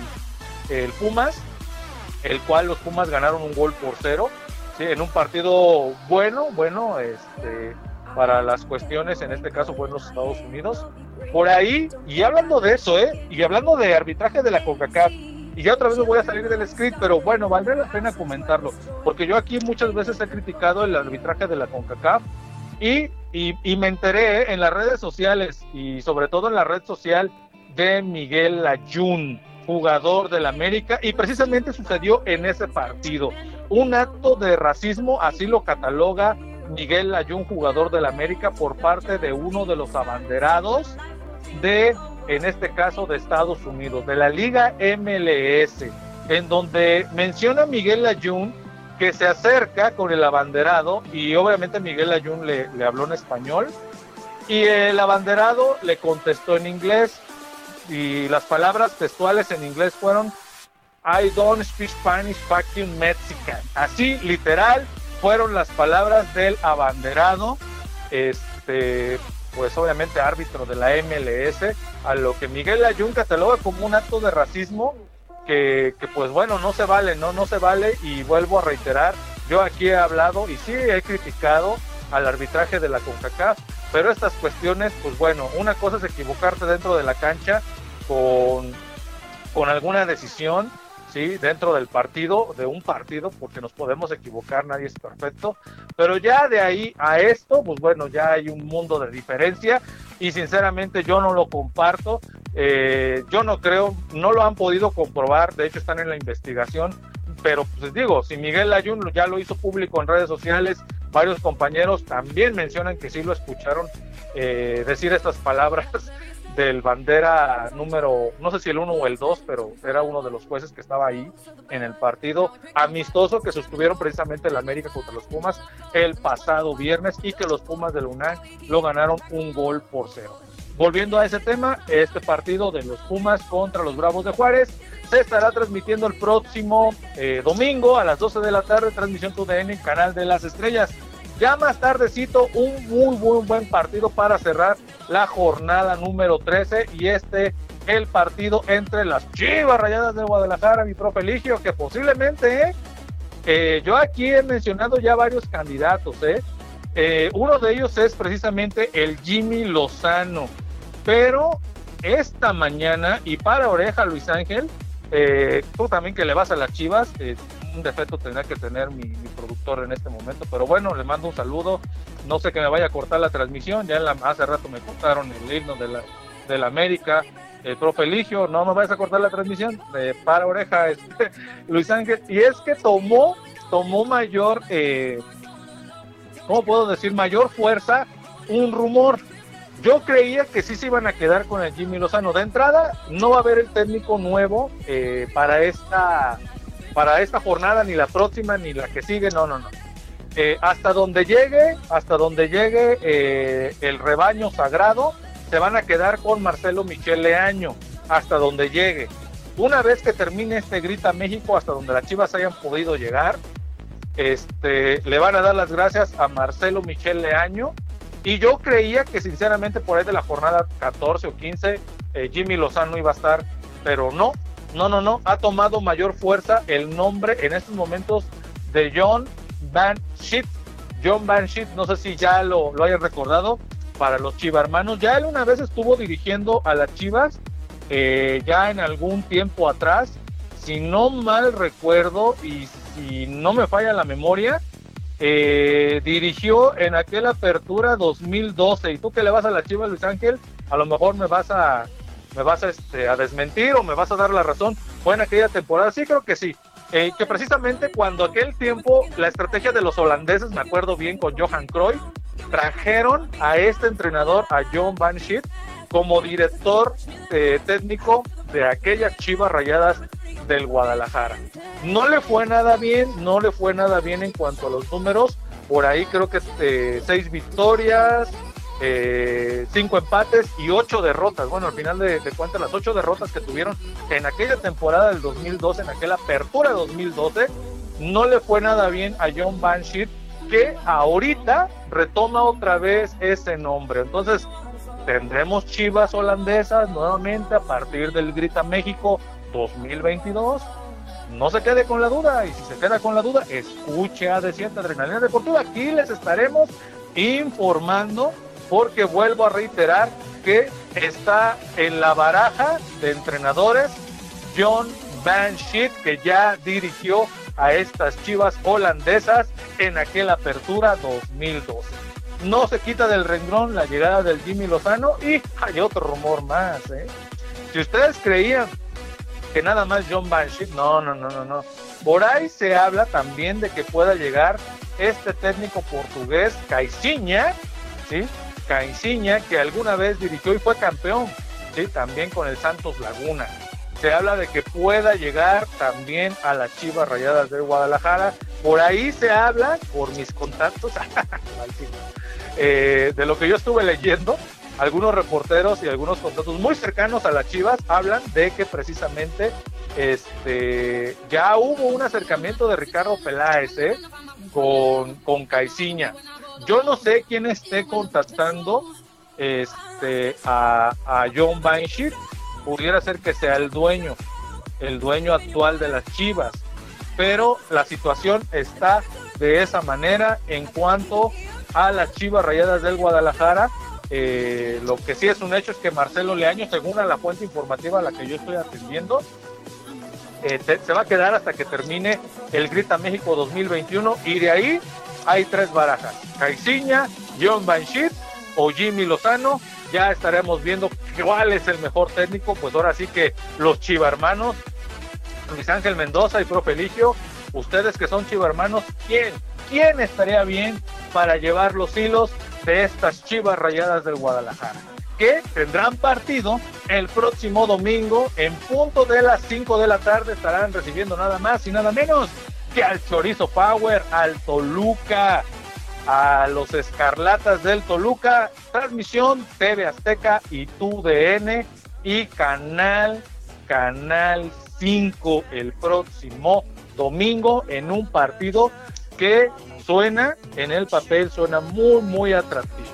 el Pumas, el cual los Pumas ganaron un gol por cero, ¿sí? en un partido bueno, bueno, este, para las cuestiones, en este caso fue en los Estados Unidos. Por ahí, y hablando de eso, ¿eh? y hablando de arbitraje de la CONCACAF, y ya otra vez me voy a salir del script, pero bueno, valdría la pena comentarlo, porque yo aquí muchas veces he criticado el arbitraje de la CONCACAF y, y, y me enteré ¿eh? en las redes sociales y sobre todo en la red social de Miguel Ayun, jugador del América, y precisamente sucedió en ese partido. Un acto de racismo, así lo cataloga Miguel Layún, jugador del América, por parte de uno de los abanderados de, en este caso, de Estados Unidos, de la Liga MLS, en donde menciona Miguel Layún que se acerca con el abanderado y obviamente Miguel Layún le, le habló en español y el abanderado le contestó en inglés y las palabras textuales en inglés fueron I don't speak Spanish, fucking Mexican. Así, literal, fueron las palabras del abanderado, este, pues obviamente árbitro de la MLS, a lo que Miguel Ayun cataloga como un acto de racismo que, que, pues bueno, no se vale, no, no se vale y vuelvo a reiterar, yo aquí he hablado y sí he criticado al arbitraje de la CONCACAF, pero estas cuestiones, pues bueno, una cosa es equivocarte dentro de la cancha con, con alguna decisión, ¿sí? Dentro del partido, de un partido, porque nos podemos equivocar, nadie es perfecto, pero ya de ahí a esto, pues bueno, ya hay un mundo de diferencia y sinceramente yo no lo comparto, eh, yo no creo, no lo han podido comprobar, de hecho están en la investigación, pero pues digo, si Miguel Ayun ya lo hizo público en redes sociales, varios compañeros también mencionan que sí lo escucharon eh, decir estas palabras del bandera número, no sé si el 1 o el 2, pero era uno de los jueces que estaba ahí en el partido amistoso que sostuvieron precisamente el América contra los Pumas el pasado viernes y que los Pumas de UNAM lo ganaron un gol por cero. Volviendo a ese tema, este partido de los Pumas contra los Bravos de Juárez se estará transmitiendo el próximo eh, domingo a las 12 de la tarde, transmisión TUDN, Canal de las Estrellas. Ya más tardecito, un muy, muy buen partido para cerrar la jornada número 13 y este el partido entre las Chivas Rayadas de Guadalajara, mi profe Eligio, que posiblemente, eh, yo aquí he mencionado ya varios candidatos, eh, eh, uno de ellos es precisamente el Jimmy Lozano, pero esta mañana, y para oreja Luis Ángel, eh, tú también que le vas a las Chivas, eh, un defecto tendrá que tener mi, productor en este momento, pero bueno, le mando un saludo, no sé que me vaya a cortar la transmisión, ya la, hace rato me cortaron el himno de la, de la América, el profe Eligio, no me vayas a cortar la transmisión, eh, para oreja este, Luis Ángel, y es que tomó, tomó mayor, eh, ¿cómo puedo decir? Mayor fuerza un rumor, yo creía que sí se iban a quedar con el Jimmy Lozano. De entrada, no va a haber el técnico nuevo eh, para esta para esta jornada, ni la próxima, ni la que sigue. No, no, no. Eh, hasta donde llegue, hasta donde llegue eh, el rebaño sagrado, se van a quedar con Marcelo Michel Leaño, hasta donde llegue. Una vez que termine este Grita México, hasta donde las Chivas hayan podido llegar, este, le van a dar las gracias a Marcelo Michel Leaño y yo creía que sinceramente por ahí de la jornada 14 o 15 eh, Jimmy Lozano iba a estar, pero no, no, no, no, ha tomado mayor fuerza el nombre en estos momentos de John Van Shit. John Van Shit, no sé si ya lo, lo hayan recordado, para los chivarmanos, ya él una vez estuvo dirigiendo a las Chivas, eh, ya en algún tiempo atrás, si no mal recuerdo y si no me falla la memoria, eh, dirigió en aquella apertura 2012 y tú que le vas a la Chivas Luis Ángel a lo mejor me vas a me vas a, este, a desmentir o me vas a dar la razón. Fue en aquella temporada. Sí creo que sí. Eh, que precisamente cuando aquel tiempo la estrategia de los holandeses me acuerdo bien con Johan Cruyff trajeron a este entrenador a John Van Schiet como director eh, técnico de aquellas Chivas Rayadas del Guadalajara. No le fue nada bien, no le fue nada bien en cuanto a los números. Por ahí creo que eh, seis victorias, eh, cinco empates y ocho derrotas. Bueno, al final de, de cuentas, las ocho derrotas que tuvieron en aquella temporada del 2012, en aquella apertura de 2012, no le fue nada bien a John Banshee, que ahorita retoma otra vez ese nombre. Entonces, tendremos chivas holandesas nuevamente a partir del Grita México 2022. No se quede con la duda y si se queda con la duda, escuche a Desciente Adrenalina Deportiva. Aquí les estaremos informando porque vuelvo a reiterar que está en la baraja de entrenadores John Van Schiet, que ya dirigió a estas chivas holandesas en aquella apertura 2012. No se quita del renglón la llegada del Jimmy Lozano y hay otro rumor más. ¿eh? Si ustedes creían que nada más John Banshee, no, no, no, no, no. Por ahí se habla también de que pueda llegar este técnico portugués, Caixinha, ¿sí? Caixinha, que alguna vez dirigió y fue campeón, ¿sí? También con el Santos Laguna. Se habla de que pueda llegar también a las Chivas Rayadas de Guadalajara. Por ahí se habla, por mis contactos, eh, de lo que yo estuve leyendo, algunos reporteros y algunos contactos muy cercanos a las Chivas hablan de que precisamente este ya hubo un acercamiento de Ricardo Peláez ¿eh? con, con Caiciña. Yo no sé quién esté contactando este, a, a John Banshee, pudiera ser que sea el dueño, el dueño actual de las Chivas, pero la situación está de esa manera en cuanto a las Chivas Rayadas del Guadalajara. Eh, lo que sí es un hecho es que Marcelo Leaño, según la fuente informativa a la que yo estoy atendiendo, eh, se va a quedar hasta que termine el Grita México 2021 y de ahí hay tres barajas, Caiciña, John Banshee o Jimmy Lozano, ya estaremos viendo cuál es el mejor técnico, pues ahora sí que los chiva hermanos, Luis Ángel Mendoza y Profe Eligio, ustedes que son chiva hermanos, ¿quién? ¿Quién estaría bien para llevar los hilos de estas chivas rayadas del Guadalajara? Que tendrán partido el próximo domingo en punto de las 5 de la tarde. Estarán recibiendo nada más y nada menos que al Chorizo Power, al Toluca, a los Escarlatas del Toluca. Transmisión TV Azteca y TUDN y Canal, Canal 5 el próximo domingo en un partido que suena en el papel, suena muy, muy atractivo.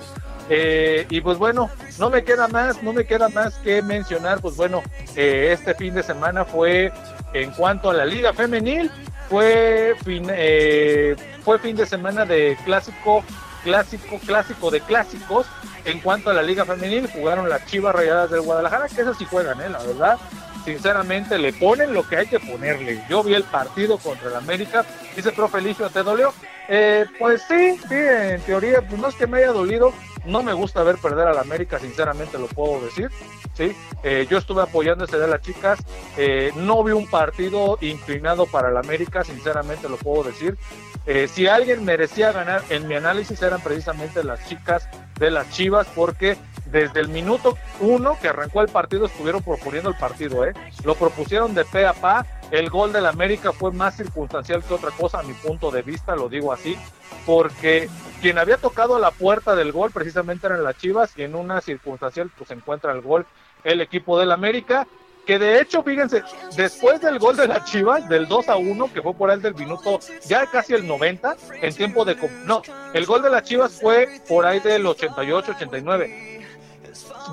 Eh, y pues bueno, no me queda más, no me queda más que mencionar, pues bueno, eh, este fin de semana fue en cuanto a la liga femenil, fue fin, eh, fue fin de semana de clásico, clásico, clásico de clásicos. En cuanto a la liga femenil, jugaron las Chivas Rayadas del Guadalajara, que esas sí juegan, eh, la verdad. Sinceramente, le ponen lo que hay que ponerle. Yo vi el partido contra el América. Dice, profe Eligio, ¿te dolió? Eh, pues sí, sí, en teoría, pues no es que me haya dolido. No me gusta ver perder al América, sinceramente lo puedo decir. Sí, Eh, yo estuve apoyando ese de las chicas. Eh, no vi un partido inclinado para el América, sinceramente lo puedo decir. Eh, si alguien merecía ganar, en mi análisis eran precisamente las chicas de las Chivas, porque desde el minuto uno que arrancó el partido estuvieron proponiendo el partido, ¿eh? Lo propusieron de pe a pa. El gol del América fue más circunstancial que otra cosa, a mi punto de vista, lo digo así, porque quien había tocado la puerta del gol precisamente eran las Chivas y en una circunstancial pues encuentra el gol el equipo del América que de hecho, fíjense, después del gol de las Chivas, del 2 a 1, que fue por ahí del minuto ya casi el 90, en tiempo de... No, el gol de las Chivas fue por ahí del 88, 89.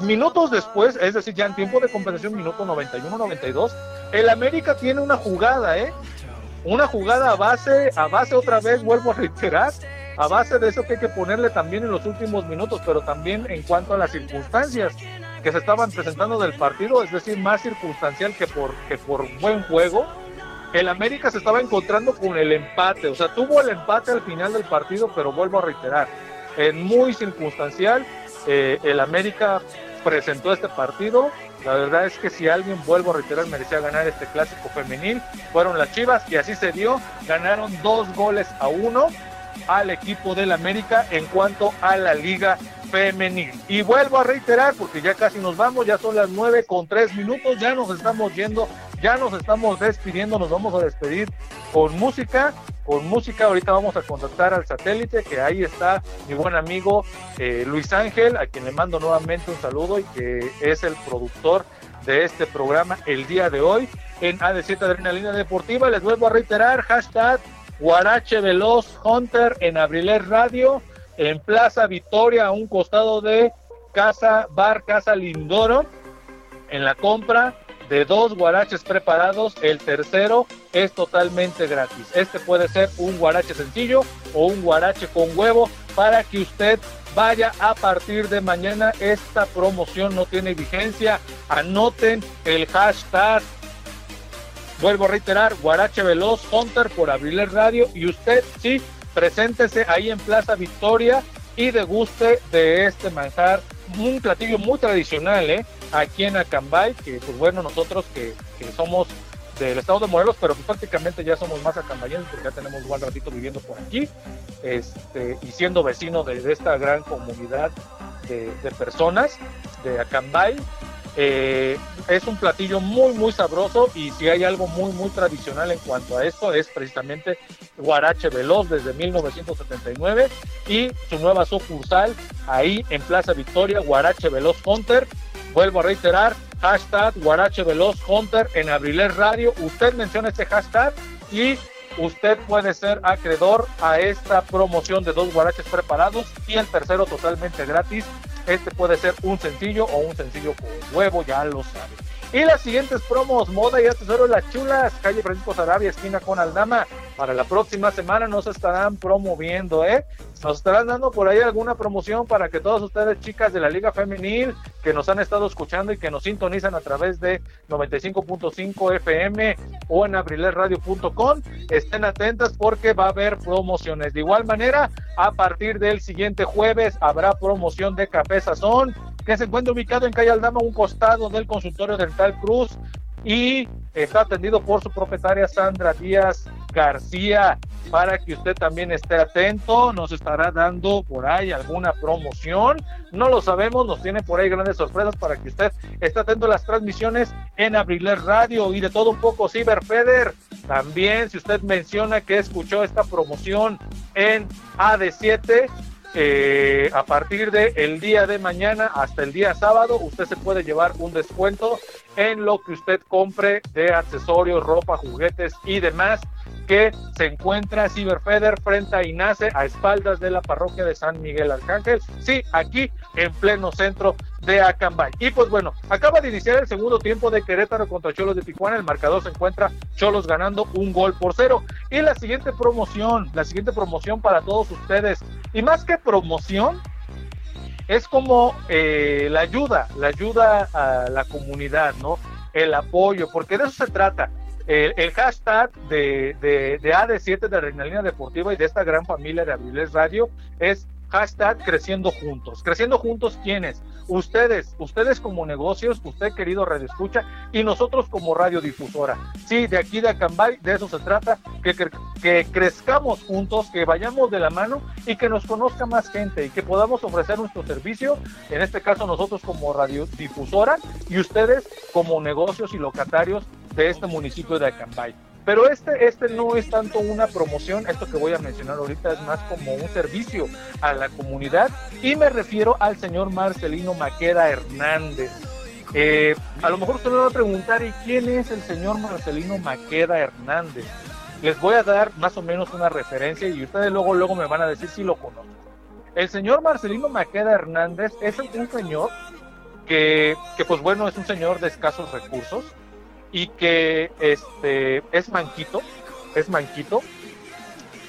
Minutos después, es decir, ya en tiempo de compensación, minuto 91, 92, el América tiene una jugada, ¿eh? Una jugada a base, a base otra vez, vuelvo a reiterar, a base de eso que hay que ponerle también en los últimos minutos, pero también en cuanto a las circunstancias que se estaban presentando del partido, es decir, más circunstancial que por, que por buen juego. El América se estaba encontrando con el empate, o sea, tuvo el empate al final del partido, pero vuelvo a reiterar, en muy circunstancial, eh, el América presentó este partido. La verdad es que si alguien, vuelvo a reiterar, merecía ganar este clásico femenil, fueron las Chivas y así se dio. Ganaron dos goles a uno al equipo del América en cuanto a la liga femenil. Y vuelvo a reiterar, porque ya casi nos vamos, ya son las nueve con tres minutos, ya nos estamos yendo, ya nos estamos despidiendo, nos vamos a despedir con música, con música, ahorita vamos a contactar al satélite, que ahí está mi buen amigo eh, Luis Ángel, a quien le mando nuevamente un saludo y que es el productor de este programa el día de hoy en AD7 Adrenalina Deportiva. Les vuelvo a reiterar, hashtag Guarache Veloz Hunter en Abriler Radio, en Plaza Victoria, a un costado de Casa Bar Casa Lindoro, en la compra de dos guaraches preparados, el tercero es totalmente gratis. Este puede ser un guarache sencillo o un guarache con huevo para que usted vaya a partir de mañana. Esta promoción no tiene vigencia. Anoten el hashtag Vuelvo a reiterar, Guarache Veloz, Hunter por Abriler Radio y usted sí, preséntese ahí en Plaza Victoria y deguste de este manjar, un platillo muy tradicional, ¿eh? Aquí en Acambay, que pues bueno, nosotros que, que somos del estado de Morelos, pero prácticamente ya somos más acambayenses porque ya tenemos un ratito viviendo por aquí este, y siendo vecino de, esta gran comunidad de personas de Acambay. Eh, es un platillo muy, muy sabroso y si hay algo muy, muy tradicional en cuanto a esto es precisamente Guarache Veloz desde 1979 y su nueva sucursal ahí en Plaza Victoria, Guarache Veloz Hunter. Vuelvo a reiterar, hashtag Guarache Veloz Hunter en Abriles Radio. Usted menciona este hashtag y usted puede ser acreedor a esta promoción de dos guaraches preparados y el tercero totalmente gratis. Este puede ser un sencillo o un sencillo con huevo, ya lo sabe. Y las siguientes promos, moda y accesorios Las Chulas, calle Francisco Sarabia, esquina con Aldama. Para la próxima semana nos estarán promoviendo, ¿eh? Nos estarán dando por ahí alguna promoción para que todas ustedes, chicas de la Liga Femenil, que nos han estado escuchando y que nos sintonizan a través de 95.5 FM o en abrilesradio.com, estén atentas porque va a haber promociones. De igual manera, a partir del siguiente jueves habrá promoción de Café Sazón, que se encuentra ubicado en calle Aldama, un costado del consultorio Dental Cruz y está atendido por su propietaria Sandra Díaz García para que usted también esté atento, nos estará dando por ahí alguna promoción, no lo sabemos, nos tiene por ahí grandes sorpresas para que usted esté atento a las transmisiones en Abriler Radio. Y de todo un poco Ciberfeder, también si usted menciona que escuchó esta promoción en AD7, eh, a partir del el día de mañana hasta el día sábado, usted se puede llevar un descuento en lo que usted compre de accesorios, ropa, juguetes y demás que se encuentra Ciberfeder frente a INACE a espaldas de la parroquia de San Miguel Arcángel, sí, aquí en pleno centro de Acambay. Y pues bueno, acaba de iniciar el segundo tiempo de Querétaro contra Cholos de Tijuana, el marcador se encuentra Cholos ganando un gol por cero. Y la siguiente promoción, la siguiente promoción para todos ustedes, y más que promoción, es como eh, la ayuda, la ayuda a la comunidad, ¿no? El apoyo, porque de eso se trata. El, hashtag de, de, de AD7 de Adrenalina Deportiva y de esta gran familia de Abriles Radio es hashtag creciendo juntos. Creciendo juntos, ¿quiénes? Ustedes, ustedes como negocios, usted querido Radio Escucha y nosotros como radiodifusora. Sí, de aquí de Acambay, de eso se trata, que, cre que crezcamos juntos, que vayamos de la mano y que nos conozca más gente y que podamos ofrecer nuestro servicio, en este caso nosotros como radiodifusora y ustedes como negocios y locatarios de este municipio de Acambay. Pero este, este no es tanto una promoción, esto que voy a mencionar ahorita es más como un servicio a la comunidad y me refiero al señor Marcelino Maqueda Hernández. Eh, a lo mejor usted me va a preguntar, ¿y quién es el señor Marcelino Maqueda Hernández? Les voy a dar más o menos una referencia y ustedes luego, luego me van a decir si lo conocen. El señor Marcelino Maqueda Hernández es un señor que, que pues bueno, es un señor de escasos recursos, y que este es manquito, es manquito,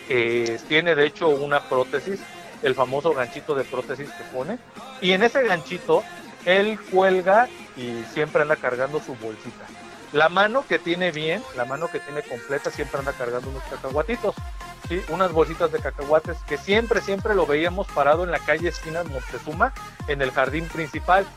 eh, tiene de hecho una prótesis, el famoso ganchito de prótesis que pone, y en ese ganchito él cuelga y siempre anda cargando su bolsita. La mano que tiene bien, la mano que tiene completa, siempre anda cargando unos cacahuatitos, ¿sí? unas bolsitas de cacahuates que siempre, siempre lo veíamos parado en la calle esquina Montezuma, en el jardín principal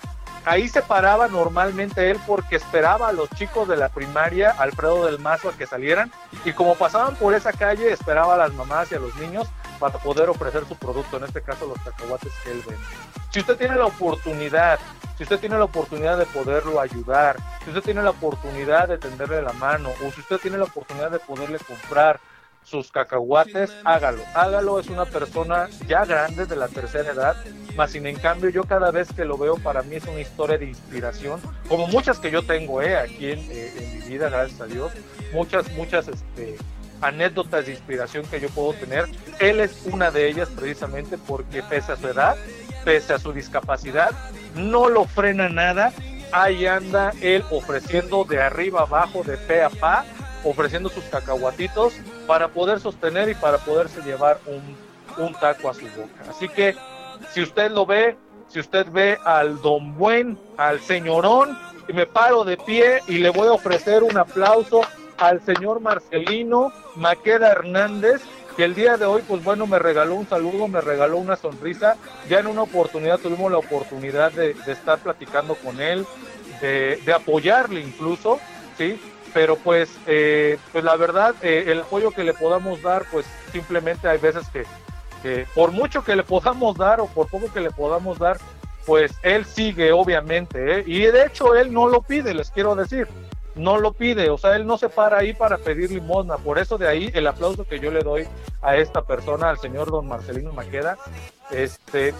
ahí se paraba normalmente él porque esperaba a los chicos de la primaria, Alfredo del Mazo, a que salieran y como pasaban por esa calle, esperaba a las mamás y a los niños para poder ofrecer su producto, en este caso los cacahuates que él vende. Si usted tiene la oportunidad, si usted tiene la oportunidad de poderlo ayudar, si usted tiene la oportunidad de tenderle la mano o si usted tiene la oportunidad de poderle comprar sus cacahuates, hágalo. Hágalo, es una persona ya grande de la tercera edad, más sin en cambio yo cada vez que lo veo para mí es una historia de inspiración, como muchas que yo tengo eh, aquí en, eh, en mi vida, gracias a Dios, muchas, muchas este, anécdotas de inspiración que yo puedo tener. Él es una de ellas precisamente porque pese a su edad, pese a su discapacidad, no lo frena nada. Ahí anda él ofreciendo de arriba abajo, de pe a pa, ofreciendo sus cacahuatitos para poder sostener y para poderse llevar un, un taco a su boca. Así que si usted lo ve, si usted ve al don buen, al señorón, y me paro de pie y le voy a ofrecer un aplauso al señor Marcelino Maqueda Hernández, que el día de hoy, pues bueno, me regaló un saludo, me regaló una sonrisa. Ya en una oportunidad tuvimos la oportunidad de, estar platicando con él, de, apoyarle incluso, ¿sí? Pero pues, eh, pues la verdad, eh, el apoyo que le podamos dar, pues simplemente hay veces que, por mucho que le podamos dar o por poco que le podamos dar, pues él sigue obviamente, ¿eh? y de hecho él no lo pide, les quiero decir, no lo pide, o sea, él no se para ahí para pedir limosna, por eso de ahí el aplauso que yo le doy a esta persona, al señor don Marcelino Maqueda, este,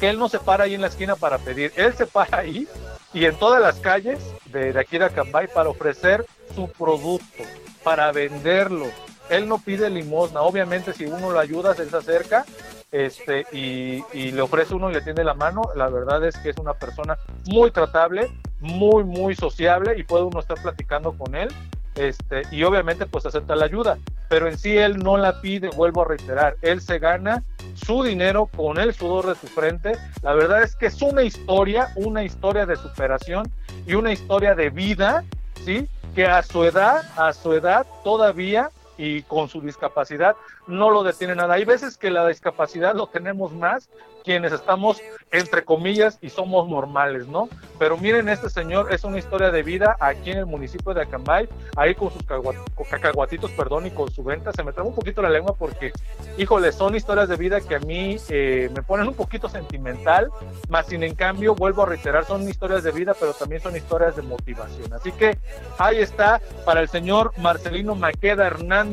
que él no se para ahí en la esquina para pedir, él se para ahí y en todas las calles de, de aquí de Acambay para ofrecer su producto, para venderlo. Él no pide limosna, obviamente si uno lo ayuda, se acerca este, y, y le ofrece uno y le tiende la mano, la verdad es que es una persona muy tratable, muy, muy sociable y puede uno estar platicando con él este, y obviamente pues acepta la ayuda, pero en sí él no la pide, vuelvo a reiterar, él se gana su dinero con el sudor de su frente, la verdad es que es una historia, una historia de superación y una historia de vida, ¿sí? Que a su edad, a su edad todavía y con su discapacidad no lo detiene nada. Hay veces que la discapacidad lo tenemos más quienes estamos entre comillas y somos normales, ¿no? Pero miren, este señor es una historia de vida aquí en el municipio de Acambay, ahí con sus cacahuatitos, perdón, y con su venta. Se me traba un poquito la lengua porque, híjole, son historias de vida que a mí eh, me ponen un poquito sentimental, más sin en cambio, vuelvo a reiterar, son historias de vida, pero también son historias de motivación. Así que ahí está para el señor Marcelino Maqueda Hernández.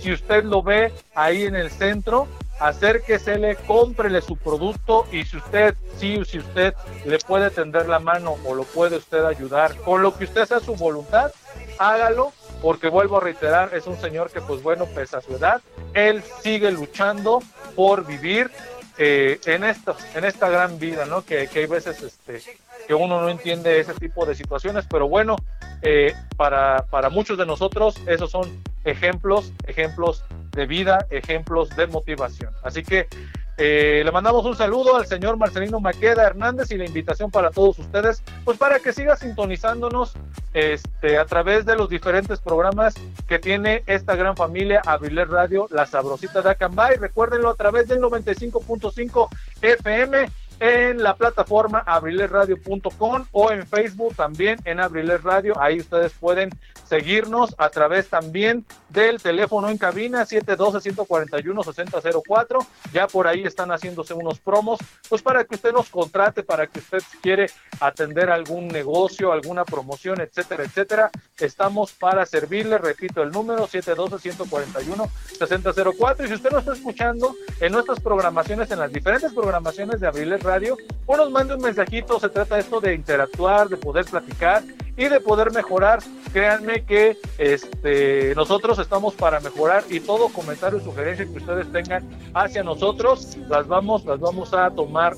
Si usted lo ve ahí en el centro, acérquesele, cómprele su producto y si usted, sí, si usted le puede tender la mano o lo puede usted ayudar con lo que usted sea su voluntad, hágalo, porque vuelvo a reiterar, es un señor que pues bueno, pese a su edad, él sigue luchando por vivir eh, en, esta, en esta gran vida, ¿no? Que, que hay veces este, que uno no entiende ese tipo de situaciones, pero bueno, eh, para, para muchos de nosotros esos son ejemplos, ejemplos de vida, ejemplos de motivación. Así que eh, le mandamos un saludo al señor Marcelino Maqueda Hernández y la invitación para todos ustedes, pues para que siga sintonizándonos este, a través de los diferentes programas que tiene esta gran familia Abriler Radio, La Sabrosita de Acambay. Recuérdenlo a través del 95.5 FM en la plataforma abrilerradio.com o en Facebook también en Abriler Radio. Ahí ustedes pueden seguirnos a través también del teléfono en cabina 712-141-6004. Ya por ahí están haciéndose unos promos, pues para que usted nos contrate, para que usted quiere atender algún negocio, alguna promoción, etcétera, etcétera. Estamos para servirle, repito el número 712-141-6004. Y si usted nos está escuchando en nuestras programaciones, en las diferentes programaciones de Abriles Radio, o nos mande un mensajito, se trata esto de interactuar, de poder platicar y de poder mejorar. Créanme que este, nosotros estamos para mejorar y todo comentario, sugerencia que ustedes tengan hacia nosotros, las vamos, las vamos a tomar.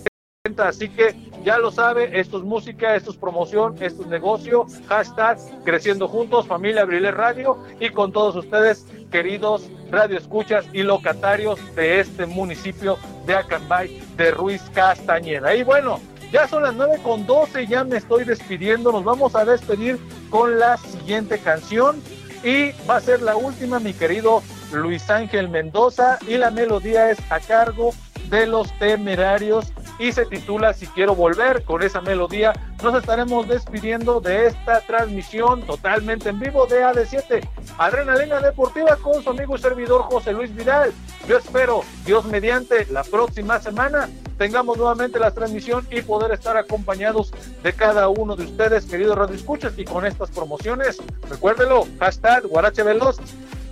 Así que ya lo sabe, esto es música, esto es promoción, esto es negocio, hashtag creciendo juntos, familia Abriles Radio y con todos ustedes, queridos radio escuchas y locatarios de este municipio de Acambay de Ruiz Castañeda. Y bueno, ya son las 9 con 12, ya me estoy despidiendo. Nos vamos a despedir con la siguiente canción. Y va a ser la última, mi querido Luis Ángel Mendoza. Y la melodía es a cargo de los temerarios. Y se titula Si quiero volver. Con esa melodía nos estaremos despidiendo de esta transmisión totalmente en vivo de AD7. Adrenalina Deportiva con su amigo y servidor José Luis Vidal. Yo espero, Dios mediante, la próxima semana tengamos nuevamente la transmisión y poder estar acompañados de cada uno de ustedes, queridos Radio Escuchas, y con estas promociones. Recuérdelo, hashtag Guarache Veloz,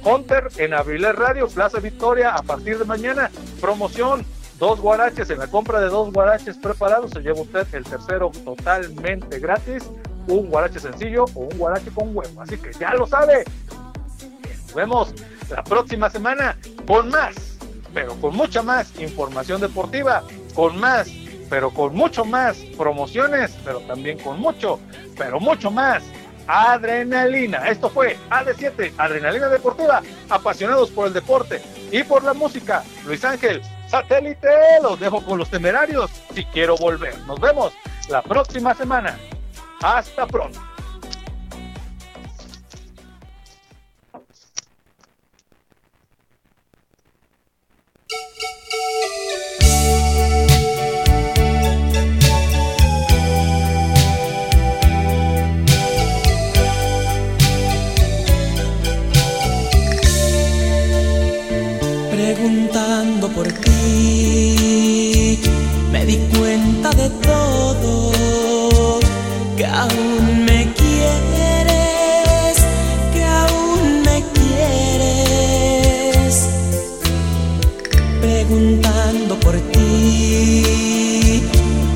Hunter en Abriles Radio, Plaza Victoria, a partir de mañana, promoción. Dos guaraches, en la compra de dos guaraches preparados se lleva usted el tercero totalmente gratis, un guarache sencillo o un guarache con huevo. Así que ya lo sabe. Nos vemos la próxima semana con más, pero con mucha más información deportiva, con más, pero con mucho más promociones, pero también con mucho, pero mucho más adrenalina. Esto fue AD7, Adrenalina Deportiva, apasionados por el deporte y por la música. Luis Ángel, satélite, los dejo con los temerarios si quiero volver. Nos vemos la próxima semana. Hasta pronto. preguntando por ti. Me di cuenta de todo, que aún me quieres, que aún me quieres. Preguntando por ti,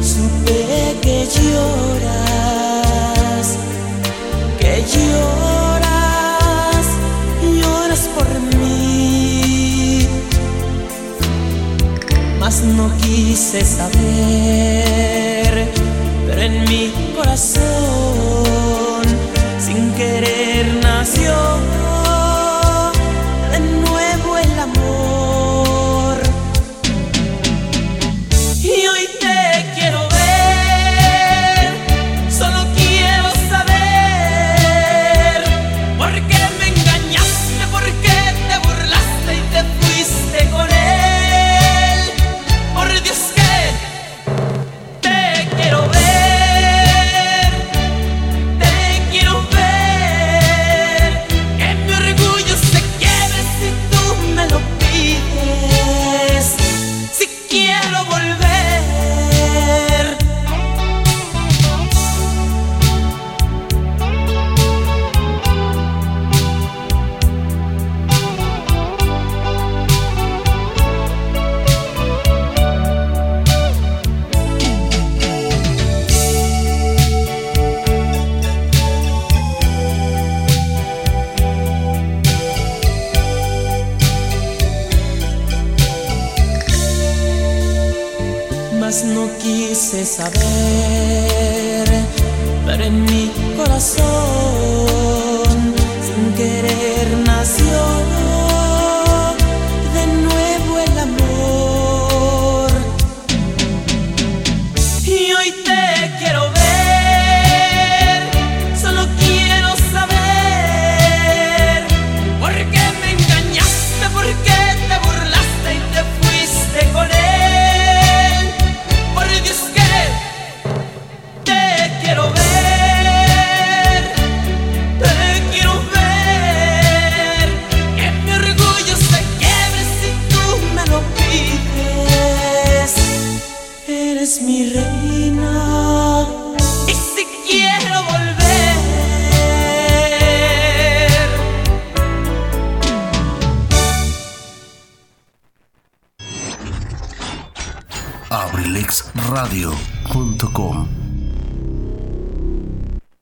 supe que yo no quise saber, pero en mi corazón sin querer nació.